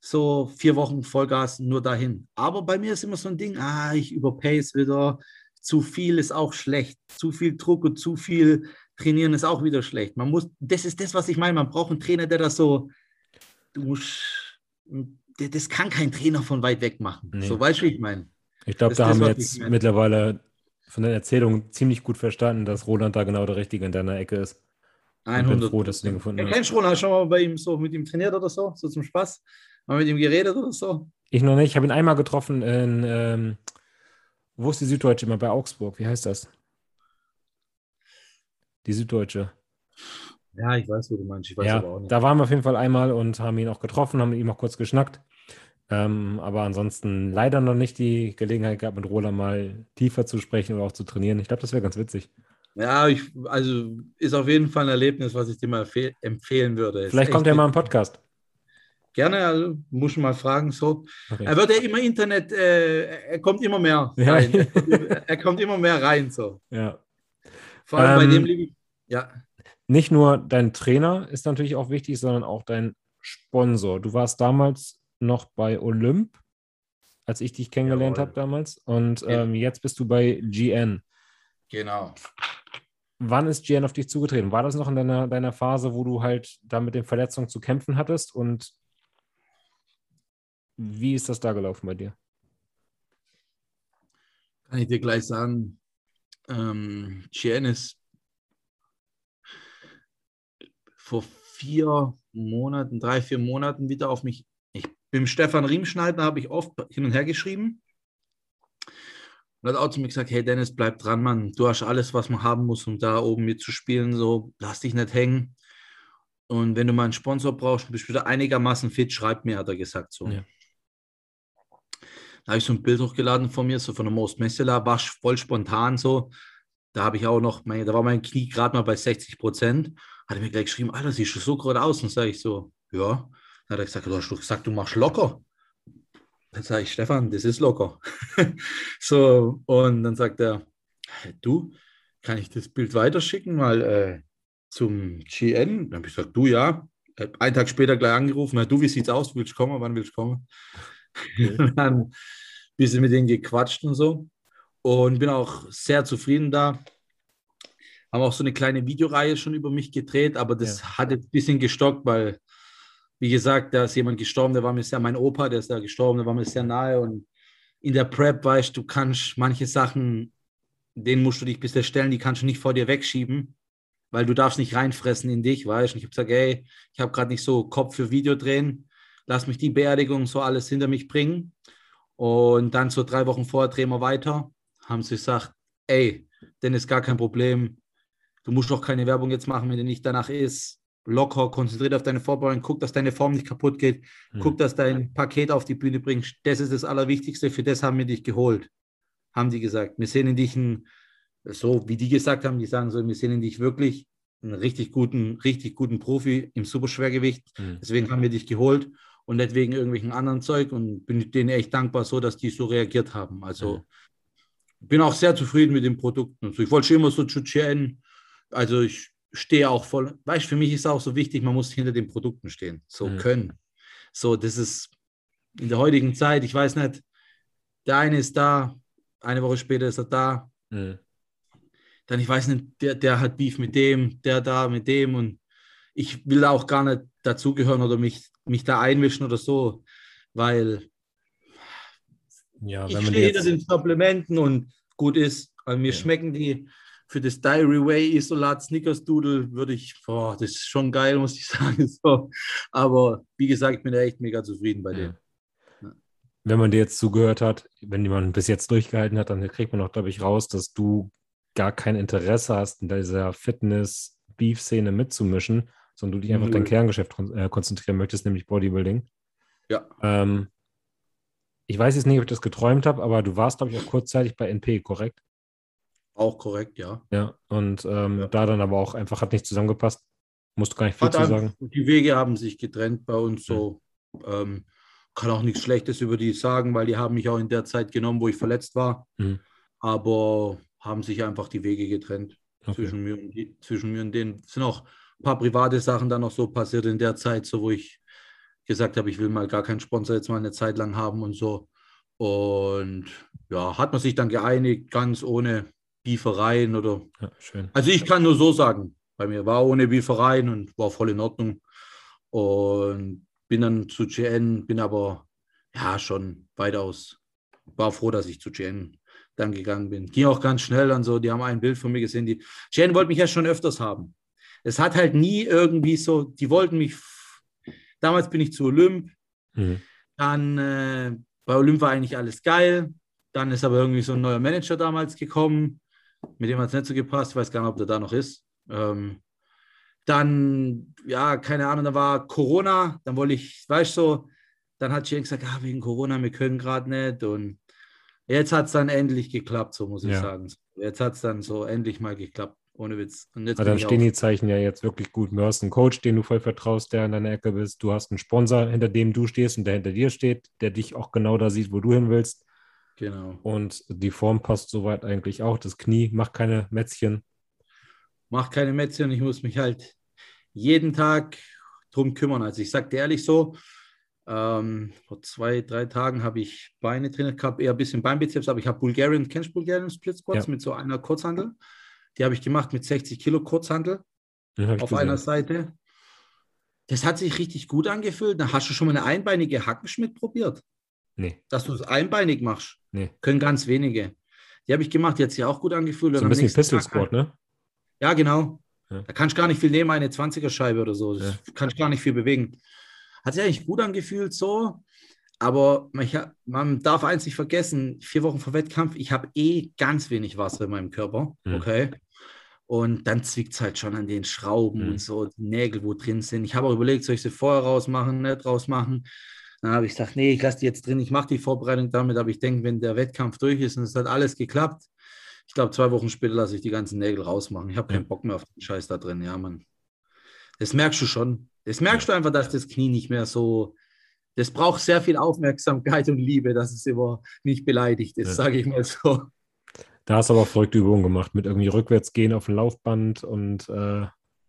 So vier Wochen Vollgas nur dahin. Aber bei mir ist immer so ein Ding, ah, ich überpace wieder. Zu viel ist auch schlecht. Zu viel Druck und zu viel trainieren ist auch wieder schlecht. Man muss, das ist das, was ich meine. Man braucht einen Trainer, der das so, du musst, das kann kein Trainer von weit weg machen. Nee. So weißt du, wie ich meine. Ich glaube, da haben wir jetzt mittlerweile von der Erzählung ziemlich gut verstanden, dass Roland da genau der Richtige in deiner Ecke ist. 100. Ich bin froh, dass du den gefunden hast. Kennst du Ronald schon mal bei ihm so mit ihm trainiert oder so? So zum Spaß? Mal mit ihm geredet oder so? Ich noch nicht. Ich habe ihn einmal getroffen in, ähm, wo ist die Süddeutsche immer? Bei Augsburg. Wie heißt das? Die Süddeutsche. Ja, ich weiß, wo du meinst. Ich weiß ja, aber auch nicht. Da waren wir auf jeden Fall einmal und haben ihn auch getroffen, haben mit ihm auch kurz geschnackt. Ähm, aber ansonsten leider noch nicht die Gelegenheit gehabt, mit Roland mal tiefer zu sprechen oder auch zu trainieren. Ich glaube, das wäre ganz witzig. Ja, ich, also ist auf jeden Fall ein Erlebnis, was ich dir mal empfehlen würde. Ist Vielleicht kommt er mal im Podcast. Gerne, also muss ich mal fragen. So. Okay. Er wird ja immer Internet, äh, er kommt immer mehr rein. Ja. er kommt immer mehr rein. So. Ja. Vor allem ähm, bei dem liebe ja. Nicht nur dein Trainer ist natürlich auch wichtig, sondern auch dein Sponsor. Du warst damals noch bei Olymp, als ich dich kennengelernt habe damals. Und ähm, jetzt bist du bei GN. Genau. Wann ist GN auf dich zugetreten? War das noch in deiner, deiner Phase, wo du halt da mit den Verletzungen zu kämpfen hattest? Und wie ist das da gelaufen bei dir? Kann ich dir gleich sagen. Ähm, GN ist vor vier Monaten, drei, vier Monaten wieder auf mich. Ich bin Stefan Riemschneider, habe ich oft hin und her geschrieben. Und hat auch zu mir gesagt, hey Dennis, bleib dran, Mann. Du hast alles, was man haben muss, um da oben mitzuspielen. So, lass dich nicht hängen. Und wenn du mal einen Sponsor brauchst, bist du wieder einigermaßen fit, schreib mir, hat er gesagt. So. Ja. Da habe ich so ein Bild hochgeladen von mir, so von der Most Messela, war voll spontan so. Da habe ich auch noch, mein, da war mein Knie gerade mal bei 60 Prozent. Hat er mir gleich geschrieben, Alter, siehst du so gerade aus? Und sage ich so, ja. Dann hat er gesagt, du hast doch gesagt, du machst locker. Dann sage ich, Stefan, das ist locker. so, und dann sagt er, du, kann ich das Bild weiterschicken, mal äh, zum GN? Dann habe ich gesagt, du ja. Einen Tag später gleich angerufen, du, wie sieht's aus? Willst du kommen? Wann willst du kommen? Okay. dann ein bisschen mit denen gequatscht und so. Und bin auch sehr zufrieden da. Haben auch so eine kleine Videoreihe schon über mich gedreht, aber das ja. hat jetzt ein bisschen gestockt, weil wie gesagt, da ist jemand gestorben, der war mir sehr, mein Opa, der ist da gestorben, der war mir sehr nahe. Und in der Prep weißt du, kannst manche Sachen, denen musst du dich bisher stellen, die kannst du nicht vor dir wegschieben, weil du darfst nicht reinfressen in dich, weißt du. Ich habe gesagt, ey, ich habe gerade nicht so Kopf für Video drehen, lass mich die Beerdigung so alles hinter mich bringen. Und dann so drei Wochen vorher drehen wir weiter, haben sie gesagt, ey, denn ist gar kein Problem, du musst doch keine Werbung jetzt machen, wenn dir nicht danach ist, locker, konzentriert auf deine Vorbereitung, guck, dass deine Form nicht kaputt geht, mhm. guck, dass dein Paket auf die Bühne bringst. Das ist das Allerwichtigste, für das haben wir dich geholt, haben die gesagt. Wir sehen in dich einen, so wie die gesagt haben, die sagen so, wir sehen in dich wirklich einen richtig guten, richtig guten Profi im Superschwergewicht. Mhm. Deswegen haben wir dich geholt und nicht wegen irgendwelchen anderen Zeug und bin denen echt dankbar so, dass die so reagiert haben. Also mhm. bin auch sehr zufrieden mit den Produkten. Also ich wollte schon immer so zu also ich stehe auch voll, weißt du, für mich ist auch so wichtig, man muss hinter den Produkten stehen, so mhm. können. So, das ist in der heutigen Zeit, ich weiß nicht, der eine ist da, eine Woche später ist er da. Mhm. Dann, ich weiß nicht, der, der hat Beef mit dem, der da mit dem und ich will auch gar nicht dazugehören oder mich, mich da einmischen oder so, weil ja, ich stehe hinter den Supplementen und gut ist, weil mir ja. schmecken die für das Diary Way Isolat Snickers Doodle würde ich, boah, das ist schon geil, muss ich sagen. So. Aber wie gesagt, ich bin echt mega zufrieden bei dem. Ja. Wenn man dir jetzt zugehört hat, wenn jemand bis jetzt durchgehalten hat, dann kriegt man auch, glaube ich, raus, dass du gar kein Interesse hast, in dieser Fitness-Beef-Szene mitzumischen, sondern du dich einfach auf dein Kerngeschäft äh, konzentrieren möchtest, nämlich Bodybuilding. Ja. Ähm, ich weiß jetzt nicht, ob ich das geträumt habe, aber du warst, glaube ich, auch kurzzeitig bei NP, korrekt? Auch korrekt, ja. Ja, und ähm, ja. da dann aber auch einfach hat nicht zusammengepasst. Musst du gar nicht viel hat zu sagen. Die Wege haben sich getrennt bei uns so. Ähm, kann auch nichts Schlechtes über die sagen, weil die haben mich auch in der Zeit genommen, wo ich verletzt war. Mhm. Aber haben sich einfach die Wege getrennt okay. zwischen, mir und die, zwischen mir und denen. Es sind auch ein paar private Sachen dann noch so passiert in der Zeit, so wo ich gesagt habe, ich will mal gar keinen Sponsor jetzt mal eine Zeit lang haben und so. Und ja, hat man sich dann geeinigt, ganz ohne Biefereien oder. Ja, schön. Also ich kann nur so sagen, bei mir war ohne Biefereien und war voll in Ordnung. Und bin dann zu GN, bin aber ja schon weitaus, war froh, dass ich zu GN dann gegangen bin. Ging auch ganz schnell und so, die haben ein Bild von mir gesehen. Die GN wollte mich ja schon öfters haben. Es hat halt nie irgendwie so, die wollten mich, damals bin ich zu Olymp, mhm. dann äh, bei Olymp war eigentlich alles geil. Dann ist aber irgendwie so ein neuer Manager damals gekommen mit dem hat es nicht so gepasst. Ich weiß gar nicht, ob der da noch ist. Ähm, dann, ja, keine Ahnung, da war Corona. Dann wollte ich, weißt du, so, dann hat Jen gesagt, ah, wegen Corona, wir können gerade nicht. Und jetzt hat es dann endlich geklappt, so muss ich Ja. sagen. Jetzt hat es dann so endlich mal geklappt, ohne Witz. Und jetzt bin dann stehen die Zeichen ja jetzt wirklich gut. Du hast einen Coach, den du voll vertraust, der in deiner Ecke bist. Du hast einen Sponsor, hinter dem du stehst und der hinter dir steht, der dich auch genau da sieht, wo du hin willst. Genau. Und die Form passt soweit eigentlich auch. Das Knie macht keine Mätzchen. Mach keine Mätzchen, ich muss mich halt jeden Tag drum kümmern. Also ich sage dir ehrlich so, ähm, vor zwei, drei Tagen habe ich Beine trainiert gehabt, eher ein bisschen Beinbizeps, aber ich habe Bulgarian, kennst du Bulgarian Split Squats Ja. mit so einer Kurzhandel? Die habe ich gemacht mit 60 Kilo Kurzhandel ich auf einer Seite. Das hat sich richtig gut angefühlt. Da hast du schon mal eine einbeinige Hackenschmidt probiert, Nee, dass du es einbeinig machst. nee. Können ganz wenige. Die habe ich gemacht, die hat sich auch gut angefühlt. So ein bisschen Pistol Squat, ne? Ja, genau. Ja. Da kannst du gar nicht viel nehmen, eine 20er-Scheibe oder so. Das Ja. kannst gar nicht viel bewegen. Hat sich eigentlich gut angefühlt so, aber man, man darf eins nicht vergessen, vier Wochen vor Wettkampf, ich habe eh ganz wenig Wasser in meinem Körper, Mhm. okay? Und dann zwickt es halt schon an den Schrauben Mhm. und so, die Nägel, wo drin sind. Ich habe auch überlegt, soll ich sie vorher rausmachen, nicht rausmachen. Dann habe ich gesagt, nee, ich lasse die jetzt drin, ich mache die Vorbereitung damit, aber ich denke, wenn der Wettkampf durch ist und es hat alles geklappt, ich glaube, zwei Wochen später lasse ich die ganzen Nägel rausmachen. Ich habe keinen. Bock mehr auf den Scheiß da drin, ja, Mann. Das merkst du schon. Das merkst du einfach, dass das Knie nicht mehr so. Das braucht sehr viel Aufmerksamkeit und Liebe, dass es immer nicht beleidigt ist, Ja. sage ich mal so. Da hast du aber auch verrückte Übungen gemacht, mit irgendwie rückwärts gehen auf dem Laufband und äh,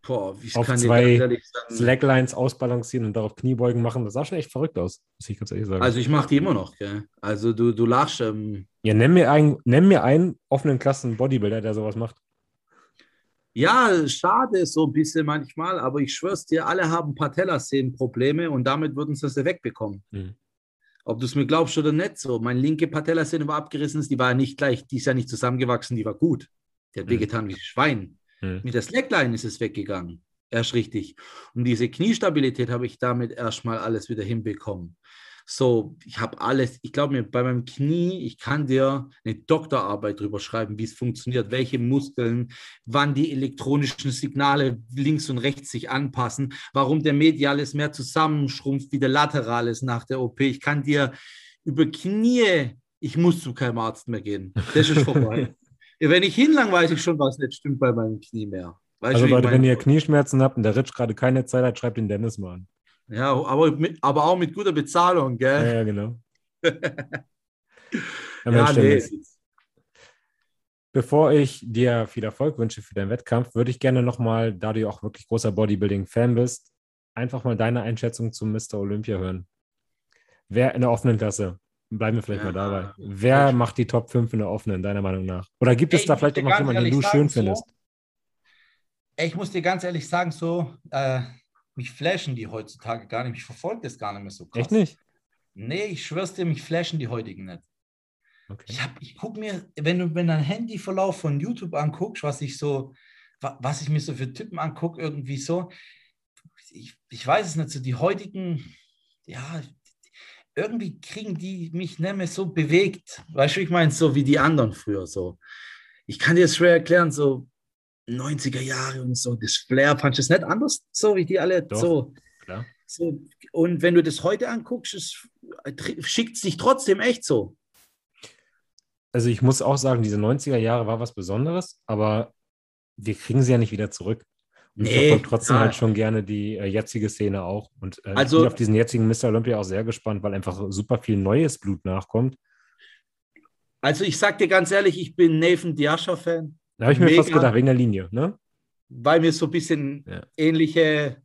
Boah, ich Auf kann zwei. Slacklines ausbalancieren und darauf Kniebeugen machen. Das sah schon echt verrückt aus, muss ich ganz ehrlich sagen. Also ich mache die immer noch, gell? Also du, du lachst. Ähm, ja, nenn mir, einen, nenn mir einen offenen Klassen Bodybuilder, der sowas macht. ja, schade so ein bisschen manchmal, aber ich schwör's dir, alle haben Patellasehnenprobleme und damit würden sie sie wegbekommen. Mhm. Ob du es mir glaubst oder nicht so. Meine linke Patellasehne war abgerissen, die war ja nicht gleich, die ist ja nicht zusammengewachsen, die war gut. Die hat Mhm. wehgetan wie ein Schwein. Mhm. Mit der Slackline ist es weggegangen. Erst richtig. Und diese Kniestabilität habe ich damit erstmal alles wieder hinbekommen. So, ich habe alles, ich glaube mir, bei meinem Knie, ich kann dir eine Doktorarbeit drüber schreiben, wie es funktioniert, welche Muskeln, wann die elektronischen Signale links und rechts sich anpassen, warum der Medialis mehr zusammenschrumpft wie der Laterales nach der OP. Ich kann dir über Knie, ich muss zu keinem Arzt mehr gehen. Das ist vorbei. Wenn ich hinlang, weiß ich schon, was nicht stimmt bei meinem Knie mehr. Weißt Also Leute, wenn ihr Knieschmerzen habt und der Rich gerade keine Zeit hat, schreibt den Dennis mal an. Ja, aber, mit, aber auch mit guter Bezahlung, Ja, gell? ja genau. Ja, Ja, Mensch, nee. Bevor ich dir viel Erfolg wünsche für deinen Wettkampf, würde ich gerne nochmal, da du ja auch wirklich großer Bodybuilding-Fan bist, einfach mal deine Einschätzung zum Mr. Olympia hören. Wer in der offenen Klasse, bleiben wir vielleicht Ja, mal dabei, wer macht die Top 5 in der offenen, deiner Meinung nach? Oder gibt es Ey, da ich vielleicht auch noch jemanden, den du schön so- findest? Ich muss dir ganz ehrlich sagen, so, äh, mich flashen die heutzutage gar nicht. Mich verfolgt das gar nicht mehr so krass. Echt nicht? Nee, ich schwör's dir, mich flashen die heutigen nicht. Okay. Ich, hab, ich guck mir, wenn du wenn dein Handyverlauf von YouTube anguckst, was ich so, wa- was ich mir so für Typen angucke, irgendwie so, ich, ich weiß es nicht, so die heutigen, ja, irgendwie kriegen die mich nicht mehr so bewegt. Weißt du, ich meine, so wie die anderen früher so. Ich kann dir das schwer erklären, so 90er Jahre und so, das Flair, fand ich das nicht anders, so wie die alle Doch. so. Klar. So, und wenn du das heute anguckst, es schickt sich trotzdem echt so. Also ich muss auch sagen, diese 90er Jahre war was Besonderes, aber wir kriegen sie ja nicht wieder zurück. Ich Nee, trotzdem ja. halt schon gerne die äh, jetzige Szene auch. Und äh, Also- ich bin auf diesen jetzigen Mr. Olympia auch sehr gespannt, weil einfach super viel neues Blut nachkommt. Also ich sag dir ganz ehrlich, ich bin Nathan Diascha-Fan, Da habe ich mir fast Mega. gedacht, wegen der Linie, ne? weil wir so ein bisschen Ja. ähnliche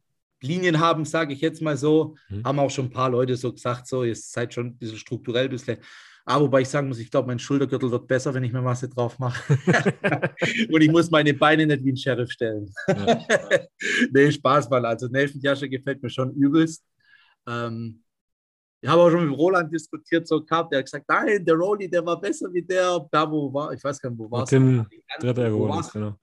Linien haben, sage ich jetzt mal so. Mhm. Haben auch schon ein paar Leute so gesagt, so, ihr seid schon ein bisschen strukturell ein bisschen. Aber wobei ich sagen muss, ich glaube, mein Schultergürtel wird besser, wenn ich mir Masse drauf mache. Und ich muss meine Beine nicht wie ein Sheriff stellen. Ja. nee, Spaß mal. Also Nathan Diascha gefällt mir schon übelst. Ähm, ich habe auch schon mit Roland diskutiert, so gehabt, der hat gesagt, nein, der Rolli, der war besser wie der, da wo war, ich weiß gar nicht, wo war es. Tim Dritter ist, genau.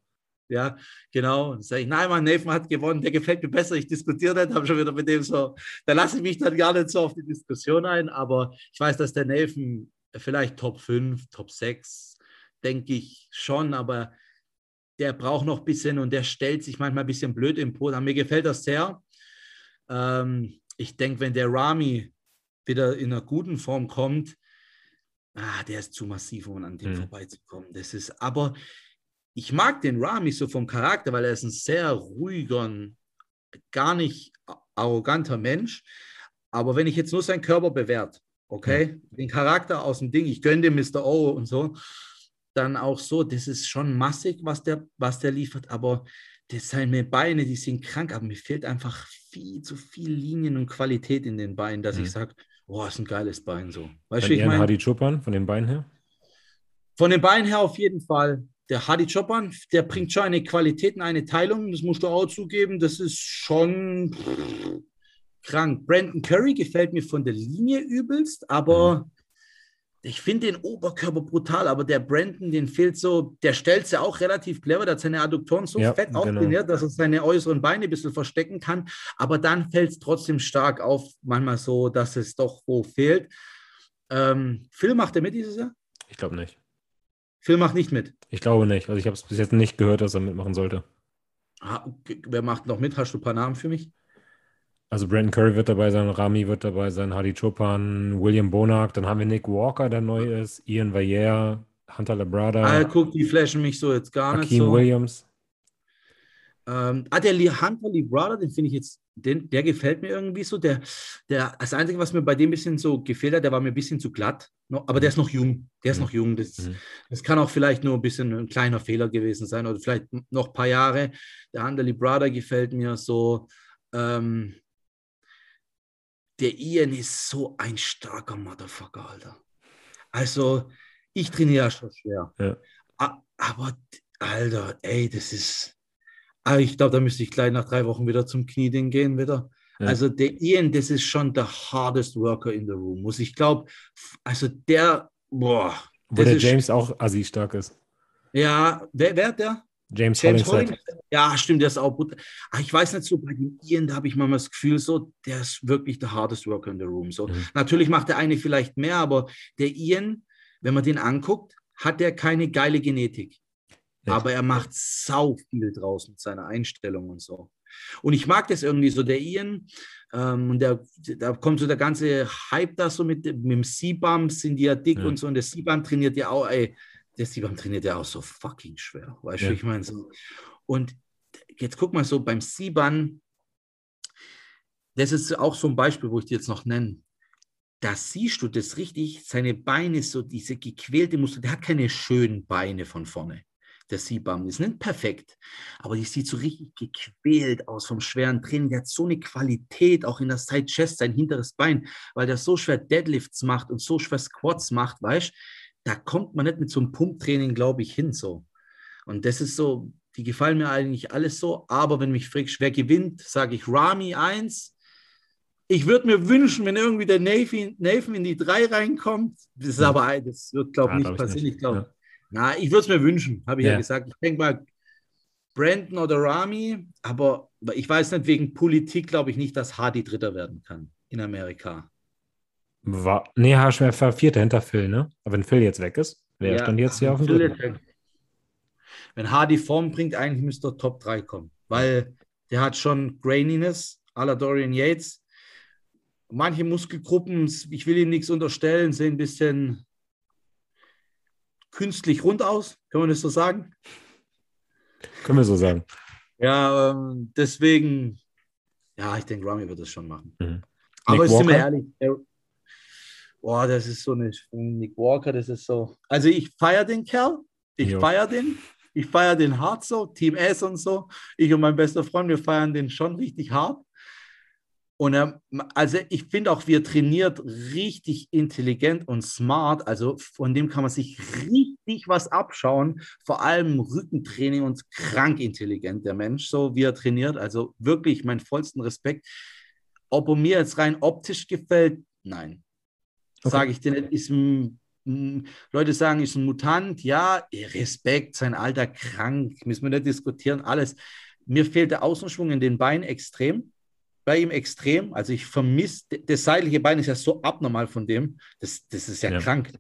Ja, genau. Und sage ich, nein, Mann, Nathan hat gewonnen, der gefällt mir besser. Ich diskutiere nicht, habe schon wieder mit dem so, da lasse ich mich dann gar nicht so auf die Diskussion ein, aber ich weiß, dass der Nathan vielleicht Top 5, Top 6, denke ich schon, aber der braucht noch ein bisschen und der stellt sich manchmal ein bisschen blöd im Po. Mir gefällt das sehr. Ähm, ich denke, wenn der Rami wieder in einer guten Form kommt, ah, der ist zu massiv, um an dem Mhm. vorbeizukommen. Das ist, aber ich mag den Rami so vom Charakter, weil er ist ein sehr ruhiger, gar nicht arroganter Mensch. Aber wenn ich jetzt nur seinen Körper bewerte, okay, den Charakter aus dem Ding, ich gönne dem Mr. O und so, dann auch so, das ist schon massig, was der, was der liefert, aber das seine Beine, die sind krank, aber mir fehlt einfach viel zu viel Linien und Qualität in den Beinen, dass Mhm. ich sage, oh, ist ein geiles Bein so. Weißt du, ich meine? Hadi Chupan von den Beinen her. Von den Beinen her auf jeden Fall. Der Hadi Chopin, der bringt schon eine Qualität und eine Teilung, das musst du auch zugeben, das ist schon krank. Brandon Curry gefällt mir von der Linie übelst, aber ich finde den Oberkörper brutal, aber der Brandon, den fehlt so, der stellt sie auch relativ clever, der hat seine Adduktoren so Ja, fett genau. auftrainiert, dass er seine äußeren Beine ein bisschen verstecken kann, aber dann fällt es trotzdem stark auf, manchmal so, dass es doch wo fehlt. Ähm, Phil macht er mit dieses Jahr? Ich glaube nicht. Phil macht nicht mit. Ich glaube nicht. Also ich habe es bis jetzt nicht gehört, dass er mitmachen sollte. Ah. Wer macht noch mit? Hast du ein paar Namen für mich? Also Brandon Curry wird dabei sein, Rami wird dabei sein, Hadi Chupan, William Bonak, dann haben wir Nick Walker, der neu ist, Ian Valliere, Hunter Labrada, Ah, guck, die flashen mich so jetzt gar nicht Hakeem so. Williams. Ähm, ah, der Hunter Lee Brother, den finde ich jetzt, den, der gefällt mir irgendwie so. Der, der, das Einzige, was mir bei dem ein bisschen so gefehlt hat, der war mir ein bisschen zu glatt. No, aber der ist noch jung. Der ist Mhm. noch jung. Das, Mhm. das kann auch vielleicht nur ein bisschen ein kleiner Fehler gewesen sein oder vielleicht noch ein paar Jahre. Der Hunter Lee Brother gefällt mir so. Ähm, der Ian ist so ein starker Motherfucker, Alter. Also, ich trainiere ja schon schwer. Ja. Aber, Alter, ey, das ist. Ah, ich glaube, da müsste ich gleich nach drei Wochen wieder zum Knieding gehen wieder. Ja. Also der Ian, das ist schon der hardest worker in the room. Muss ich glaube, also der, boah, Wo der James auch assi stark ist. ja, wer, wer hat der? James, James Hollingshead. Ja, stimmt, der ist auch gut. Ah, Ich weiß nicht so, bei dem Ian, da habe ich manchmal das Gefühl, so, der ist wirklich der hardest worker in the room. So. Mhm. Natürlich macht der eine vielleicht mehr, aber der Ian, wenn man den anguckt, hat der keine geile Genetik. Ja. Aber er macht sau viel draus mit seiner Einstellung und so. Und ich mag das irgendwie so, der Ian, ähm, und der, da kommt so der ganze Hype da so mit, dem- mit dem C-Bump, sind die ja dick Ja. und so, und der C-Bump trainiert ja auch, ey, der C-Bump trainiert ja auch so fucking schwer, weißt Ja. du, ich meine so. Und jetzt guck mal so beim C-Bump, das ist auch so ein Beispiel, wo ich dir jetzt noch nenne. Da siehst du das richtig, seine Beine, so diese gequälte Muskel, der hat keine schönen Beine von vorne. Der Siebam ist nicht perfekt, aber die sieht so richtig gequält aus vom schweren Training. Der hat so eine Qualität, auch in der Side Chest, sein hinteres Bein, weil der so schwer Deadlifts macht und so schwer Squats macht, weißt da kommt man nicht mit so einem Pumptraining, glaube ich, hin so. Und das ist so, die gefallen mir eigentlich alles so, aber wenn mich fragst, wer gewinnt, sage ich Rami 1. Ich würde mir wünschen, wenn irgendwie der Nathan, Nathan in die 3 reinkommt. Das ist Ja. aber, das wird, glaube Ah, ich, glaub nicht ich passieren. nicht. Ich glaube, Ja. Na, ich würde es mir wünschen, habe ich ja. Ja. gesagt. Ich denke mal, Brandon oder Rami, aber ich weiß nicht, wegen Politik glaube ich nicht, dass Hardy Dritter werden kann in Amerika. War, nee, Haarschmer war Vierter hinter Phil, ne? Aber wenn Phil jetzt weg ist, wer Ja, stand jetzt hier auf dem dritten? Wenn Hardy Form bringt, eigentlich müsste er Top 3 kommen, weil der hat schon Graininess, à la Dorian Yates. Manche Muskelgruppen, ich will ihm nichts unterstellen, sehen ein bisschen künstlich rund aus, kann man das so sagen? Können wir so sagen. Ja, ähm, deswegen, ja, ich denke, Rami wird das schon machen. Mhm. Aber Nick sind wir ehrlich, der, boah, das ist so eine Nick Walker, das ist so. Also ich feiere den Kerl, ich feiere den, ich feiere den hart so, Team S und so. Ich und mein bester Freund, wir feiern den schon richtig hart. Und er, also ich finde auch, wir trainiert richtig intelligent und smart. Also von dem kann man sich richtig was abschauen. Vor allem Rückentraining und krank intelligent, der Mensch, so wie er trainiert. Also wirklich meinen vollsten Respekt. Ob er mir jetzt rein optisch gefällt, nein. Okay. Sage ich dir nicht. Ist ein, Leute sagen, ist ein Mutant. Ja, Respekt, sein Alter krank. Müssen wir nicht diskutieren. Alles. Mir fehlt der Außenschwung in den Beinen extrem bei ihm extrem. Also ich vermisse, das seitliche Bein ist ja so abnormal von dem. Das, das ist ja, Ja. krank.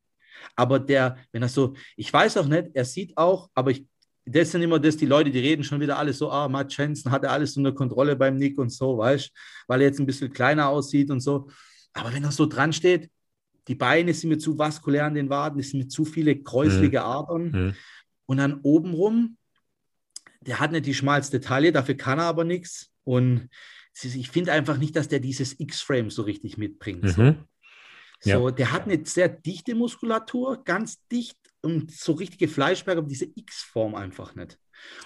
Aber der, wenn er so, ich weiß auch nicht, er sieht auch, aber ich, das sind immer das, die Leute, die reden schon wieder alles so, ah, Matt Jensen hatte alles unter Kontrolle beim Nick und so, weißt weil er jetzt ein bisschen kleiner aussieht und so. Aber wenn er so dran steht, die Beine sind mir zu vaskulär an den Waden, es sind mir zu viele kräuslige Adern. Mhm. Und dann obenrum, der hat nicht die schmalste Taille, dafür kann er aber nichts. Und ich finde einfach nicht, dass der dieses X-Frame so richtig mitbringt. So. Mhm. Ja. So, der hat eine sehr dichte Muskulatur, ganz dicht und so richtige Fleischberge, aber diese X-Form einfach nicht.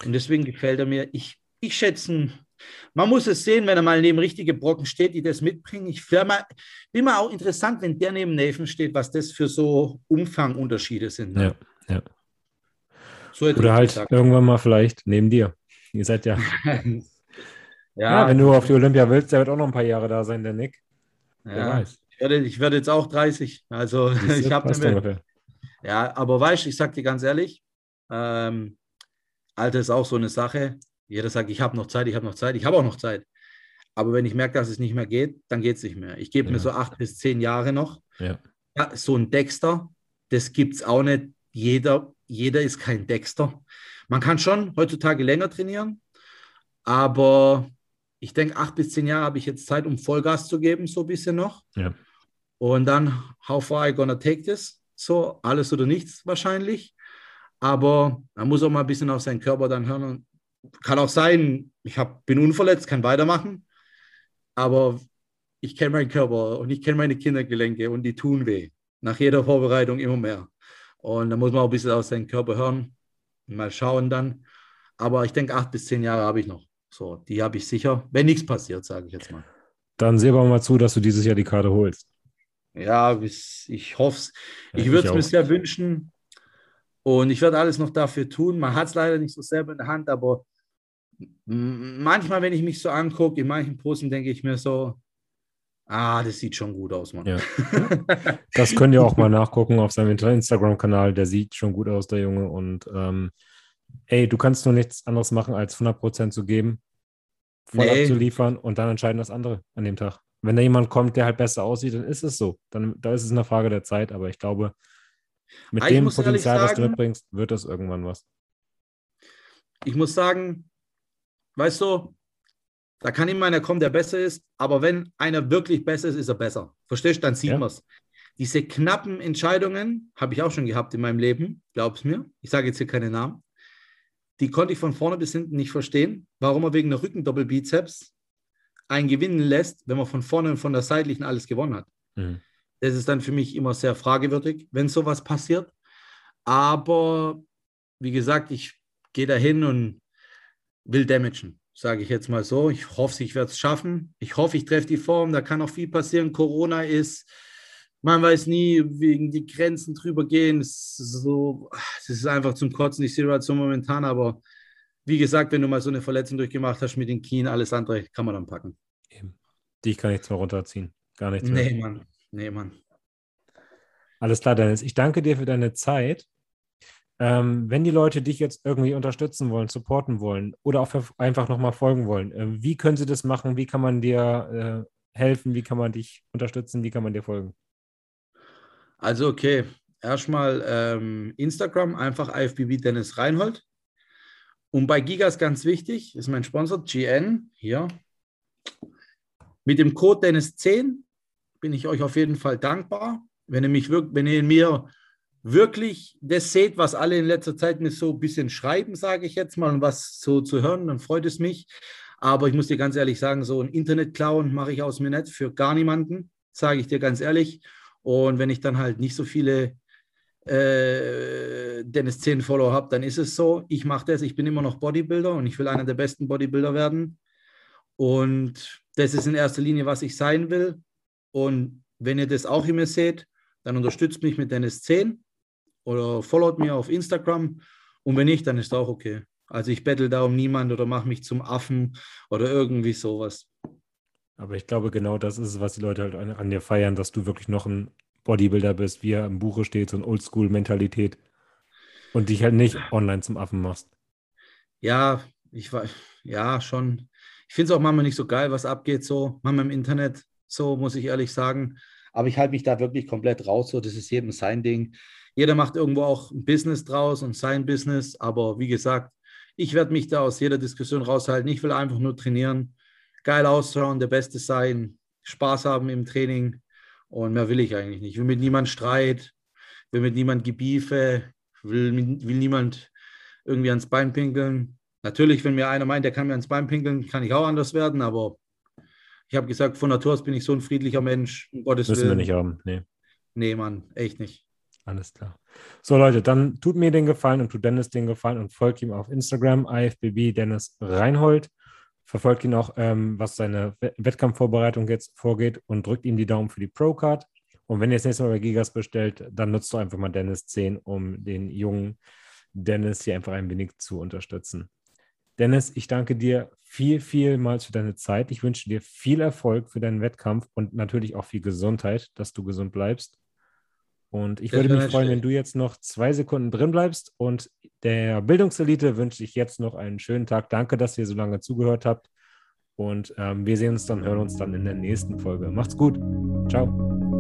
Und deswegen gefällt er mir. Ich, ich schätze, man muss es sehen, wenn er mal neben richtige Brocken steht, die das mitbringen. Ich mal, bin mal auch interessant, wenn der neben Nathan steht, was das für so Umfangunterschiede sind. ne? Ja, ja. So Oder halt gesagt. irgendwann mal vielleicht neben dir. Ihr seid ja, ja, ja, wenn du auf die Olympia willst, der wird auch noch ein paar Jahre da sein, der Nick. Wer ja. weiß. Ich, werde, ich werde jetzt auch 30. Also Siehst ich habe. Ja, aber weißt du, ich sag dir ganz ehrlich, ähm, Alter ist auch so eine Sache. Jeder sagt, ich habe noch Zeit, ich habe noch Zeit, ich habe auch noch Zeit. Aber wenn ich merke, dass es nicht mehr geht, dann geht es nicht mehr. Ich gebe Ja. mir so acht bis zehn Jahre noch. Ja. Ja, so ein Dexter, das gibt es auch nicht. Jeder, jeder ist kein Dexter. Man kann schon heutzutage länger trainieren, aber ich denke, acht bis zehn Jahre habe ich jetzt Zeit, um Vollgas zu geben, so ein bisschen noch. Ja. Und dann, how far I gonna take this? So, alles oder nichts wahrscheinlich. Aber man muss auch mal ein bisschen auf seinen Körper dann hören. Und kann auch sein, ich hab, bin unverletzt, kann weitermachen. Aber ich kenne meinen Körper und ich kenne meine Kindergelenke und die tun weh. Nach jeder Vorbereitung immer mehr. Und da muss man auch ein bisschen auf seinen Körper hören. Mal schauen dann. Aber ich denke, acht bis zehn Jahre habe ich noch. So, die habe ich sicher. Wenn nichts passiert, sage ich jetzt mal. Dann sehen wir mal zu, dass du dieses Jahr die Karte holst. Ja, ich hoffe es. Ja, ich würde es mir sehr wünschen. Und ich werde alles noch dafür tun. Man hat es leider nicht so selber in der Hand, aber manchmal, wenn ich mich so angucke, in manchen Posten denke ich mir so, ah, das sieht schon gut aus, Mann. Ja. Das könnt ihr auch mal nachgucken auf seinem Instagram-Kanal. Der sieht schon gut aus, der Junge. Und ähm, ey, du kannst nur nichts anderes machen, als 100% zu geben, voll Nee. abzuliefern und dann entscheiden das andere an dem Tag. Wenn da jemand kommt, der halt besser aussieht, dann ist es so. Dann da ist es eine Frage der Zeit. Aber ich glaube, mit Aber dem Potenzial, das du sagen- mitbringst, wird das irgendwann was. ich muss sagen, weißt du, da kann immer einer kommen, der besser ist, aber wenn einer wirklich besser ist, ist er besser. Verstehst du? Dann sieht Ja. man es. Diese knappen Entscheidungen habe ich auch schon gehabt in meinem Leben, glaub's mir. Ich sage jetzt hier keine Namen. Die konnte ich von vorne bis hinten nicht verstehen, warum er wegen der Rückendoppelbizeps einen gewinnen lässt, wenn man von vorne und von der seitlichen alles gewonnen hat. Mhm. Das ist dann für mich immer sehr fragewürdig, wenn sowas passiert. Aber wie gesagt, ich gehe dahin und will damagen, sage ich jetzt mal so. Ich hoffe, ich werde es schaffen. Ich hoffe, ich treffe die Form. Da kann auch viel passieren. Corona ist, man weiß nie, wegen die Grenzen drüber gehen. Es ist, so, es ist einfach zum Kotzen die Situation momentan. Aber wie gesagt, wenn du mal so eine Verletzung durchgemacht hast mit den Knien, alles andere kann man dann packen. Eben. Dich kann nichts mehr runterziehen. Gar nichts mehr. Nee, Mann. Nee, Mann. Alles klar, Dennis. Ich danke dir für deine Zeit. Ähm, wenn die Leute dich jetzt irgendwie unterstützen wollen, supporten wollen oder auch einfach nochmal folgen wollen, äh, wie können sie das machen? Wie kann man dir äh, helfen? Wie kann man dich unterstützen? Wie kann man dir folgen? Also, okay. Erstmal ähm, Instagram, einfach IFBB Dennis Reinhold. Und bei Gigas ganz wichtig, ist mein Sponsor, GN, hier. Mit dem Code Dennis10 bin ich euch auf jeden Fall dankbar. Wenn ihr, mich wenn ihr mir wirklich das seht, was alle in letzter Zeit mir so ein bisschen schreiben, sage ich jetzt mal, und was so zu hören, dann freut es mich. Aber ich muss dir ganz ehrlich sagen, so ein Internet-Clown mache ich aus mir nicht für gar niemanden, sage ich dir ganz ehrlich. Und wenn ich dann halt nicht so viele äh, Dennis 10 Follower habe, dann ist es so. Ich mache das, ich bin immer noch Bodybuilder und ich will einer der besten Bodybuilder werden. Und das ist in erster Linie, was ich sein will. Und wenn ihr das auch in mir seht, dann unterstützt mich mit Dennis 10 oder followt mir auf Instagram. Und wenn nicht, dann ist auch okay. Also ich bettel da um niemand oder mache mich zum Affen oder irgendwie sowas. Aber ich glaube, genau das ist es, was die Leute halt an, an dir feiern, dass du wirklich noch ein Bodybuilder bist, wie er im Buche steht, so eine Oldschool-Mentalität und dich halt nicht online zum Affen machst. Ja, ich war, ja, schon. Ich finde es auch manchmal nicht so geil, was abgeht, so, manchmal im Internet, so muss ich ehrlich sagen. Aber ich halte mich da wirklich komplett raus, so, das ist jedem sein Ding. Jeder macht irgendwo auch ein Business draus und sein Business, aber wie gesagt, ich werde mich da aus jeder Diskussion raushalten. Ich will einfach nur trainieren, geil ausschauen, der Beste sein, Spaß haben im Training Und mehr will ich eigentlich nicht. Ich will mit niemand Streit, will mit niemand Gebiefe, will, will niemand irgendwie ans Bein pinkeln. Natürlich, wenn mir einer meint, der kann mir ans Bein pinkeln, kann ich auch anders werden, aber ich habe gesagt, von Natur aus bin ich so ein friedlicher Mensch. Um Gottes Müssen Willen. wir nicht haben, nee. Nee, Mann, echt nicht. Alles klar. So, Leute, dann tut mir den Gefallen und tut Dennis den Gefallen und folgt ihm auf Instagram, IFBB Dennis Reinhold. Verfolgt ihn auch, ähm, was seine Wettkampfvorbereitung jetzt vorgeht und drückt ihm die Daumen für die Pro-Card. Und wenn ihr das nächste Mal bei Gigas bestellt, dann nutzt doch einfach mal Dennis 10, um den jungen Dennis hier einfach ein wenig zu unterstützen. Dennis, ich danke dir viel, vielmals für deine Zeit. Ich wünsche dir viel Erfolg für deinen Wettkampf und natürlich auch viel Gesundheit, dass du gesund bleibst. Und ich würde mich freuen, wenn du jetzt noch zwei Sekunden drin bleibst. Und der Bildungselite wünsche ich jetzt noch einen schönen Tag. Danke, dass ihr so lange zugehört habt. Und ähm, wir sehen uns dann, hören uns dann in der nächsten Folge. Macht's gut. Ciao.